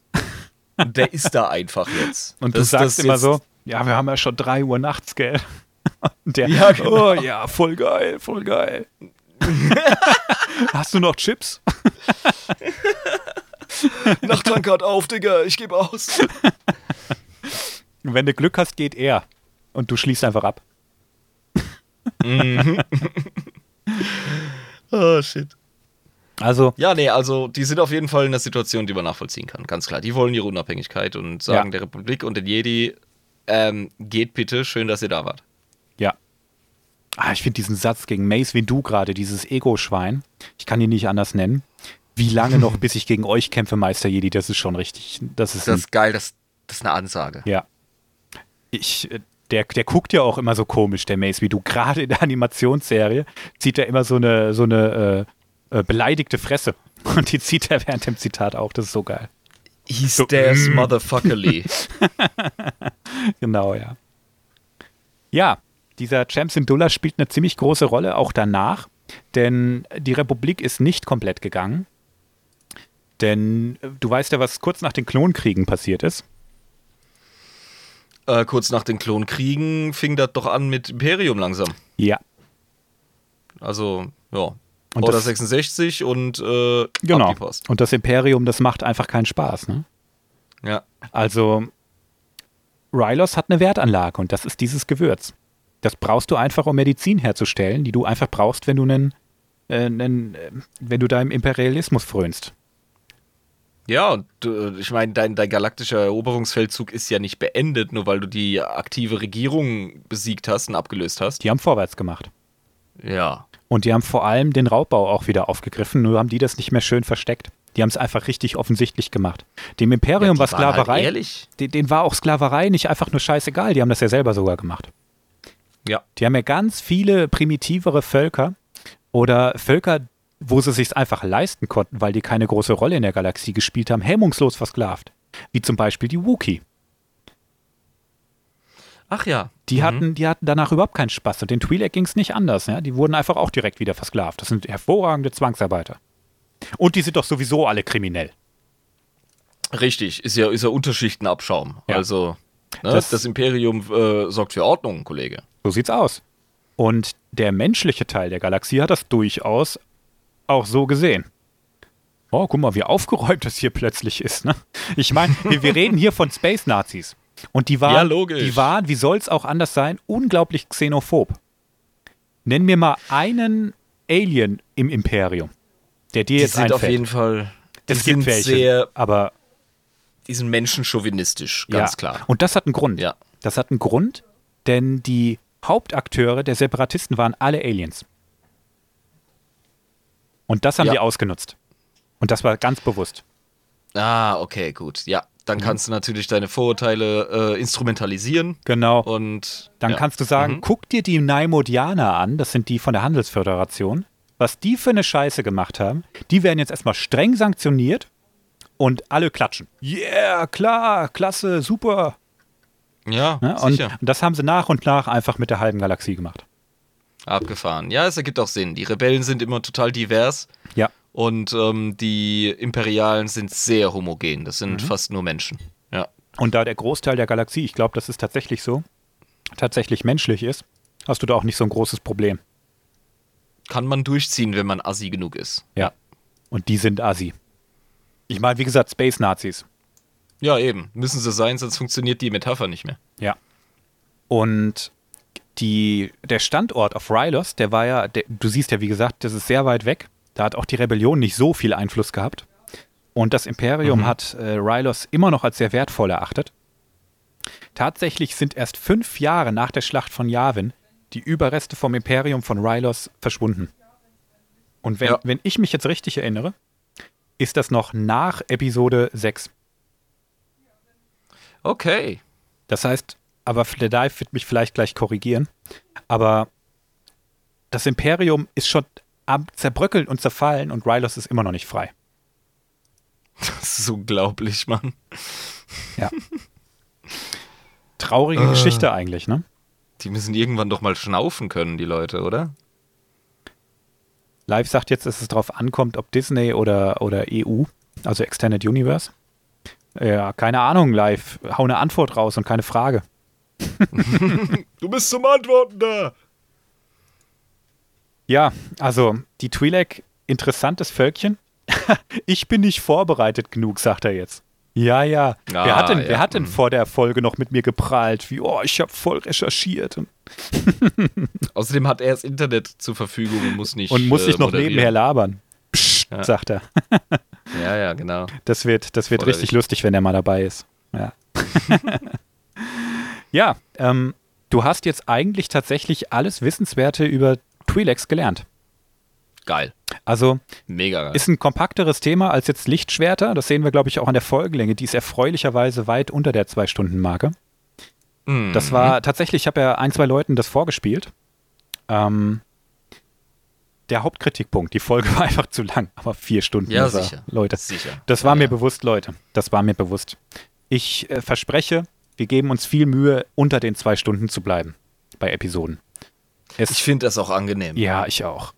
S2: Und der ist da einfach jetzt.
S1: Und du
S2: Das-
S1: sagst
S2: das
S1: immer so, ja, wir haben ja schon 3 Uhr nachts, gell? Und der,
S2: Ja, genau.
S1: oh ja, voll geil, voll geil. Hast du noch Chips?
S2: Nachttankard auf, Digga, ich gebe aus.
S1: Wenn du Glück hast, geht er. Und du schließt einfach ab.
S2: Oh, shit.
S1: Also,
S2: Ja, nee, also die sind auf jeden Fall in einer Situation, die man nachvollziehen kann. Ganz klar. Die wollen ihre Unabhängigkeit und sagen
S1: Ja.
S2: der Republik und den Jedi, ähm, geht bitte, schön, dass ihr da wart.
S1: Ja. Ah, ich finde diesen Satz gegen Mace wie du gerade, dieses Ego-Schwein, ich kann ihn nicht anders nennen. Wie lange noch, bis ich gegen euch kämpfe, Meister Jedi? Das ist schon richtig. Das ist,
S2: Das ist geil, das, das ist eine Ansage.
S1: ja. Ich, äh, der, der guckt ja auch immer so komisch, der Mace wie du. Gerade in der Animationsserie zieht er immer so eine, so eine äh, äh, beleidigte Fresse. Und die zieht er während dem Zitat auch. Das ist so geil.
S2: He
S1: So,
S2: stares
S1: mm.
S2: motherfuckerly.
S1: Genau, ja. Ja, dieser Champ Syndulla spielt eine ziemlich große Rolle auch danach, denn die Republik ist nicht komplett gegangen. Denn äh, du weißt ja, was kurz nach den Klonkriegen passiert ist.
S2: Äh, kurz nach den Klonkriegen fing das doch an mit Imperium langsam.
S1: Ja,
S2: Also, ja.
S1: Und
S2: Order
S1: das-
S2: 66 und äh,
S1: genau.
S2: Post.
S1: Und das Imperium, das macht einfach keinen Spaß. Ne?
S2: Ja.
S1: Also, Rylos hat eine Wertanlage und das ist dieses Gewürz. Das brauchst du einfach, um Medizin herzustellen, die du einfach brauchst, wenn du einen, äh, einen, äh, wenn du deinem Imperialismus frönst.
S2: Ja, und äh, ich meine, dein, dein galaktischer Eroberungsfeldzug ist ja nicht beendet, nur weil du die aktive Regierung besiegt hast und abgelöst hast.
S1: Die haben vorwärts gemacht.
S2: Ja.
S1: Und die haben vor allem den Raubbau auch wieder aufgegriffen, nur haben die das nicht mehr schön versteckt. Die haben es einfach richtig offensichtlich gemacht. Dem Imperium
S2: die
S1: war
S2: halt
S1: Sklaverei.
S2: ehrlich.
S1: den, denen war auch Sklaverei nicht einfach nur scheißegal. Die haben das ja selber sogar gemacht.
S2: Ja.
S1: Die haben ja ganz viele primitivere Völker oder Völker, wo sie sich einfach leisten konnten, weil die keine große Rolle in der Galaxie gespielt haben, hemmungslos versklavt. Wie zum Beispiel die Wookie.
S2: Ach ja.
S1: Die,
S2: Mhm.
S1: hatten, die hatten danach überhaupt keinen Spaß. Und den Twi'lek ging es nicht anders. Ja? Die wurden einfach auch direkt wieder versklavt. Das sind hervorragende Zwangsarbeiter. Und die sind doch sowieso alle kriminell.
S2: Richtig, ist ja, ist ja Unterschichtenabschaum.
S1: Ja.
S2: Also, ne,
S1: Das-
S2: das, Imperium äh, sorgt für Ordnung, Kollege.
S1: So sieht's aus. Und der menschliche Teil der Galaxie hat das durchaus auch so gesehen. Oh, guck mal, wie aufgeräumt das hier plötzlich ist. Ne? Ich meine, wir, wir reden hier von Space-Nazis. Und die waren,
S2: Ja,
S1: die waren, wie soll's auch anders sein, unglaublich xenophob. Nenn mir mal einen Alien im Imperium, der dir
S2: Die
S1: jetzt
S2: sind
S1: einfällt.
S2: auf jeden Fall. Die
S1: es
S2: sind
S1: gibt welche,
S2: sehr,
S1: aber
S2: die sind menschenchauvinistisch, ganz
S1: ja.
S2: klar.
S1: Und das hat einen Grund.
S2: Ja.
S1: Das hat einen Grund, denn die Hauptakteure der Separatisten waren alle Aliens. Und das haben
S2: Ja.
S1: die ausgenutzt. Und das war ganz bewusst.
S2: Ah, okay, gut. Ja,
S1: Mhm.
S2: dann kannst du natürlich deine Vorurteile äh, instrumentalisieren
S1: Genau.
S2: und
S1: Dann
S2: ja.
S1: kannst du sagen,
S2: Mhm.
S1: guck dir die Naimodianer an, das sind die von der Handelsföderation. Was die für eine Scheiße gemacht haben, die werden jetzt erstmal streng sanktioniert und alle klatschen. Yeah, klar, klasse, super.
S2: Ja,
S1: Ne? Und,
S2: sicher.
S1: und das haben sie nach und nach einfach mit der halben Galaxie gemacht.
S2: Abgefahren. Ja, es ergibt auch Sinn. Die Rebellen sind immer total divers
S1: Ja.
S2: und ähm, die Imperialen sind sehr homogen. Das
S1: Mhm.
S2: sind fast nur Menschen. Ja.
S1: Und da der Großteil der Galaxie, ich glaube, das ist tatsächlich so, tatsächlich menschlich ist, hast du da auch nicht so ein großes Problem.
S2: Kann man durchziehen, wenn man assi genug ist.
S1: Ja. Und die sind Assi. Ich meine, wie gesagt, Space-Nazis.
S2: Ja, eben. Müssen sie sein, sonst funktioniert die Metapher nicht mehr.
S1: Ja. Und die, der Standort auf Rylos, der war ja, der, du siehst ja, wie gesagt, das ist sehr weit weg. Da hat auch die Rebellion nicht so viel Einfluss gehabt. Und das Imperium hat äh, Rylos immer noch als sehr wertvoll erachtet. Tatsächlich sind erst fünf Jahre nach der Schlacht von Yavin die Überreste vom Imperium von Rylos verschwunden. Und wenn,
S2: Ja.
S1: wenn ich mich jetzt richtig erinnere, ist das noch nach Episode 6.
S2: Okay.
S1: Das heißt, aber der Dive wird mich vielleicht gleich korrigieren, aber das Imperium ist schon am Zerbröckeln und zerfallen und Rylos ist immer noch nicht frei.
S2: Das ist unglaublich, Mann.
S1: Traurige
S2: Äh.
S1: Geschichte eigentlich, ne?
S2: Die müssen irgendwann doch mal schnaufen können, die Leute, oder?
S1: Live sagt jetzt, dass es darauf ankommt, ob Disney oder, oder EU, also Extended Universe. Ja, keine Ahnung, Live. Hau eine Antwort raus und keine Frage.
S2: Du bist zum Antworten da.
S1: Ja, also die Twi'lek, interessantes Völkchen. ich bin nicht vorbereitet genug, sagt er jetzt. Ja, ja. wer
S2: Ah,
S1: hat denn,
S2: ja,
S1: wer hat denn
S2: hm.
S1: vor der Folge noch mit mir geprahlt? Wie, oh, ich habe voll recherchiert
S2: Außerdem hat er das Internet zur Verfügung und muss nicht.
S1: und muss
S2: äh,
S1: sich noch
S2: moderieren.
S1: nebenher labern. Psst,
S2: Ja.
S1: sagt er.
S2: Ja, ja, genau.
S1: Das wird, das wird richtig lustig, wenn er mal dabei ist. Ja, ja ähm, du hast jetzt eigentlich tatsächlich alles Wissenswerte über Twi'leks gelernt.
S2: Geil.
S1: Also
S2: Mega geil.
S1: ist ein kompakteres Thema als jetzt Lichtschwerter. Das sehen wir, glaube ich, auch an der Folgenlänge. Die ist erfreulicherweise weit unter der Zwei-Stunden-Marke.
S2: Mhm.
S1: Das war tatsächlich, ich habe ja ein, zwei Leuten das vorgespielt. Ähm, der Hauptkritikpunkt, die Folge war einfach zu lang, aber vier Stunden.
S2: Ja, sicher.
S1: Leute,
S2: Sicher.
S1: das war
S2: Ja,
S1: mir
S2: ja.
S1: bewusst, Leute. Das war mir bewusst. Ich äh, verspreche, wir geben uns viel Mühe, unter den zwei Stunden zu bleiben bei Episoden. Es,
S2: Ich finde das auch angenehm.
S1: ja, ich auch.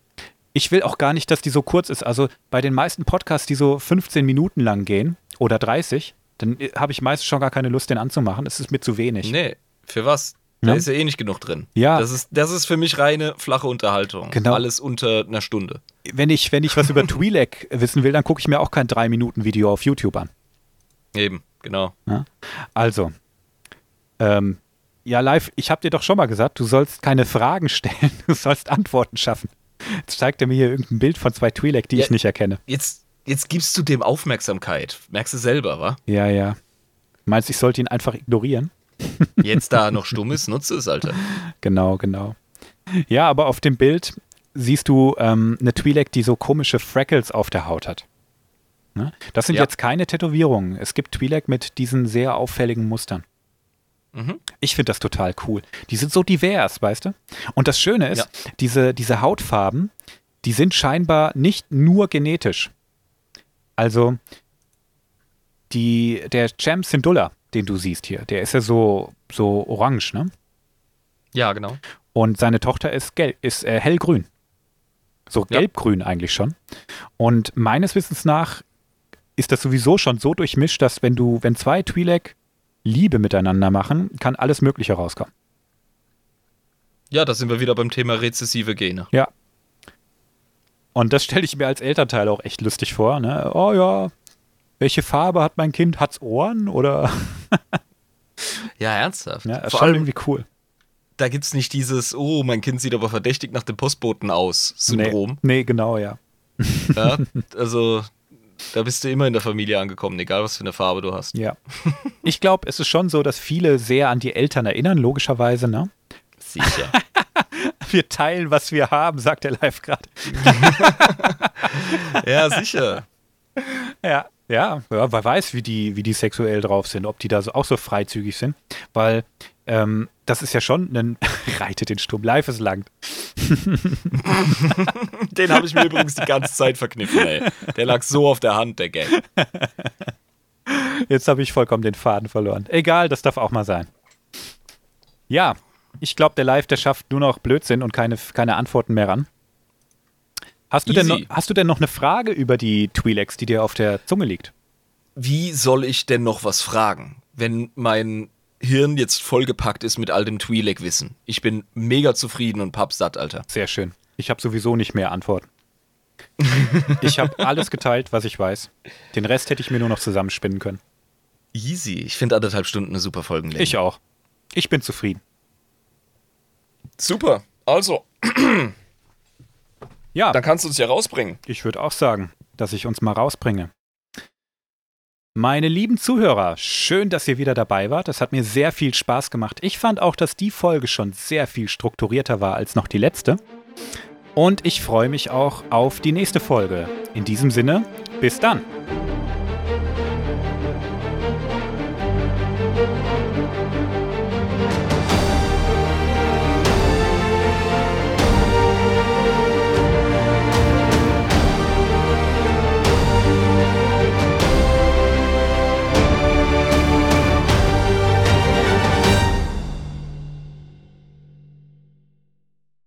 S1: Ich will auch gar nicht, dass die so kurz ist. Also bei den meisten Podcasts, die so 15 Minuten lang gehen oder 30, dann äh, habe ich meistens schon gar keine Lust, den anzumachen. Es ist mir zu wenig.
S2: Nee, für was? Da
S1: Ja.
S2: ist ja eh nicht genug drin.
S1: Ja.
S2: Das ist, das ist für mich reine flache Unterhaltung.
S1: Genau.
S2: Alles unter einer Stunde.
S1: Wenn ich, wenn ich was über Twi'lek wissen will, dann gucke ich mir auch kein 3-Minuten-Video auf YouTube an.
S2: Eben, genau.
S1: Ja? Also, ähm, ja, live, ich habe dir doch schon mal gesagt, du sollst keine Fragen stellen, du sollst Antworten schaffen. Jetzt zeigt er mir hier irgendein Bild von zwei Twi'lek, die
S2: Ja.
S1: ich nicht erkenne.
S2: Jetzt, jetzt gibst du dem Aufmerksamkeit. Merkst du selber, wa?
S1: Ja, ja. Meinst du, ich sollte ihn einfach ignorieren?
S2: Jetzt da er noch stumm ist, nutze es, Alter.
S1: Genau, genau. Ja, aber auf dem Bild siehst du ähm, eine Twi'lek, die so komische Freckles auf der Haut hat. Ne? Das sind
S2: Ja.
S1: jetzt keine Tätowierungen. Es gibt Twi'lek mit diesen sehr auffälligen Mustern.
S2: Mhm.
S1: Ich finde das total cool. Die sind so divers, weißt du? Und das Schöne ist,
S2: Ja.
S1: diese, diese Hautfarben, die sind scheinbar nicht nur genetisch. Also, die, der Champ Syndulla, den du siehst hier, der ist ja so, so orange, ne?
S2: Ja, genau.
S1: Und seine Tochter ist, gelb, ist äh, hellgrün. So
S2: Ja.
S1: gelbgrün eigentlich schon. Und meines Wissens nach ist das sowieso schon so durchmischt, dass wenn du, wenn zwei Twi'lek Liebe miteinander machen, kann alles Mögliche rauskommen.
S2: Ja, da sind wir wieder beim Thema rezessive Gene.
S1: Ja. Und das stelle ich mir als Elternteil auch echt lustig vor. Ne? Oh ja, welche Farbe hat mein Kind? Hat's Ohren? Oder?
S2: Ja, ernsthaft.
S1: Ja,
S2: Vor allem,
S1: irgendwie cool.
S2: da gibt es nicht dieses, oh, mein Kind sieht aber verdächtig nach dem Postboten aus, Syndrom.
S1: Nee, nee, genau, ja.
S2: Ja, also, da bist du immer in der Familie angekommen, egal was für eine Farbe du hast.
S1: Ja. Ich glaube, es ist schon so, dass viele sehr an die Eltern erinnern, logischerweise, ne?
S2: Sicher.
S1: Wir teilen, was wir haben, sagt der Live gerade.
S2: ja, sicher.
S1: Ja, ja, ja, wer weiß, wie die, wie die sexuell drauf sind, ob die da so, auch so freizügig sind, weil ähm, das ist ja schon ein reitet den Sturm, live ist lang.
S2: Den habe ich mir übrigens die ganze Zeit verkniffen, ey. Der lag so auf der Hand, der Gag.
S1: Jetzt habe ich vollkommen den Faden verloren. Egal, das darf auch mal sein. Ja, ich glaube, der Live, der schafft nur noch Blödsinn und keine, keine Antworten mehr ran. Hast du, denn noch, hast du denn noch eine Frage über die Twi'leks, die dir auf der Zunge liegt?
S2: Wie soll ich denn noch was fragen, wenn mein Hirn jetzt vollgepackt ist mit all dem Twi'lek-Wissen? Ich bin mega zufrieden und pappsatt, Alter.
S1: Sehr schön. Ich habe sowieso nicht mehr Antworten. ich habe alles geteilt, was ich weiß. Den Rest hätte ich mir nur noch zusammenspinnen können.
S2: Easy. Ich finde anderthalb Stunden eine super Folgenlänge.
S1: Ich auch. Ich bin zufrieden.
S2: Super. Also,
S1: Ja,
S2: dann kannst du uns ja rausbringen.
S1: ich würde auch sagen, dass ich uns mal rausbringe. Meine lieben Zuhörer, schön, dass ihr wieder dabei wart. Das hat mir sehr viel Spaß gemacht. Ich fand auch, dass die Folge schon sehr viel strukturierter war als noch die letzte. Und ich freue mich auch auf die nächste Folge. In diesem Sinne, bis dann.